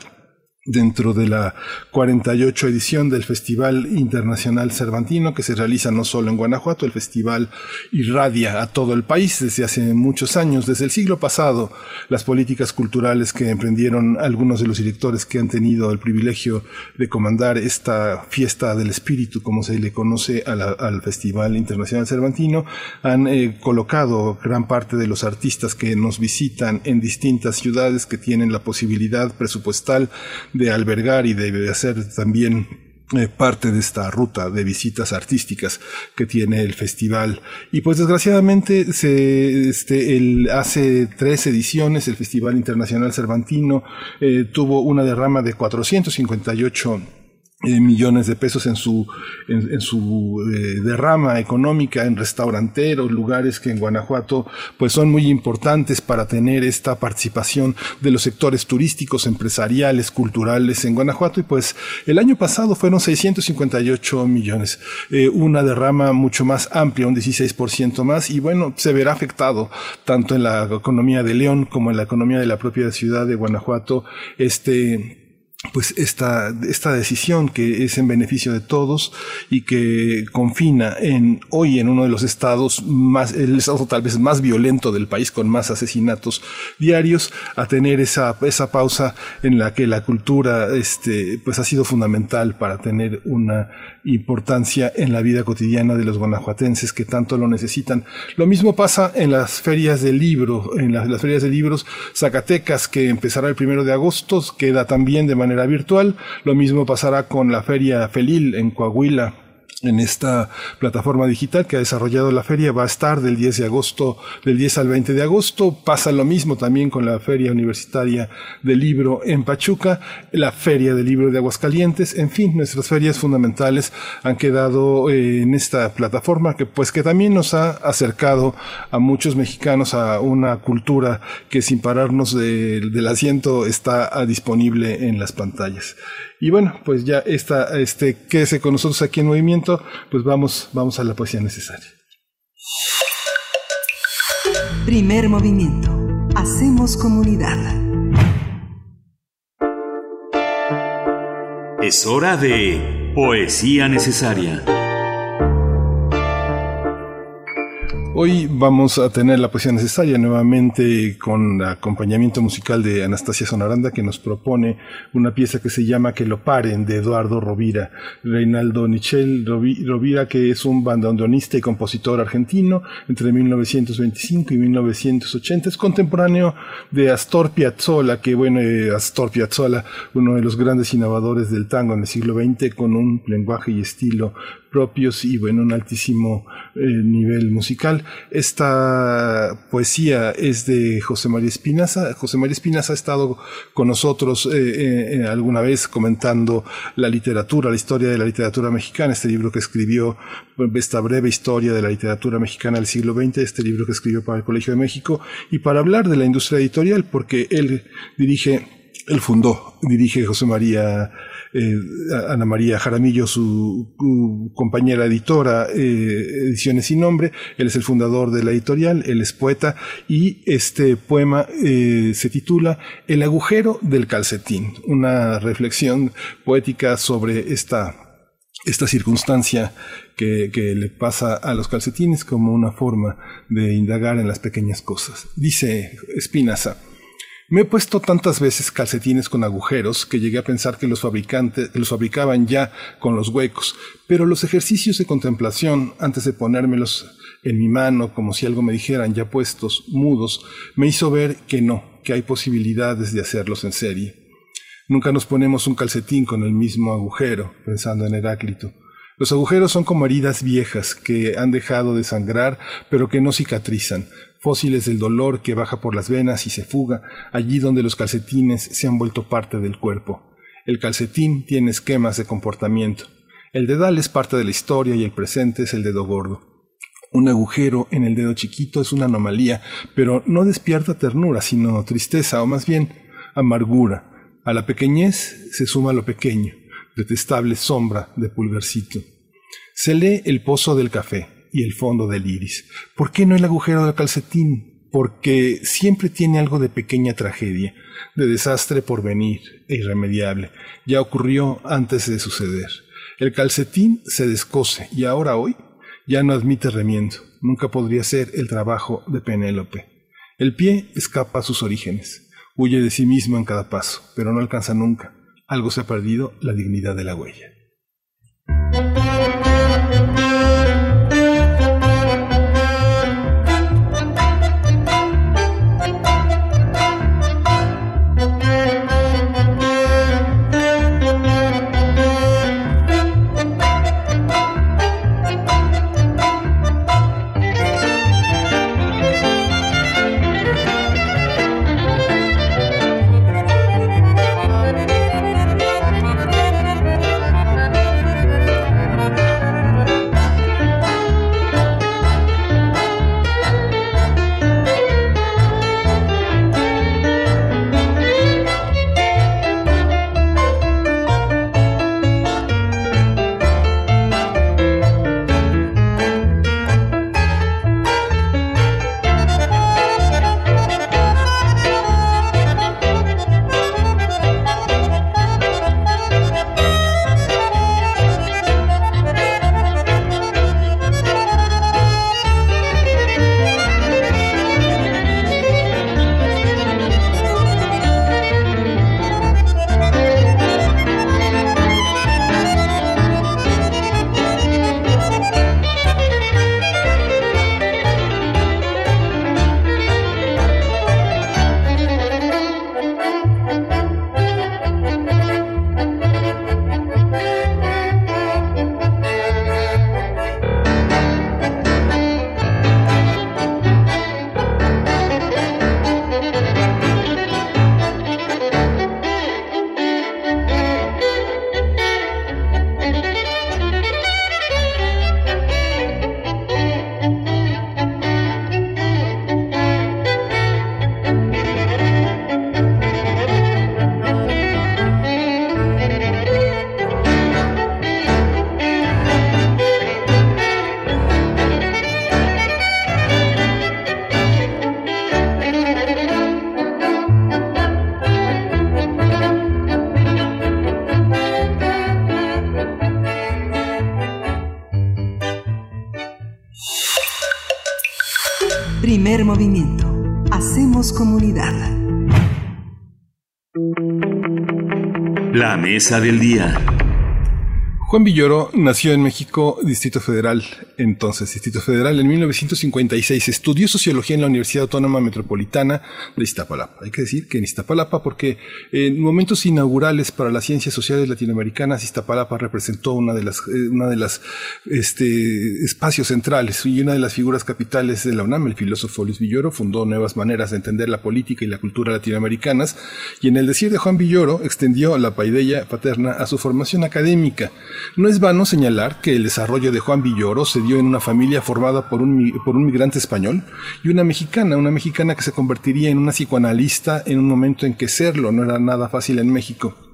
dentro de la 48 edición del Festival Internacional Cervantino que se realiza no solo en Guanajuato, el festival irradia a todo el país desde hace muchos años, desde el siglo pasado, las políticas culturales que emprendieron algunos de los directores que han tenido el privilegio de comandar esta fiesta del espíritu, como se le conoce al Festival Internacional Cervantino, han eh, colocado gran parte de los artistas que nos visitan en distintas ciudades que tienen la posibilidad presupuestal de albergar y de hacer también eh, parte de esta ruta de visitas artísticas que tiene el festival. Y pues desgraciadamente se, este, el, hace tres ediciones el Festival Internacional Cervantino eh, tuvo una derrama de 458 eh, millones de pesos en su, en, su eh, derrama económica en restauranteros, lugares que en Guanajuato pues son muy importantes para tener esta participación de los sectores turísticos, empresariales, culturales en Guanajuato. Y pues el año pasado fueron 658 millones, eh, una derrama mucho más amplia, un 16% más. Y bueno, se verá afectado tanto en la economía de León como en la economía de la propia ciudad de Guanajuato este pues esta, esta decisión que es en beneficio de todos y que confina en hoy en uno de los estados más, el estado tal vez más violento del país con más asesinatos diarios, a tener esa, esa pausa en la que la cultura este, pues ha sido fundamental para tener una importancia en la vida cotidiana de los guanajuatenses que tanto lo necesitan. Lo mismo pasa en las ferias del libro, en las, las ferias de libros Zacatecas que empezará el primero de agosto, queda también de manera virtual. Lo mismo pasará con la Feria Felil en Coahuila en esta plataforma digital que ha desarrollado la feria va a estar del 10 de agosto, del 10 al 20 de agosto. Pasa lo mismo también con la Feria Universitaria del Libro en Pachuca, la Feria del Libro de Aguascalientes. En fin, nuestras ferias fundamentales han quedado eh, en esta plataforma que pues que también nos ha acercado a muchos mexicanos a una cultura que sin pararnos del asiento está disponible en las pantallas. Y bueno, pues ya está, este, quédese con nosotros aquí en Movimiento, pues vamos, vamos a la poesía necesaria. Primer movimiento. Hacemos comunidad. Es hora de poesía necesaria. Hoy vamos a tener la poesía necesaria nuevamente con acompañamiento musical de Anastasia Sonaranda que nos propone una pieza que se llama Que lo paren de Eduardo Rovira. Reinaldo Nichel Rovira que es un bandoneonista y compositor argentino entre 1925 y 1980. Es contemporáneo de Astor Piazzolla que bueno, eh, Astor Piazzolla, uno de los grandes innovadores del tango en el siglo XX con un lenguaje y estilo propios y bueno, un altísimo eh, nivel musical. Esta poesía es de José María Espinaza. José María Espinaza ha estado con nosotros eh, eh, alguna vez comentando la literatura, la historia de la literatura mexicana, este libro que escribió, esta breve historia de la literatura mexicana del siglo XX, este libro que escribió para el Colegio de México, y para hablar de la industria editorial, porque él dirige, él fundó, dirige José María eh, Ana María Jaramillo, su, compañera editora, eh, Ediciones sin Nombre. Él es el fundador de la editorial, él es poeta y este poema eh, se titula El agujero del calcetín, una reflexión poética sobre esta esta circunstancia que, le pasa a los calcetines como una forma de indagar en las pequeñas cosas. Dice Espinaza, me he puesto tantas veces calcetines con agujeros que llegué a pensar que los fabricantes los fabricaban ya con los huecos, pero los ejercicios de contemplación antes de ponérmelos en mi mano como si algo me dijeran ya puestos, mudos, me hizo ver que no, que hay posibilidades de hacerlos en serie. Nunca nos ponemos un calcetín con el mismo agujero, pensando en Heráclito. Los agujeros son como heridas viejas que han dejado de sangrar, pero que no cicatrizan, fósiles del dolor que baja por las venas y se fuga, allí donde los calcetines se han vuelto parte del cuerpo. El calcetín tiene esquemas de comportamiento. El dedal es parte de la historia y el presente es el dedo gordo. Un agujero en el dedo chiquito es una anomalía, pero no despierta ternura, sino tristeza, o más bien amargura. A la pequeñez se suma lo pequeño, detestable sombra de pulgarcito. Se lee el pozo del café, y el fondo del iris. ¿Por qué no el agujero del calcetín? Porque siempre tiene algo de pequeña tragedia, de desastre por venir e irremediable. Ya ocurrió antes de suceder. El calcetín se descose y ahora hoy ya no admite remiendo. Nunca podría ser el trabajo de Penélope. El pie escapa a sus orígenes, huye de sí mismo en cada paso, pero no alcanza nunca. Algo se ha perdido, la dignidad de la huella. Juan Villoro nació en México, Distrito Federal, entonces Distrito Federal, en 1956. Estudió sociología en la Universidad Autónoma Metropolitana de Iztapalapa. Hay que decir que en Iztapalapa, porque en momentos inaugurales para las ciencias sociales latinoamericanas, Iztapalapa representó una de las, eh, una de las este, espacios centrales y una de las figuras capitales de la UNAM. El filósofo Luis Villoro fundó nuevas maneras de entender la política y la cultura latinoamericanas y en el decir de Juan Villoro extendió la paideya paterna a su formación académica. No es vano señalar que el desarrollo de Juan Villoro se en una familia formada por un, por un migrante español y una mexicana, una mexicana que se convertiría en una psicoanalista en un momento en que serlo no era nada fácil en México.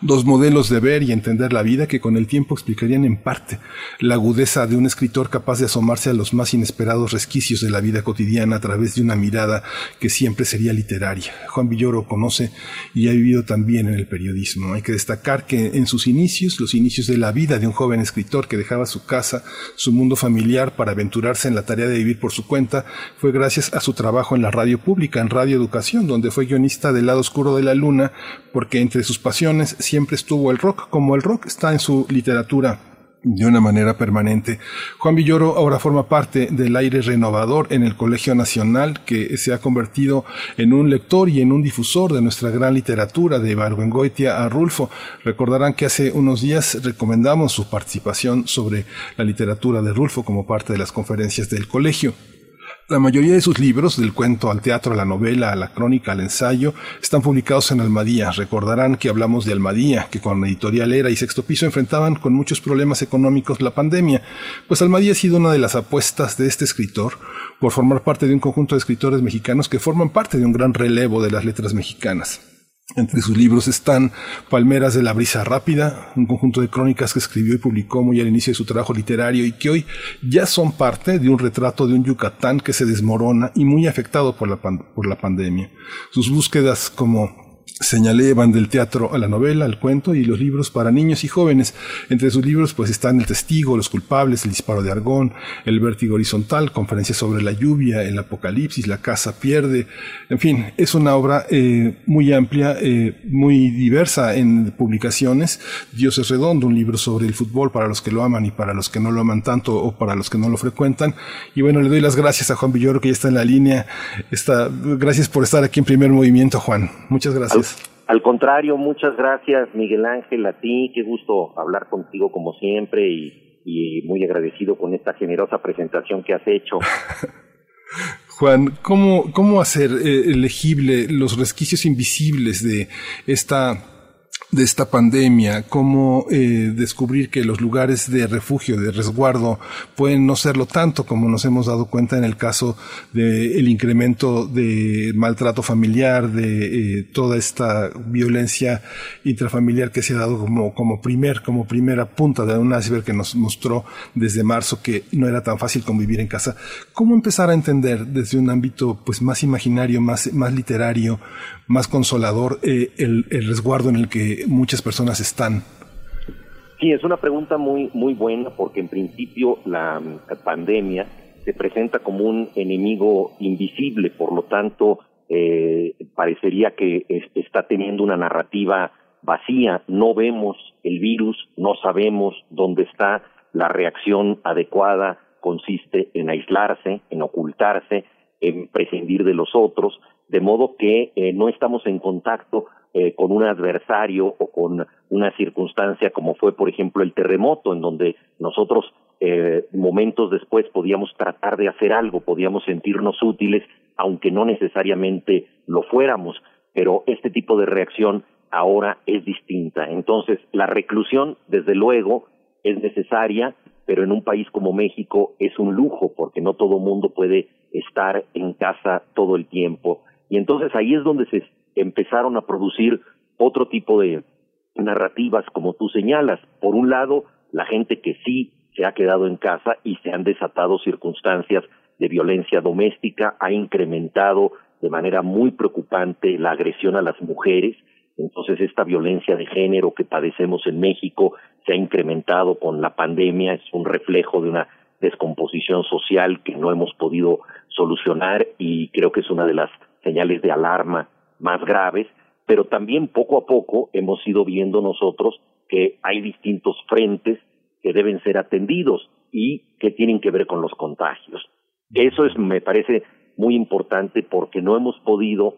Dos modelos de ver y entender la vida que con el tiempo explicarían en parte la agudeza de un escritor capaz de asomarse a los más inesperados resquicios de la vida cotidiana a través de una mirada que siempre sería literaria. Juan Villoro conoce y ha vivido también en el periodismo. Hay que destacar que en sus inicios, los inicios de la vida de un joven escritor que dejaba su casa, su mundo familiar para aventurarse en la tarea de vivir por su cuenta, fue gracias a su trabajo en la radio pública, en Radio Educación, donde fue guionista del lado oscuro de la luna, porque entre sus pasiones siempre estuvo el rock, como el rock está en su literatura de una manera permanente. Juan Villoro ahora forma parte del aire renovador en el Colegio Nacional, que se ha convertido en un lector y en un difusor de nuestra gran literatura, de Barbengoitia a Rulfo. Recordarán que hace unos días recomendamos su participación sobre la literatura de Rulfo como parte de las conferencias del colegio. La mayoría de sus libros, del cuento al teatro, a la novela, a la crónica, al ensayo, están publicados en Almadía. Recordarán que hablamos de Almadía, que con Editorial Era y Sexto Piso enfrentaban con muchos problemas económicos la pandemia. Pues Almadía ha sido una de las apuestas de este escritor por formar parte de un conjunto de escritores mexicanos que forman parte de un gran relevo de las letras mexicanas. Entre sus libros están Palmeras de la Brisa Rápida, un conjunto de crónicas que escribió y publicó muy al inicio de su trabajo literario y que hoy ya son parte de un retrato de un Yucatán que se desmorona y muy afectado por la, por la pandemia. Sus búsquedas como Señalé van del teatro a la novela, al cuento y los libros para niños y jóvenes. Entre sus libros pues están El testigo, Los culpables, El disparo de Argón, El vértigo horizontal, Conferencias sobre la lluvia, El apocalipsis, La casa pierde. En fin, es una obra eh, muy amplia, eh, muy diversa en publicaciones. Dios es redondo, un libro sobre el fútbol para los que lo aman y para los que no lo aman tanto o para los que no lo frecuentan. Y bueno, le doy las gracias a Juan Villoro que ya está en la línea. Está, gracias por estar aquí en primer movimiento, Juan. Muchas gracias. Al contrario, muchas gracias Miguel Ángel, a ti, qué gusto hablar contigo como siempre y, muy agradecido con esta generosa presentación que has hecho. Juan, ¿cómo, cómo hacer eh, elegible los resquicios invisibles de esta de esta pandemia, cómo eh, descubrir que los lugares de refugio, de resguardo, pueden no serlo tanto como nos hemos dado cuenta en el caso del incremento de maltrato familiar, de eh, toda esta violencia intrafamiliar que se ha dado como, como primer, como primera punta de un iceberg que nos mostró desde marzo que no era tan fácil convivir en casa. ¿Cómo empezar a entender desde un ámbito pues más imaginario, más, más literario, más consolador eh, el, el resguardo en el que muchas personas están? Sí, es una pregunta muy, muy buena porque en principio la pandemia se presenta como un enemigo invisible, por lo tanto eh, parecería que está teniendo una narrativa vacía, no vemos el virus, no sabemos dónde está, la reacción adecuada consiste en aislarse, en ocultarse, en prescindir de los otros, de modo que eh, no estamos en contacto eh, con un adversario o con una circunstancia como fue, por ejemplo, el terremoto, en donde nosotros eh, momentos después podíamos tratar de hacer algo, podíamos sentirnos útiles, aunque no necesariamente lo fuéramos, pero este tipo de reacción ahora es distinta. Entonces, la reclusión, desde luego, es necesaria, pero en un país como México es un lujo, porque no todo mundo puede estar en casa todo el tiempo. Y entonces ahí es donde se empezaron a producir otro tipo de narrativas, como tú señalas. Por un lado, la gente que sí se ha quedado en casa y se han desatado circunstancias de violencia doméstica, ha incrementado de manera muy preocupante la agresión a las mujeres. Entonces, esta violencia de género que padecemos en México se ha incrementado con la pandemia, es un reflejo de una descomposición social que no hemos podido solucionar y creo que es una de las señales de alarma más graves, pero también poco a poco hemos ido viendo nosotros que hay distintos frentes que deben ser atendidos y que tienen que ver con los contagios. Eso es, me parece muy importante porque no hemos podido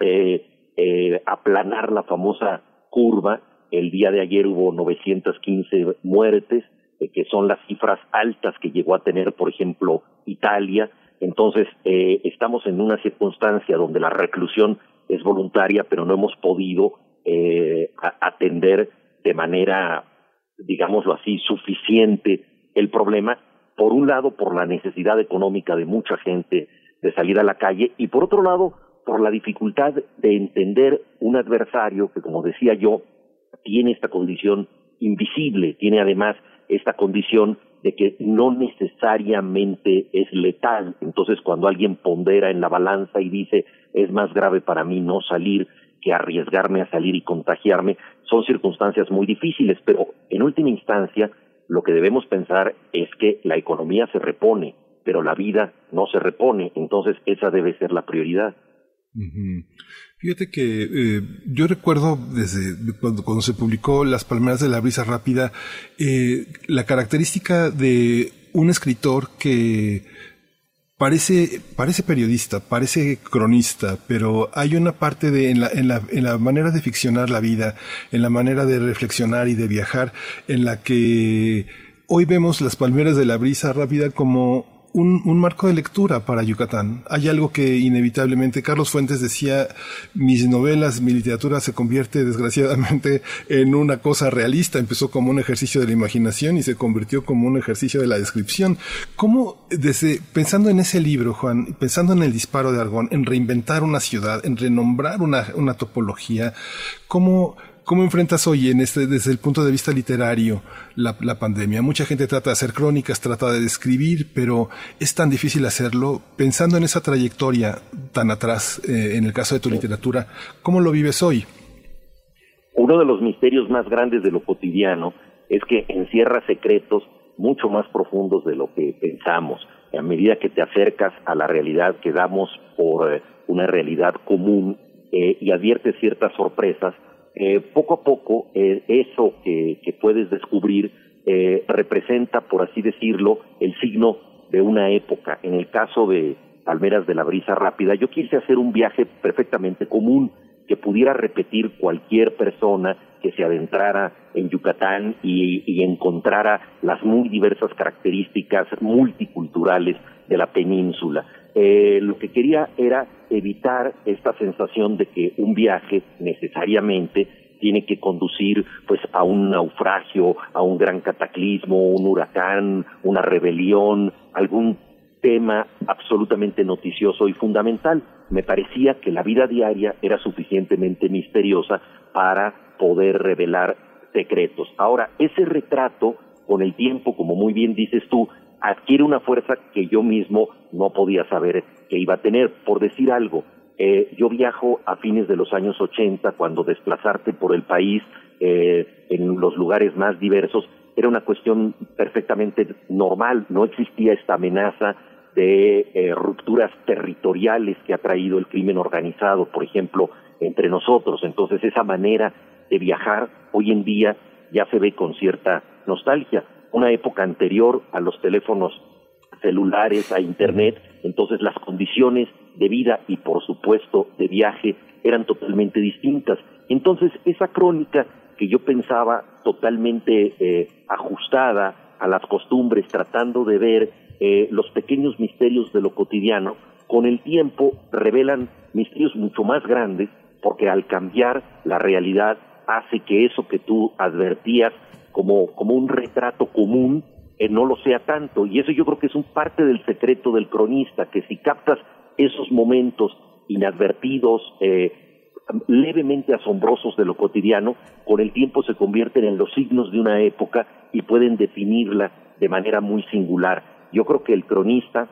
eh, eh, aplanar la famosa curva. El día de ayer hubo 915 muertes, eh, que son las cifras altas que llegó a tener, por ejemplo, Italia. Entonces, eh, estamos en una circunstancia donde la reclusión es voluntaria, pero no hemos podido eh, atender de manera, digámoslo así, suficiente el problema. Por un lado, por la necesidad económica de mucha gente de salir a la calle y por otro lado, por la dificultad de entender un adversario que, como decía yo, tiene esta condición invisible, tiene además esta condición de que no necesariamente es letal. Entonces, cuando alguien pondera en la balanza y dice es más grave para mí no salir que arriesgarme a salir y contagiarme, son circunstancias muy difíciles, pero en última instancia lo que debemos pensar es que la economía se repone, pero la vida no se repone, entonces esa debe ser la prioridad. Fíjate que eh, yo recuerdo desde cuando, se publicó Las Palmeras de la Brisa Rápida, eh, la característica de un escritor que parece, parece periodista, parece cronista, pero hay una parte de, en la, en la, en la manera de ficcionar la vida, en la manera de reflexionar y de viajar, en la que hoy vemos Las Palmeras de la Brisa Rápida como un, un, marco de lectura para Yucatán. Hay algo que inevitablemente Carlos Fuentes decía, mis novelas, mi literatura se convierte desgraciadamente en una cosa realista. Empezó como un ejercicio de la imaginación y se convirtió como un ejercicio de la descripción. ¿Cómo, desde, pensando en ese libro, Juan, pensando en el disparo de Argón, en reinventar una ciudad, en renombrar una, una topología, cómo, ¿Cómo enfrentas hoy, en este, desde el punto de vista literario, la, pandemia? Mucha gente trata de hacer crónicas, trata de describir, pero es tan difícil hacerlo. Pensando en esa trayectoria tan atrás, eh, en el caso de tu literatura, ¿cómo lo vives hoy? Uno de los misterios más grandes de lo cotidiano es que encierra secretos mucho más profundos de lo que pensamos. A medida que te acercas a la realidad que damos por eh, una realidad común eh, y adviertes ciertas sorpresas, eh, poco a poco eh, eso que, puedes descubrir eh, representa, por así decirlo, el signo de una época. En el caso de Palmeras de la Brisa Rápida, yo quise hacer un viaje perfectamente común que pudiera repetir cualquier persona que se adentrara en Yucatán y, y, encontrara las muy diversas características multiculturales de la península. Eh, lo que quería era evitar esta sensación de que un viaje necesariamente tiene que conducir pues a un naufragio, a un gran cataclismo, un huracán, una rebelión, algún tema absolutamente noticioso y fundamental. Me parecía que la vida diaria era suficientemente misteriosa para poder revelar secretos. Ahora, ese retrato, con el tiempo, como muy bien dices tú, adquiere una fuerza que yo mismo no podía saber que iba a tener. Por decir algo, eh, yo viajo a fines de los años 80, cuando desplazarte por el país eh, en los lugares más diversos era una cuestión perfectamente normal, no existía esta amenaza de eh, rupturas territoriales que ha traído el crimen organizado, por ejemplo, entre nosotros. Entonces esa manera de viajar hoy en día ya se ve con cierta nostalgia una época anterior a los teléfonos celulares, a Internet, entonces las condiciones de vida y por supuesto de viaje eran totalmente distintas. Entonces esa crónica que yo pensaba totalmente eh, ajustada a las costumbres, tratando de ver eh, los pequeños misterios de lo cotidiano, con el tiempo revelan misterios mucho más grandes porque al cambiar la realidad hace que eso que tú advertías como, como un retrato común, eh, no lo sea tanto. Y eso yo creo que es un parte del secreto del cronista, que si captas esos momentos inadvertidos, eh, levemente asombrosos de lo cotidiano, con el tiempo se convierten en los signos de una época y pueden definirla de manera muy singular. Yo creo que el cronista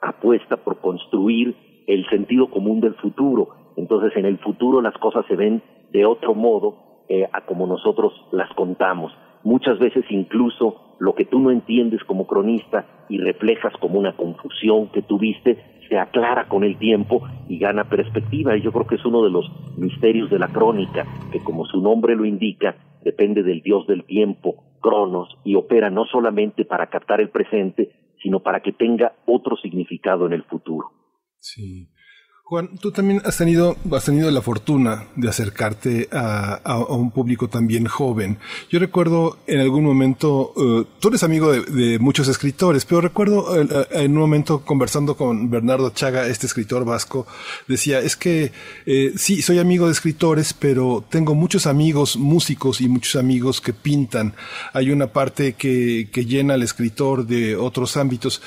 apuesta por construir el sentido común del futuro. Entonces en el futuro las cosas se ven de otro modo eh, a como nosotros las contamos muchas veces incluso lo que tú no entiendes como cronista y reflejas como una confusión que tuviste, se aclara con el tiempo y gana perspectiva. Y yo creo que es uno de los misterios de la crónica, que como su nombre lo indica, depende del dios del tiempo, Cronos, y opera no solamente para captar el presente, sino para que tenga otro significado en el futuro. Sí. Juan, tú también has tenido, has tenido la fortuna de acercarte a, un público también joven. Yo recuerdo en algún momento, eh, tú eres amigo de, muchos escritores, pero recuerdo eh, eh, en un momento conversando con Bernardo Chaga, este escritor vasco, decía, es que sí, soy amigo de escritores, pero tengo muchos amigos músicos y muchos amigos que pintan. Hay una parte que, que llena al escritor de otros ámbitos.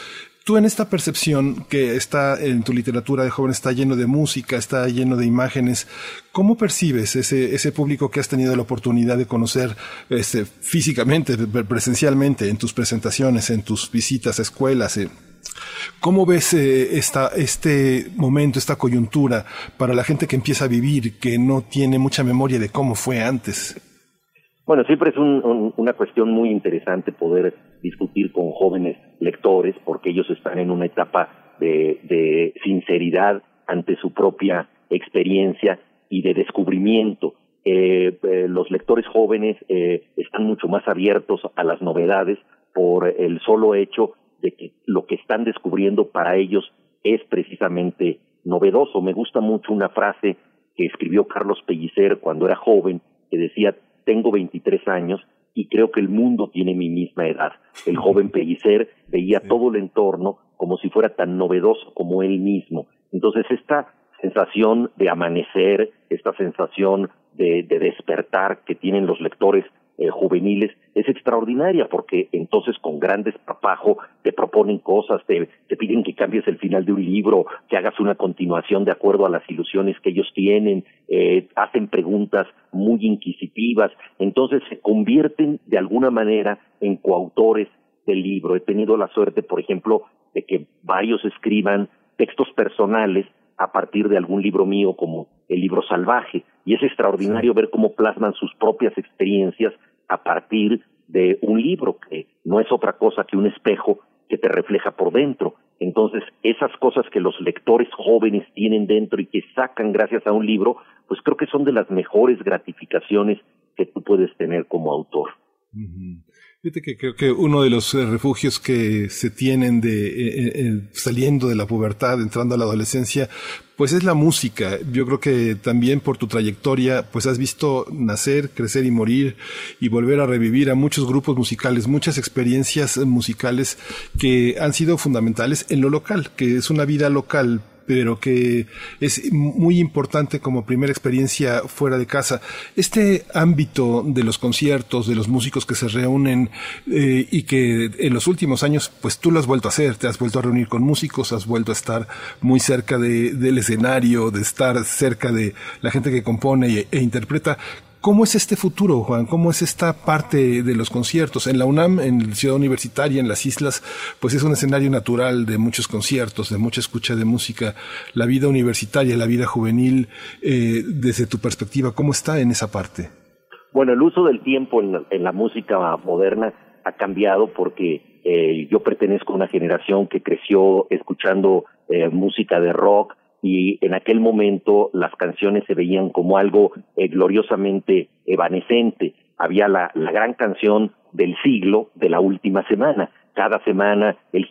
Tú en esta percepción que está en tu literatura de joven, está lleno de música, está lleno de imágenes, ¿cómo percibes ese, ese público que has tenido la oportunidad de conocer este, físicamente, presencialmente, en tus presentaciones, en tus visitas a escuelas? Eh? ¿Cómo ves eh, esta, este momento, esta coyuntura para la gente que empieza a vivir, que no tiene mucha memoria de cómo fue antes? Bueno, siempre es una cuestión muy interesante poder discutir con jóvenes lectores porque ellos están en una etapa de, sinceridad ante su propia experiencia y de descubrimiento. Eh, eh, los lectores jóvenes eh, están mucho más abiertos a las novedades por el solo hecho de que lo que están descubriendo para ellos es precisamente novedoso. Me gusta mucho una frase que escribió Carlos Pellicer cuando era joven, que decía, tengo 23 años y creo que el mundo tiene mi misma edad. El joven Pellicer veía todo el entorno como si fuera tan novedoso como él mismo. Entonces esta sensación de amanecer, esta sensación de, de despertar que tienen los lectores eh, juveniles es extraordinaria porque entonces con gran despapajo te proponen cosas, te, te piden que cambies el final de un libro, que hagas una continuación de acuerdo a las ilusiones que ellos tienen, eh, hacen preguntas muy inquisitivas, entonces se convierten de alguna manera en coautores del libro. He tenido la suerte, por ejemplo, de que varios escriban textos personales a partir de algún libro mío como el libro salvaje. Y es extraordinario ver cómo plasman sus propias experiencias a partir de un libro, que no es otra cosa que un espejo que te refleja por dentro. Entonces, esas cosas que los lectores jóvenes tienen dentro y que sacan gracias a un libro, pues creo que son de las mejores gratificaciones que tú puedes tener como autor. Fíjate que creo que uno de los eh, refugios que se tienen de eh, eh, saliendo de la pubertad, entrando a la adolescencia, pues es la música. Yo creo que también por tu trayectoria, pues has visto nacer, crecer y morir y volver a revivir a muchos grupos musicales, muchas experiencias musicales que han sido fundamentales en lo local, que es una vida local pero que es muy importante como primera experiencia fuera de casa. Este ámbito de los conciertos, de los músicos que se reúnen eh, y que en los últimos años, pues tú lo has vuelto a hacer, te has vuelto a reunir con músicos, has vuelto a estar muy cerca de, del escenario, de estar cerca de la gente que compone e interpreta. ¿Cómo es este futuro, Juan? ¿Cómo es esta parte de los conciertos? En la UNAM, en la ciudad universitaria, en las islas, pues es un escenario natural de muchos conciertos, de mucha escucha de música. La vida universitaria, la vida juvenil, eh, desde tu perspectiva, ¿cómo está en esa parte? Bueno, el uso del tiempo en la, música moderna ha cambiado porque eh, yo pertenezco a una generación que creció escuchando eh, música de rock, y en aquel momento las canciones se veían como algo eh, gloriosamente evanescente. Había la, la gran canción del siglo de la última semana. Cada semana el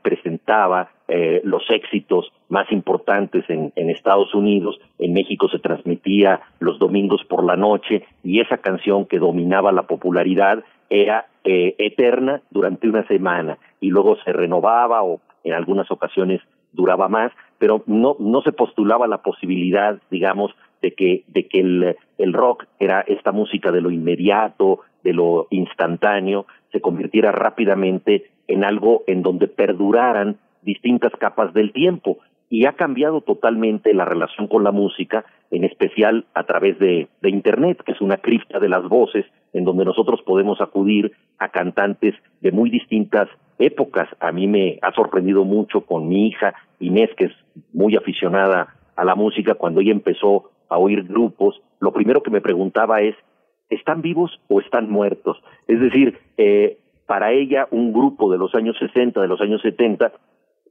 presentaba eh, los éxitos más importantes en, en, Estados Unidos. En México se transmitía los domingos por la noche y esa canción que dominaba la popularidad era eh, eterna durante una semana y luego se renovaba o en algunas ocasiones duraba más, pero no, no se postulaba la posibilidad, digamos, de que, de que el, el rock era esta música de lo inmediato, de lo instantáneo, se convirtiera rápidamente en algo en donde perduraran distintas capas del tiempo. Y ha cambiado totalmente la relación con la música, en especial a través de, de Internet, que es una cripta de las voces, en donde nosotros podemos acudir a cantantes de muy distintas épocas. A mí me ha sorprendido mucho con mi hija Inés, que es muy aficionada a la música, cuando ella empezó a oír grupos, lo primero que me preguntaba es, ¿están vivos o están muertos? Es decir, eh, para ella un grupo de los años 60, de los años 70,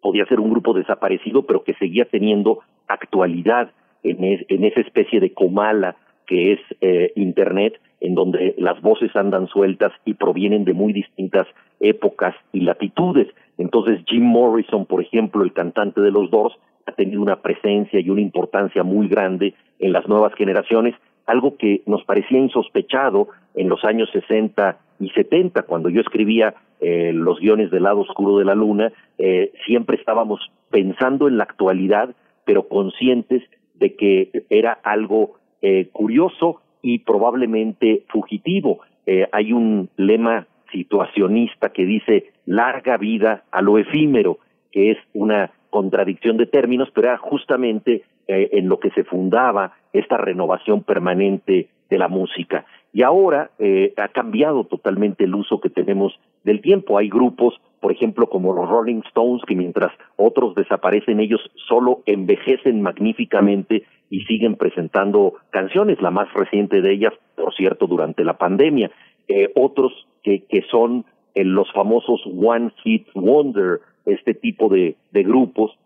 podía ser un grupo desaparecido, pero que seguía teniendo actualidad en, en esa especie de comala que es eh, Internet, en donde las voces andan sueltas y provienen de muy distintas épocas y latitudes. Entonces Jim Morrison, por ejemplo, el cantante de los Doors, ha tenido una presencia y una importancia muy grande en las nuevas generaciones, algo que nos parecía insospechado en los años 60 y 70, cuando yo escribía eh, los guiones del lado oscuro de la luna, eh, siempre estábamos pensando en la actualidad, pero conscientes de que era algo eh, curioso y probablemente fugitivo. Eh, hay un lema situacionista que dice larga vida a lo efímero, que es una contradicción de términos, pero era justamente eh, en lo que se fundaba esta renovación permanente de la música. Y ahora ha cambiado totalmente el uso que tenemos del tiempo. Hay grupos, por ejemplo, como los Rolling Stones, que mientras otros desaparecen, ellos solo envejecen magníficamente y siguen presentando canciones, la más reciente de ellas, por cierto, durante la pandemia. Eh, otros que, que son eh, los famosos One Hit Wonder, este tipo de, grupos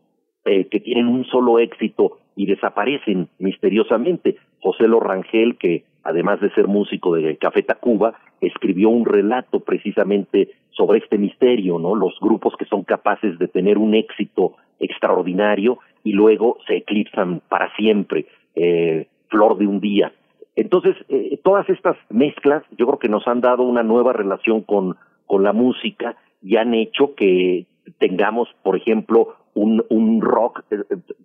eh, que tienen un solo éxito y desaparecen misteriosamente. José Lorangel, que además de ser músico de Café Tacuba, escribió un relato precisamente sobre este misterio, ¿no? Los grupos que son capaces de tener un éxito extraordinario y luego se eclipsan para siempre, eh, flor de un día. Entonces, eh, todas estas mezclas yo creo que nos han dado una nueva relación con, con la música y han hecho que tengamos, por ejemplo, un, un rock eh,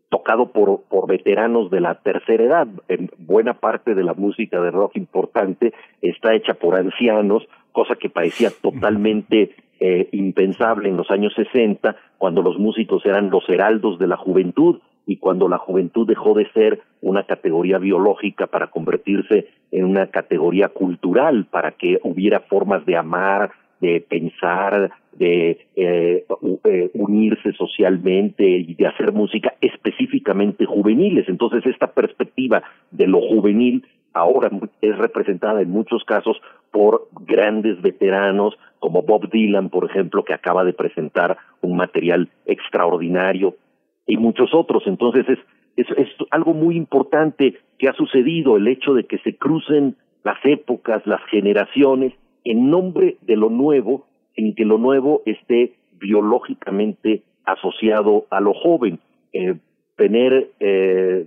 tocado por, por veteranos de la tercera edad. En buena parte de la música de rock importante está hecha por ancianos, cosa que parecía totalmente eh, impensable en los años 60, cuando los músicos eran los heraldos de la juventud y cuando la juventud dejó de ser una categoría biológica para convertirse en una categoría cultural, para que hubiera formas de amar, de pensar, de eh, eh, unirse socialmente y de hacer música específicamente juveniles. Entonces esta perspectiva de lo juvenil ahora es representada en muchos casos por grandes veteranos como Bob Dylan, por ejemplo, que acaba de presentar un material extraordinario y muchos otros. Entonces es, es, algo muy importante que ha sucedido, el hecho de que se crucen las épocas, las generaciones, en nombre de lo nuevo, sin que lo nuevo esté biológicamente asociado a lo joven. Eh, tener eh,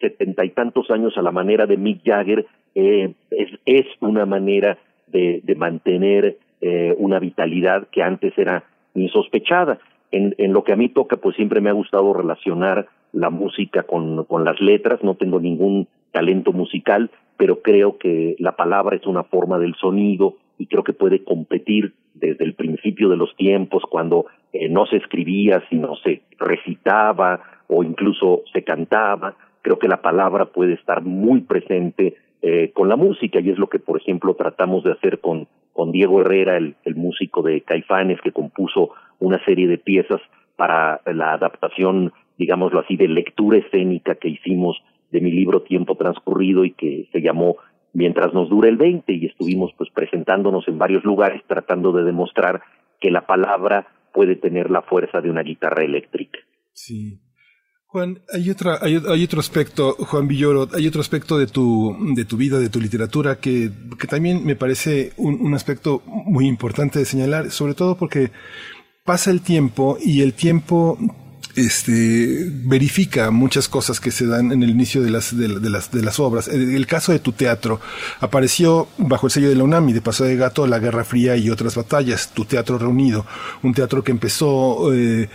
setenta y tantos años a la manera de Mick Jagger eh, es, es una manera de, de mantener eh, una vitalidad que antes era insospechada. En, en lo que a mí toca, pues siempre me ha gustado relacionar la música con, con las letras, no tengo ningún talento musical, pero creo que la palabra es una forma del sonido y creo que puede competir desde el principio de los tiempos, cuando eh, no se escribía, sino se recitaba o incluso se cantaba. Creo que la palabra puede estar muy presente eh, con la música y es lo que, por ejemplo, tratamos de hacer con, Diego Herrera, el, músico de Caifanes, que compuso una serie de piezas para la adaptación, digámoslo así, de lectura escénica que hicimos de mi libro Tiempo Transcurrido y que se llamó mientras nos dure el 20 y estuvimos pues presentándonos en varios lugares tratando de demostrar que la palabra puede tener la fuerza de una guitarra eléctrica. Sí. Juan, hay otra, hay, hay, otro aspecto, Juan Villoro, hay otro aspecto de tu, de tu vida, de tu literatura, que, que también me parece un, un aspecto muy importante de señalar, sobre todo porque pasa el tiempo y el tiempo este, verifica muchas cosas que se dan en el inicio de las, de, las, de las obras. El, el, caso de tu teatro apareció bajo el sello de la UNAM y de Paso de Gato, La Guerra Fría y otras batallas, tu teatro reunido, un teatro que empezó eh,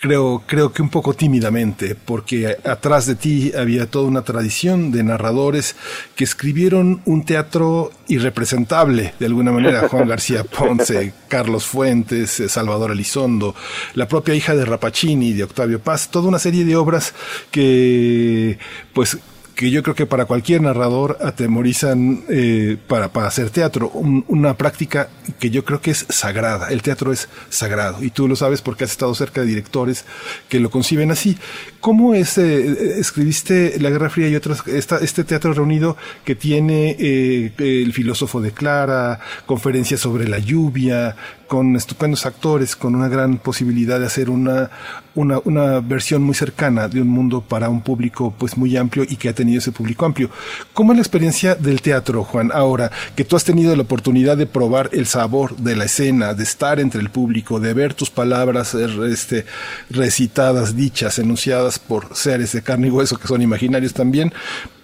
creo, creo que un poco tímidamente, porque atrás de ti había toda una tradición de narradores que escribieron un teatro irrepresentable, de alguna manera, Juan García Ponce, Carlos Fuentes, Salvador Elizondo, la propia hija de Rapacini, de Octavio Paz, toda una serie de obras que, pues, que yo creo que para cualquier narrador atemorizan eh, para, para hacer teatro, un, una práctica que yo creo que es sagrada. El teatro es sagrado y tú lo sabes porque has estado cerca de directores que lo conciben así. ¿Cómo es, eh, escribiste La Guerra Fría y otros, esta, este teatro reunido que tiene eh, el filósofo de Clara, conferencias sobre la lluvia, con estupendos actores, con una gran posibilidad de hacer una, una, una versión muy cercana de un mundo para un público pues muy amplio y que ha tenido ese público amplio. ¿Cómo es la experiencia del teatro, Juan? Ahora que tú has tenido la oportunidad de probar el sabor de la escena, de estar entre el público, de ver tus palabras este, recitadas, dichas, enunciadas por seres de carne y hueso que son imaginarios también,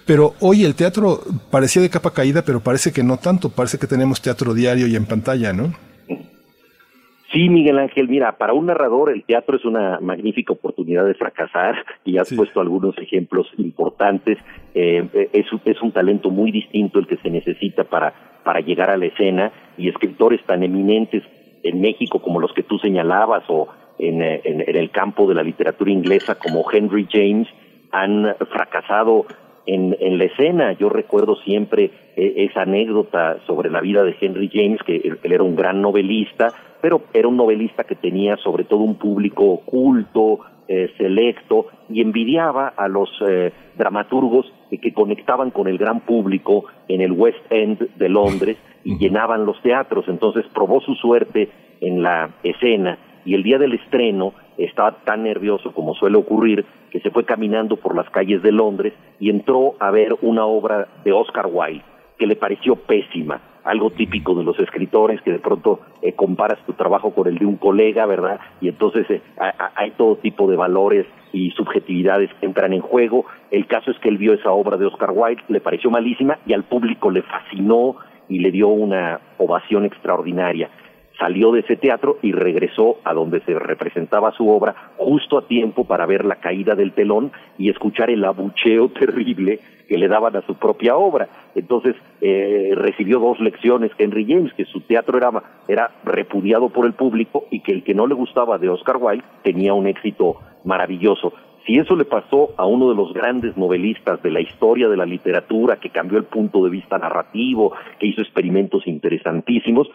pero hoy el teatro parecía de capa caída, pero parece que no tanto, parece que tenemos teatro diario y en pantalla, ¿no? Sí, Miguel Ángel, mira, para un narrador el teatro es una magnífica oportunidad de fracasar y has puesto algunos ejemplos importantes. Eh, es, es un talento muy distinto el que se necesita para, para llegar a la escena y escritores tan eminentes en México como los que tú señalabas o en, eh, en, en el campo de la literatura inglesa como Henry James han fracasado en, en, la escena. Yo recuerdo siempre eh, esa anécdota sobre la vida de Henry James, que él, él, era un gran novelista, pero era un novelista que tenía sobre todo un público oculto, eh, selecto, y envidiaba a los eh, dramaturgos que conectaban con el gran público en el West End de Londres y llenaban los teatros. Entonces probó su suerte en la escena y el día del estreno estaba tan nervioso como suele ocurrir que se fue caminando por las calles de Londres y entró a ver una obra de Oscar Wilde que le pareció pésima, algo típico de los escritores que de pronto eh, comparas tu trabajo con el de un colega, ¿verdad? Y entonces eh, hay todo tipo de valores y subjetividades que entran en juego. El caso es que él vio esa obra de Oscar Wilde, le pareció malísima y al público le fascinó y le dio una ovación extraordinaria salió de ese teatro y regresó a donde se representaba su obra justo a tiempo para ver la caída del telón y escuchar el abucheo terrible que le daban a su propia obra. Entonces eh, recibió dos lecciones Henry James, que su teatro era, era repudiado por el público y que el que no le gustaba de Oscar Wilde tenía un éxito maravilloso. Si eso le pasó a uno de los grandes novelistas de la historia de la literatura, que cambió el punto de vista narrativo, que hizo experimentos interesantísimos,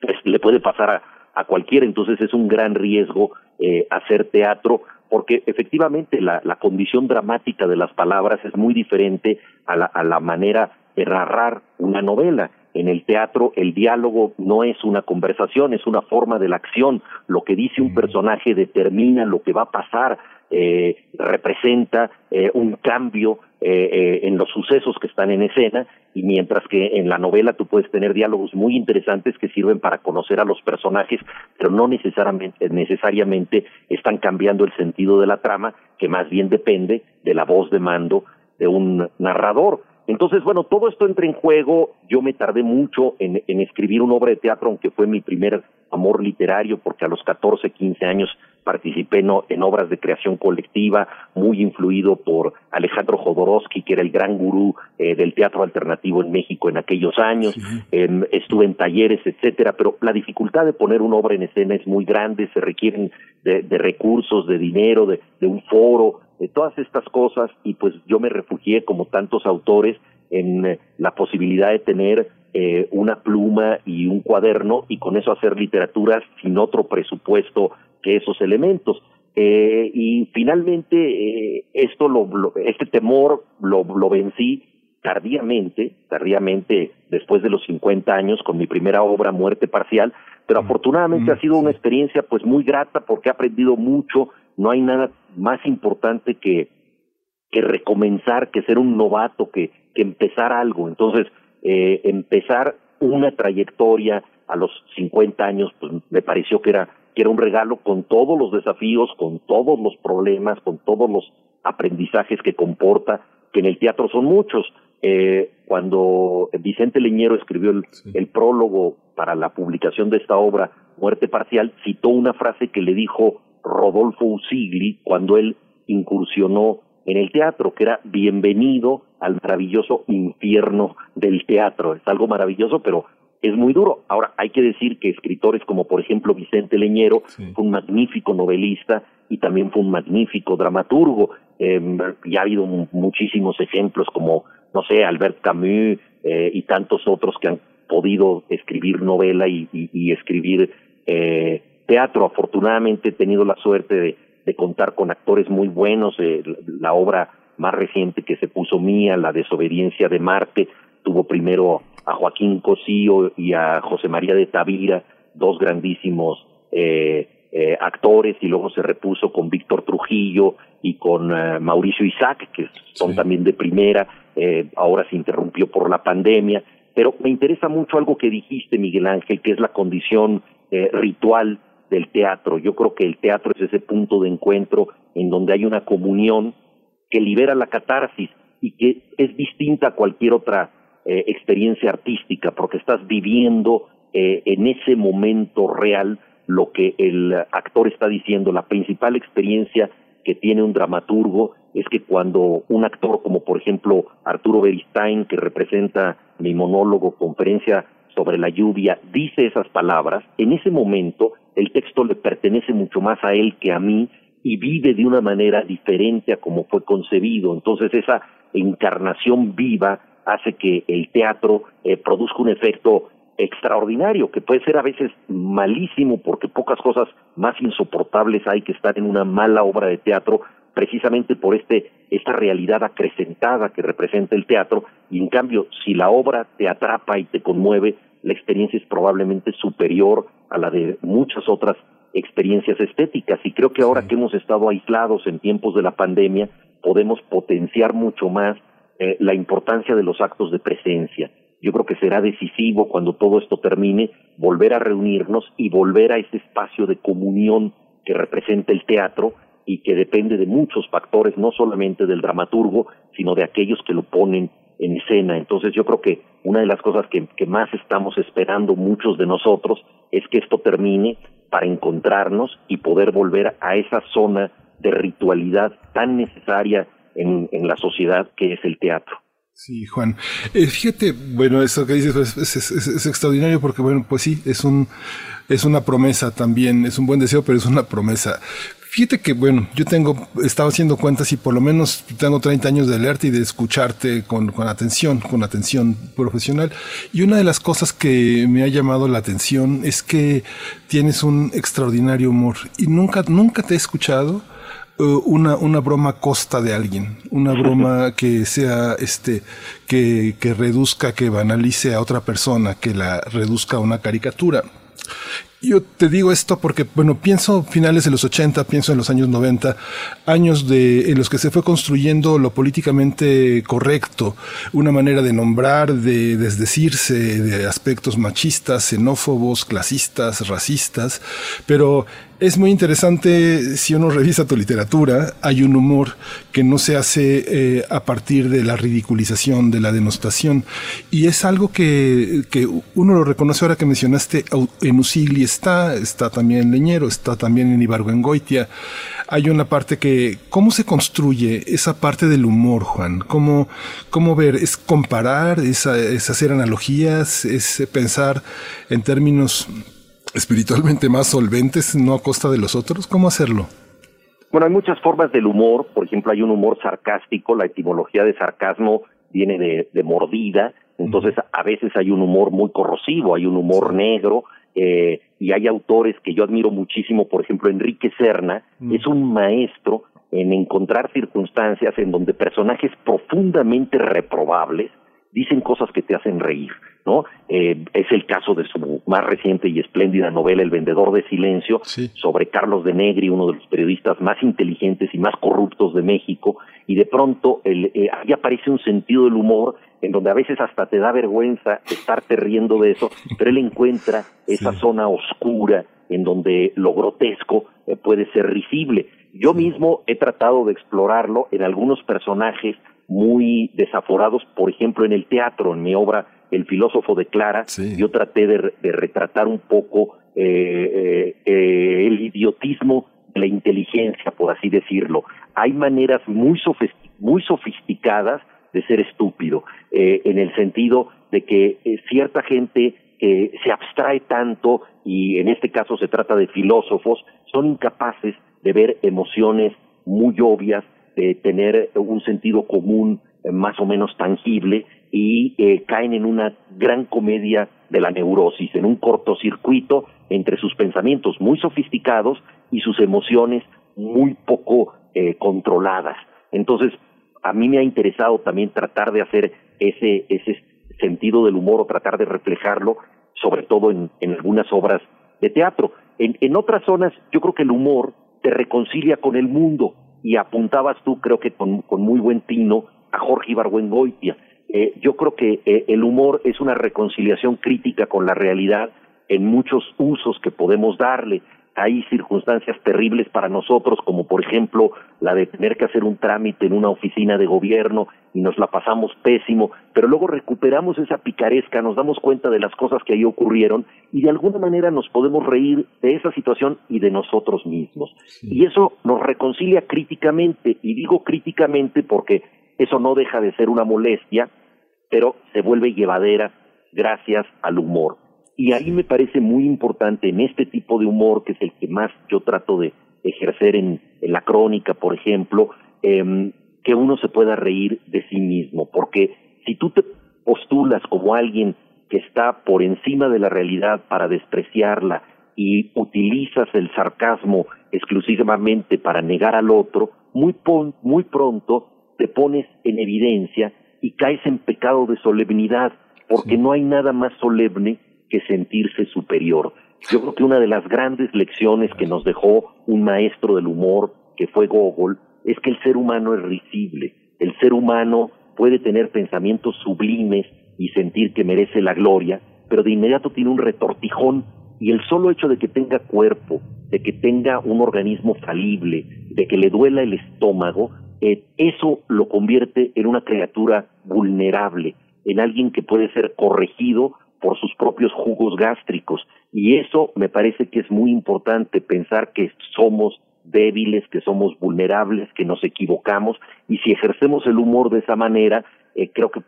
pues le puede pasar a, a cualquiera, entonces es un gran riesgo eh, hacer teatro porque efectivamente la, la, condición dramática de las palabras es muy diferente a la, a la manera de narrar una novela. En el teatro el diálogo no es una conversación, es una forma de la acción. Lo que dice un personaje determina lo que va a pasar, eh, representa eh, un cambio eh, eh, en los sucesos que están en escena y mientras que en la novela tú puedes tener diálogos muy interesantes que sirven para conocer a los personajes, pero no necesariamente, necesariamente están cambiando el sentido de la trama, que más bien depende de la voz de mando de un narrador. Entonces, bueno, todo esto entra en juego. Yo me tardé mucho en, en escribir una obra de teatro, aunque fue mi primer amor literario, porque a los 14, 15 años participé en, en, obras de creación colectiva, muy influido por Alejandro Jodorowsky, que era el gran gurú eh, del teatro alternativo en México en aquellos años. Eh, estuve en talleres, etcétera, pero la dificultad de poner una obra en escena es muy grande, se requieren de, de recursos, de dinero, de, de un foro, de todas estas cosas, y pues yo me refugié, como tantos autores, en eh, la posibilidad de tener eh, una pluma y un cuaderno y con eso hacer literatura sin otro presupuesto que esos elementos. Eh, y finalmente eh, esto lo, lo, este temor lo, lo vencí tardíamente, tardíamente después de los 50 años con mi primera obra Muerte Parcial, pero afortunadamente ha sido una experiencia pues muy grata porque he aprendido mucho, no hay nada más importante que que recomenzar, que ser un novato, que, que empezar algo. Entonces, eh, empezar una trayectoria a los 50 años, pues me pareció que era, que era un regalo con todos los desafíos, con todos los problemas, con todos los aprendizajes que comporta, que en el teatro son muchos. Eh, cuando Vicente Leñero escribió el, sí. el prólogo para la publicación de esta obra, Muerte Parcial, citó una frase que le dijo Rodolfo Usigli cuando él incursionó en el teatro, que era bienvenido al maravilloso infierno del teatro. Es algo maravilloso, pero es muy duro. Ahora, hay que decir que escritores como, por ejemplo, Vicente Leñero sí. fue un magnífico novelista y también fue un magnífico dramaturgo. Eh, y ha habido muchísimos ejemplos como, no sé, Albert Camus eh, y tantos otros que han podido escribir novela y, y, y escribir eh, teatro. Afortunadamente he tenido la suerte de, de contar con actores muy buenos. Eh, la obra más reciente que se puso mía, La desobediencia de Marte, tuvo primero a Joaquín Cosío y a José María de Tavira dos grandísimos eh, eh, actores y luego se repuso con Víctor Trujillo y con eh, Mauricio Isaac, que son también de primera, ahora se interrumpió por la pandemia, pero me interesa mucho algo que dijiste, Miguel Ángel, que es la condición ritual del teatro. Yo creo que el teatro es ese punto de encuentro en donde hay una comunión que libera la catarsis y que es distinta a cualquier otra eh, experiencia artística, porque estás viviendo eh, en ese momento real lo que el actor está diciendo. La principal experiencia que tiene un dramaturgo es que cuando un actor como por ejemplo Arturo Beristain, que representa mi monólogo, conferencia sobre la lluvia, dice esas palabras, en ese momento el texto le pertenece mucho más a él que a mí y vive de una manera diferente a como fue concebido. Entonces esa encarnación viva hace que el teatro eh, produzca un efecto extraordinario, que puede ser a veces malísimo porque pocas cosas más insoportables hay que estar en una mala obra de teatro precisamente por este esta realidad acrecentada que representa el teatro. Y en cambio si la obra te atrapa y te conmueve la experiencia es probablemente superior a la de muchas otras experiencias estéticas. Y creo que ahora que hemos estado aislados en tiempos de la pandemia podemos potenciar mucho más eh, la importancia de los actos de presencia. Yo creo que será decisivo cuando todo esto termine volver a reunirnos y volver a ese espacio de comunión que representa el teatro y que depende de muchos factores, no solamente del dramaturgo, sino de aquellos que lo ponen en escena. Entonces yo creo que una de las cosas que, que más estamos esperando muchos de nosotros es que esto termine para encontrarnos y poder volver a esa zona de ritualidad tan necesaria en, la sociedad que es el teatro. Sí, Juan. Eh, fíjate, bueno, eso que dices es, es, extraordinario porque, bueno, pues sí, es un, es una promesa también, es un buen deseo, pero es una promesa. Fíjate que, bueno, yo tengo, estaba haciendo cuentas y por lo menos tengo 30 años de leerte y de escucharte con, con atención, con atención profesional. Y una de las cosas que me ha llamado la atención es que tienes un extraordinario humor y nunca, nunca te he escuchado una, una broma costa de alguien, una broma que sea, este, que, que reduzca, que banalice a otra persona, que la reduzca a una caricatura. Yo te digo esto porque, bueno, pienso finales de los 80, pienso en los años 90, años de, en los que se fue construyendo lo políticamente correcto, una manera de nombrar, de desdecirse de aspectos machistas, xenófobos, clasistas, racistas, pero es muy interesante si uno revisa tu literatura, hay un humor que no se hace eh, a partir de la ridiculización, de la denostación, y es algo que, que uno lo reconoce ahora que mencionaste en Usigli está, está también en Leñero, está también en Ibargüengoitia. Hay una parte que, ¿cómo se construye esa parte del humor, Juan? ¿Cómo, cómo ver? ¿Es comparar? ¿Es, es hacer analogías? ¿Es pensar en términos espiritualmente más solventes, no a costa de los otros? ¿Cómo hacerlo? Bueno, hay muchas formas del humor. Por ejemplo, hay un humor sarcástico. La etimología de sarcasmo viene de, de mordida. Entonces, a veces hay un humor muy corrosivo, hay un humor negro. Eh, y hay autores que yo admiro muchísimo, por ejemplo, Enrique Serna es un maestro en encontrar circunstancias en donde personajes profundamente reprobables dicen cosas que te hacen reír. ¿no? Eh, es el caso de su más reciente y espléndida novela El vendedor de silencio sí. sobre Carlos de Negri, uno de los periodistas más inteligentes y más corruptos de México, y de pronto el, eh, ahí aparece un sentido del humor en donde a veces hasta te da vergüenza estarte riendo de eso, pero él encuentra esa sí. zona oscura en donde lo grotesco eh, puede ser risible. Yo mismo he tratado de explorarlo en algunos personajes muy desaforados, por ejemplo, en el teatro, en mi obra El filósofo de Clara, sí. yo traté de, de, retratar un poco eh, eh, el idiotismo de la inteligencia, por así decirlo. Hay maneras muy, sofistic muy sofisticadas de ser estúpido, eh, en el sentido de que eh, cierta gente que se abstrae tanto, y en este caso se trata de filósofos, son incapaces de ver emociones muy obvias, de tener un sentido común eh, más o menos tangible y eh, caen en una gran comedia de la neurosis, en un cortocircuito entre sus pensamientos muy sofisticados y sus emociones muy poco eh, controladas. Entonces, a mí me ha interesado también tratar de hacer ese, ese sentido del humor o tratar de reflejarlo, sobre todo en, en algunas obras de teatro. En, en otras zonas, yo creo que el humor te reconcilia con el mundo y apuntabas tú, creo que con, muy buen tino, a Jorge Ibargüengoitia. Eh, yo creo que eh, el humor es una reconciliación crítica con la realidad en muchos usos que podemos darle hay circunstancias terribles para nosotros, como por ejemplo la de tener que hacer un trámite en una oficina de gobierno y nos la pasamos pésimo, pero luego recuperamos esa picaresca, nos damos cuenta de las cosas que ahí ocurrieron y de alguna manera nos podemos reír de esa situación y de nosotros mismos. Y eso nos reconcilia críticamente, y digo críticamente porque eso no deja de ser una molestia, pero se vuelve llevadera gracias al humor. Y ahí me parece muy importante en este tipo de humor, que es el que más yo trato de ejercer en, la crónica, por ejemplo, em, que uno se pueda reír de sí mismo, porque si tú te postulas como alguien que está por encima de la realidad para despreciarla y utilizas el sarcasmo exclusivamente para negar al otro, muy, muy pronto te pones en evidencia y caes en pecado de solemnidad, porque no hay nada más solemne que sentirse superior. Yo creo que una de las grandes lecciones que nos dejó un maestro del humor, que fue Gogol, es que el ser humano es risible. El ser humano puede tener pensamientos sublimes y sentir que merece la gloria, pero de inmediato tiene un retortijón y el solo hecho de que tenga cuerpo, de que tenga un organismo falible, de que le duela el estómago, eh, eso lo convierte en una criatura vulnerable, en alguien que puede ser corregido por sus propios jugos gástricos. Y eso me parece que es muy importante, pensar que somos débiles, que somos vulnerables, que nos equivocamos, y si ejercemos el humor de esa manera, eh, creo que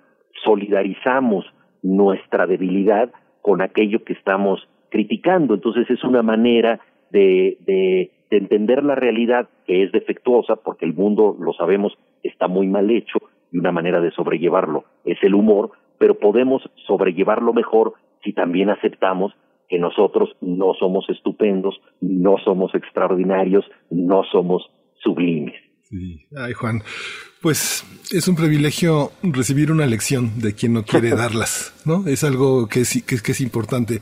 solidarizamos nuestra debilidad con aquello que estamos criticando. Entonces es una manera de, de, de entender la realidad que es defectuosa, porque el mundo, lo sabemos, está muy mal hecho, y una manera de sobrellevarlo es el humor, pero podemos sobrellevarlo mejor si también aceptamos que nosotros no somos estupendos, no somos extraordinarios, no somos sublimes. Sí. Ay, Juan, pues es un privilegio recibir una lección de quien no quiere darlas, ¿no? Es algo que es, que, es importante.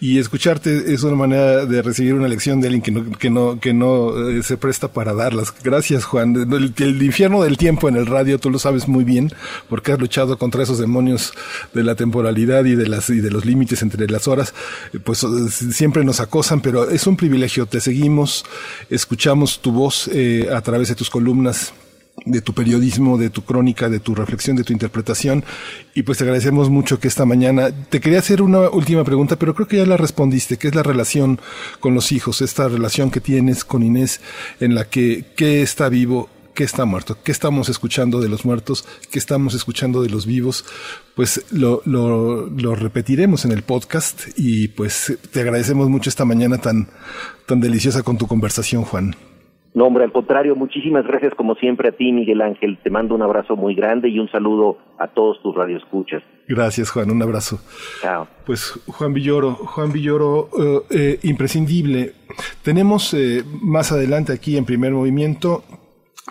Y escucharte es una manera de recibir una lección de alguien que no, que no, que no eh, se presta para darlas. Gracias, Juan. El, infierno del tiempo en el radio, tú lo sabes muy bien, porque has luchado contra esos demonios de la temporalidad y de las, y de los límites entre las horas. Pues eh, siempre nos acosan, pero es un privilegio. Te seguimos, escuchamos tu voz eh, a través de tus columnas de tu periodismo, de tu crónica, de tu reflexión, de tu interpretación. Y pues te agradecemos mucho que esta mañana te quería hacer una última pregunta, pero creo que ya la respondiste, que es la relación con los hijos, esta relación que tienes con Inés, en la que qué está vivo, qué está muerto, qué estamos escuchando de los muertos, qué estamos escuchando de los vivos. Pues lo, lo, lo repetiremos en el podcast y pues te agradecemos mucho esta mañana tan, tan deliciosa con tu conversación, Juan. No, hombre, al contrario, muchísimas gracias como siempre a ti, Miguel Ángel. Te mando un abrazo muy grande y un saludo a todos tus radioescuchas. Gracias, Juan, un abrazo. Chao. Pues Juan Villoro, Juan Villoro, eh, eh, imprescindible. Tenemos eh, más adelante aquí en primer movimiento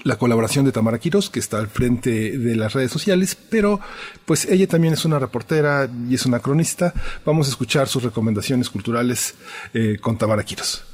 la colaboración de Tamara Quiroz, que está al frente de las redes sociales, pero pues ella también es una reportera y es una cronista. Vamos a escuchar sus recomendaciones culturales con Tamara Quiroz.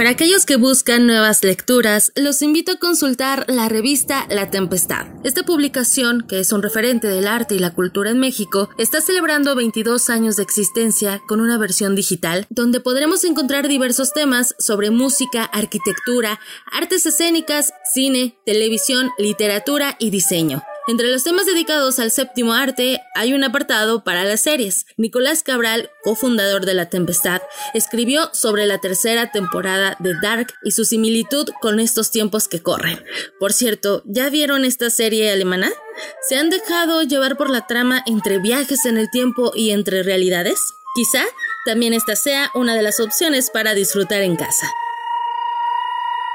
Para aquellos que buscan nuevas lecturas, los invito a consultar la revista La Tempestad. Esta publicación, que es un referente del arte y la cultura en México, está celebrando 22 años de existencia con una versión digital donde podremos encontrar diversos temas sobre música, arquitectura, artes escénicas, cine, televisión, literatura y diseño. Entre los temas dedicados al séptimo arte hay un apartado para las series. Nicolás Cabral, cofundador de La Tempestad, escribió sobre la tercera temporada de Dark y su similitud con estos tiempos que corren. Por cierto, ¿ya vieron esta serie alemana? ¿Se han dejado llevar por la trama entre viajes en el tiempo y entre realidades? Quizá también esta sea una de las opciones para disfrutar en casa.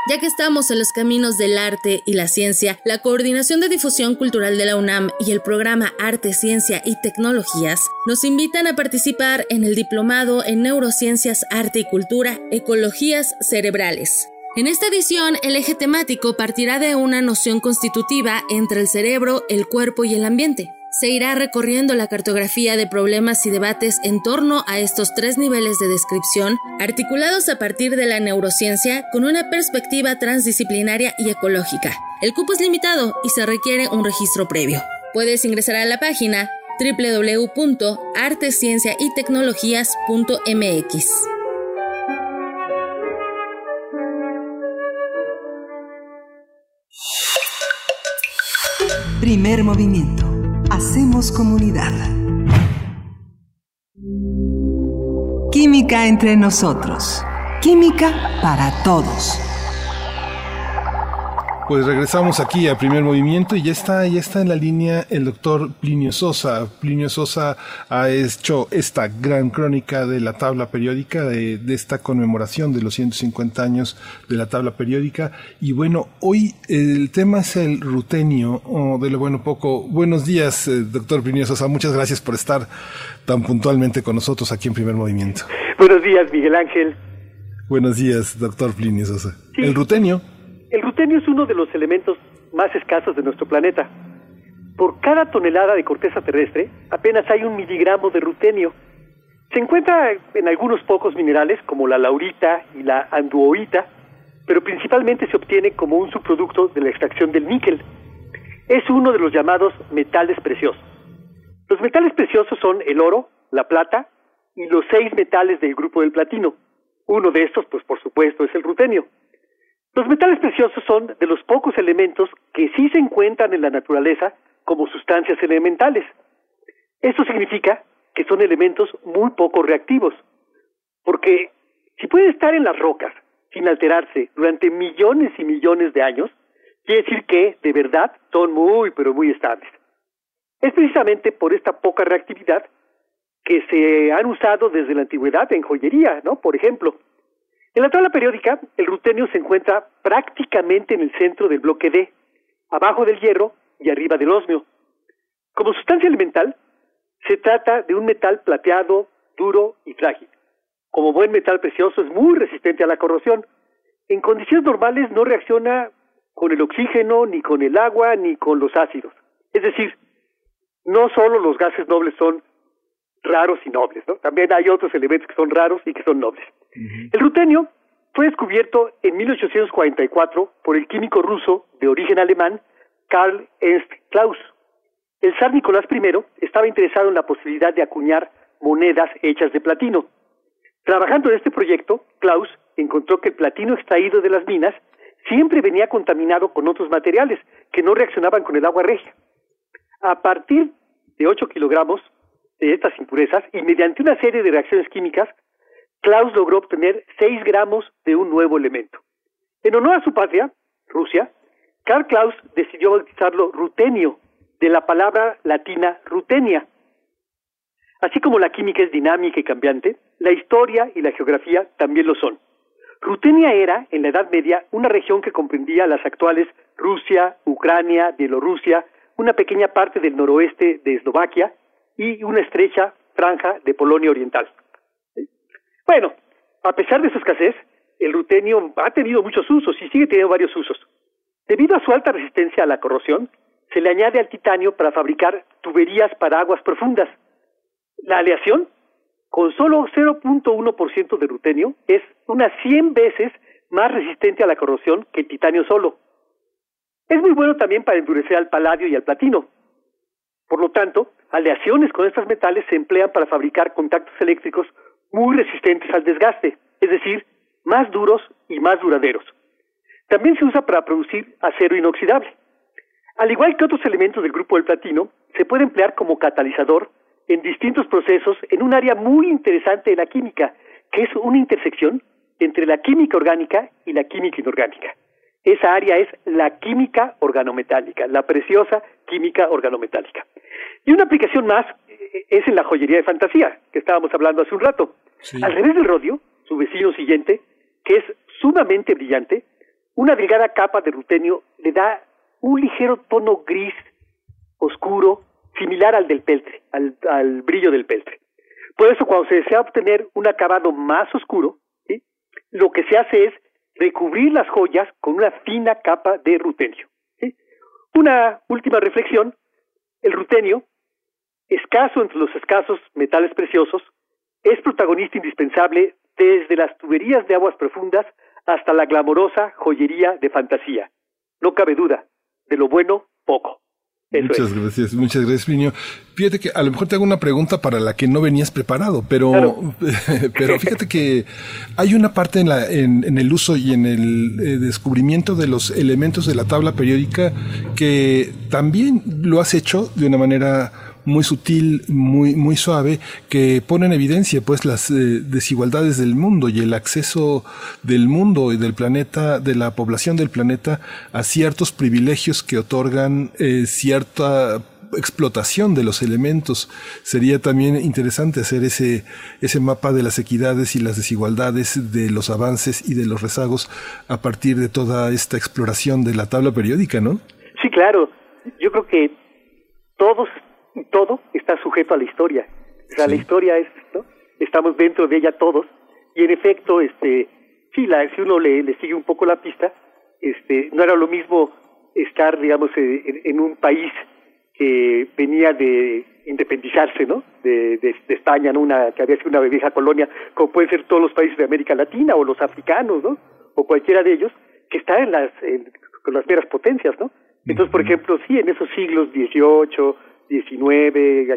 Ya que estamos en los caminos del arte y la ciencia, la Coordinación de Difusión Cultural de la UNAM y el programa Arte, Ciencia y Tecnologías nos invitan a participar en el Diplomado en Neurociencias, Arte y Cultura, Ecologías Cerebrales. En esta edición, el eje temático partirá de una noción constitutiva entre el cerebro, el cuerpo y el ambiente. Se irá recorriendo la cartografía de problemas y debates en torno a estos tres niveles de descripción, articulados a partir de la neurociencia con una perspectiva transdisciplinaria y ecológica. El cupo es limitado y se requiere un registro previo. Puedes ingresar a la página www.artescienciaytecnologías.mx. Primer movimiento. Hacemos comunidad. Química entre nosotros. Química para todos. Pues regresamos aquí a primer movimiento y ya está, ya está en la línea el doctor Plinio Sosa. Plinio Sosa ha hecho esta gran crónica de la tabla periódica, de, esta conmemoración de los 150 años de la tabla periódica. Y bueno, hoy el tema es el rutenio, o de lo bueno poco. Buenos días, eh, doctor Plinio Sosa. Muchas gracias por estar tan puntualmente con nosotros aquí en primer movimiento. Buenos días, Miguel Ángel. Buenos días, doctor Plinio Sosa. El rutenio. El rutenio es uno de los elementos más escasos de nuestro planeta. Por cada tonelada de corteza terrestre, apenas hay un miligramo de rutenio. Se encuentra en algunos pocos minerales, como la laurita y la anduoita, pero principalmente se obtiene como un subproducto de la extracción del níquel. Es uno de los llamados metales preciosos. Los metales preciosos son el oro, la plata y los seis metales del grupo del platino. Uno de estos, pues por supuesto, es el rutenio. Los metales preciosos son de los pocos elementos que sí se encuentran en la naturaleza como sustancias elementales. Esto significa que son elementos muy poco reactivos, porque si pueden estar en las rocas sin alterarse durante millones y millones de años, quiere decir que de verdad son muy, pero muy estables. Es precisamente por esta poca reactividad que se han usado desde la antigüedad en joyería, ¿no? Por ejemplo, en la tabla periódica, el rutenio se encuentra prácticamente en el centro del bloque D, abajo del hierro y arriba del osmio. Como sustancia elemental, se trata de un metal plateado, duro y frágil. Como buen metal precioso es muy resistente a la corrosión. En condiciones normales no reacciona con el oxígeno, ni con el agua, ni con los ácidos. Es decir, no solo los gases nobles son raros y nobles, ¿no? También hay otros elementos que son raros y que son nobles. El rutenio fue descubierto en 1844 por el químico ruso de origen alemán Karl Ernst Klaus. El zar Nicolás I estaba interesado en la posibilidad de acuñar monedas hechas de platino. Trabajando en este proyecto, Klaus encontró que el platino extraído de las minas siempre venía contaminado con otros materiales que no reaccionaban con el agua regia. A partir de 8 kilogramos de estas impurezas y mediante una serie de reacciones químicas, Klaus logró obtener 6 gramos de un nuevo elemento. En honor a su patria, Rusia, Karl Klaus decidió bautizarlo rutenio, de la palabra latina rutenia. Así como la química es dinámica y cambiante, la historia y la geografía también lo son. Rutenia era, en la Edad Media, una región que comprendía las actuales Rusia, Ucrania, Bielorrusia, una pequeña parte del noroeste de Eslovaquia y una estrecha franja de Polonia Oriental. Bueno, a pesar de su escasez, el rutenio ha tenido muchos usos y sigue teniendo varios usos. Debido a su alta resistencia a la corrosión, se le añade al titanio para fabricar tuberías para aguas profundas. La aleación, con solo 0.1% de rutenio, es unas 100 veces más resistente a la corrosión que el titanio solo. Es muy bueno también para endurecer al paladio y al platino. Por lo tanto, aleaciones con estos metales se emplean para fabricar contactos eléctricos muy resistentes al desgaste, es decir, más duros y más duraderos. También se usa para producir acero inoxidable. Al igual que otros elementos del grupo del platino, se puede emplear como catalizador en distintos procesos en un área muy interesante de la química, que es una intersección entre la química orgánica y la química inorgánica. Esa área es la química organometálica, la preciosa química organometálica. Y una aplicación más eh, es en la joyería de fantasía, que estábamos hablando hace un rato. Al revés del rodio, su vecino siguiente, que es sumamente brillante, una delgada capa de rutenio le da un ligero tono gris oscuro, similar al del peltre, al, brillo del peltre. Por eso, cuando se desea obtener un acabado más oscuro, lo que se hace es recubrir las joyas con una fina capa de rutenio. Una última reflexión, el rutenio, escaso entre los escasos metales preciosos, es protagonista indispensable desde las tuberías de aguas profundas hasta la glamorosa joyería de fantasía. No cabe duda, de lo bueno, poco. Muchas gracias, muchas gracias, Plinio. Fíjate que a lo mejor te hago una pregunta para la que no venías preparado, pero, pero fíjate que hay una parte en, la, en, el uso y en el eh, descubrimiento de los elementos de la tabla periódica que también lo has hecho de una manera muy sutil, muy, muy suave, que pone en evidencia pues las eh, desigualdades del mundo y el acceso del mundo y del planeta, de la población del planeta a ciertos privilegios que otorgan eh, cierta explotación de los elementos. Sería también interesante hacer ese, ese mapa de las equidades y las desigualdades, de los avances y de los rezagos a partir de toda esta exploración de la tabla periódica, ¿no? Sí, claro. Yo creo que todos todo está sujeto a la historia. O sea, la historia es, ¿no? Estamos dentro de ella todos. Y en efecto, este, sí, la, si uno le, le sigue un poco la pista, este, no era lo mismo estar, digamos, en, en un país que venía de independizarse, ¿no? De, de, España, ¿no? Una, que había sido una vieja colonia, como pueden ser todos los países de América Latina o los africanos, ¿no? O cualquiera de ellos, que está en las, en, con las meras potencias, ¿no? Entonces, por ejemplo, sí, en esos siglos XVIII, 19,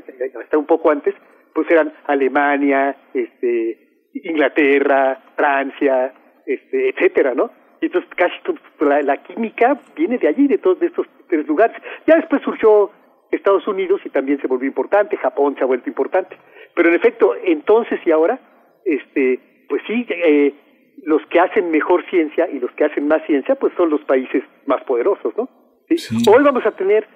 hasta un poco antes, pues eran Alemania, este, Inglaterra, Francia, este, etcétera, ¿no? Y entonces casi la, la, química viene de allí, de todos estos tres lugares. Ya después surgió Estados Unidos y también se volvió importante, Japón se ha vuelto importante. Pero en efecto, entonces y ahora, este, pues sí, eh, los que hacen mejor ciencia y los que hacen más ciencia, pues son los países más poderosos, ¿no? Hoy vamos a tener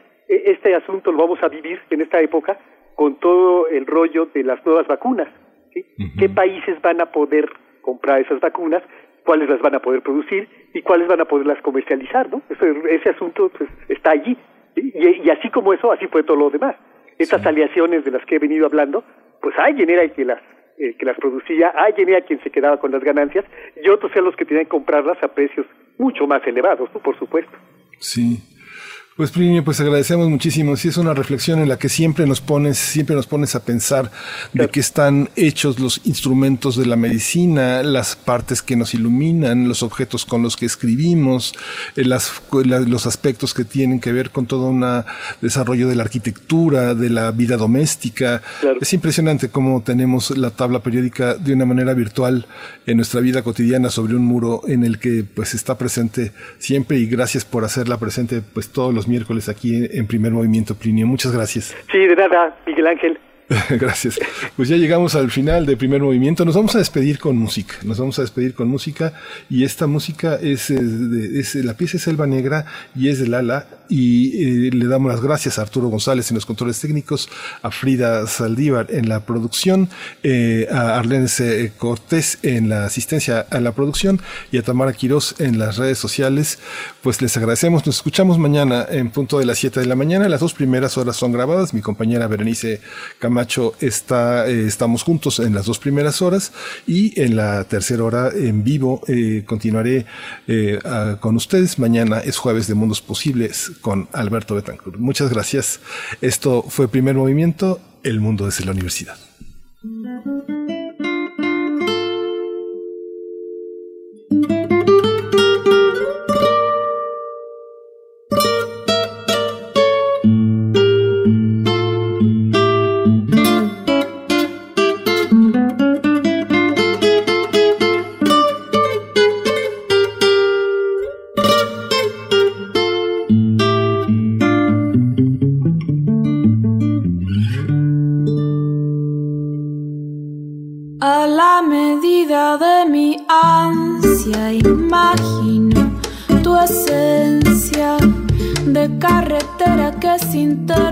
este asunto lo vamos a vivir en esta época con todo el rollo de las nuevas vacunas. ¿Qué países van a poder comprar esas vacunas? ¿Cuáles las van a poder producir? ¿Y cuáles van a poderlas comercializar? ¿no? ese asunto pues, está allí. Y, así como eso, así fue todo lo demás. Estas aliaciones de las que he venido hablando, pues alguien era el que las eh, que las producía, alguien era quien se quedaba con las ganancias y otros eran los que tenían que comprarlas a precios mucho más elevados, ¿no? por supuesto. Sí, pues Plinio, pues agradecemos muchísimo. Sí, es una reflexión en la que siempre nos pones, siempre nos pones a pensar de qué están hechos los instrumentos de la medicina, las partes que nos iluminan, los objetos con los que escribimos, eh, las, los aspectos que tienen que ver con todo un desarrollo de la arquitectura, de la vida doméstica. Es impresionante cómo tenemos la tabla periódica de una manera virtual en nuestra vida cotidiana sobre un muro en el que pues está presente siempre y gracias por hacerla presente pues todos los miércoles aquí en Primer Movimiento Plinio. Muchas gracias. Sí, de nada, Miguel Ángel. Gracias. Pues ya llegamos al final de primer movimiento. Nos vamos a despedir con música. Nos vamos a despedir con música y esta música es, eh, es la pieza es Selva Negra y es de Lala y eh, le damos las gracias a Arturo González en los controles técnicos, a Frida Saldívar en la producción, eh, a Arlene Cortés en la asistencia a la producción y a Tamara Quirós en las redes sociales. Pues les agradecemos. Nos escuchamos mañana en punto de las 7 de la mañana. Las dos primeras horas son grabadas. Mi compañera Berenice Camacho está, eh, estamos juntos en las dos primeras horas y en la tercera hora en vivo continuaré con ustedes. Mañana es jueves de Mundos Posibles con Alberto Betancourt. Muchas gracias. Esto fue Primer Movimiento, El Mundo desde la Universidad. Medida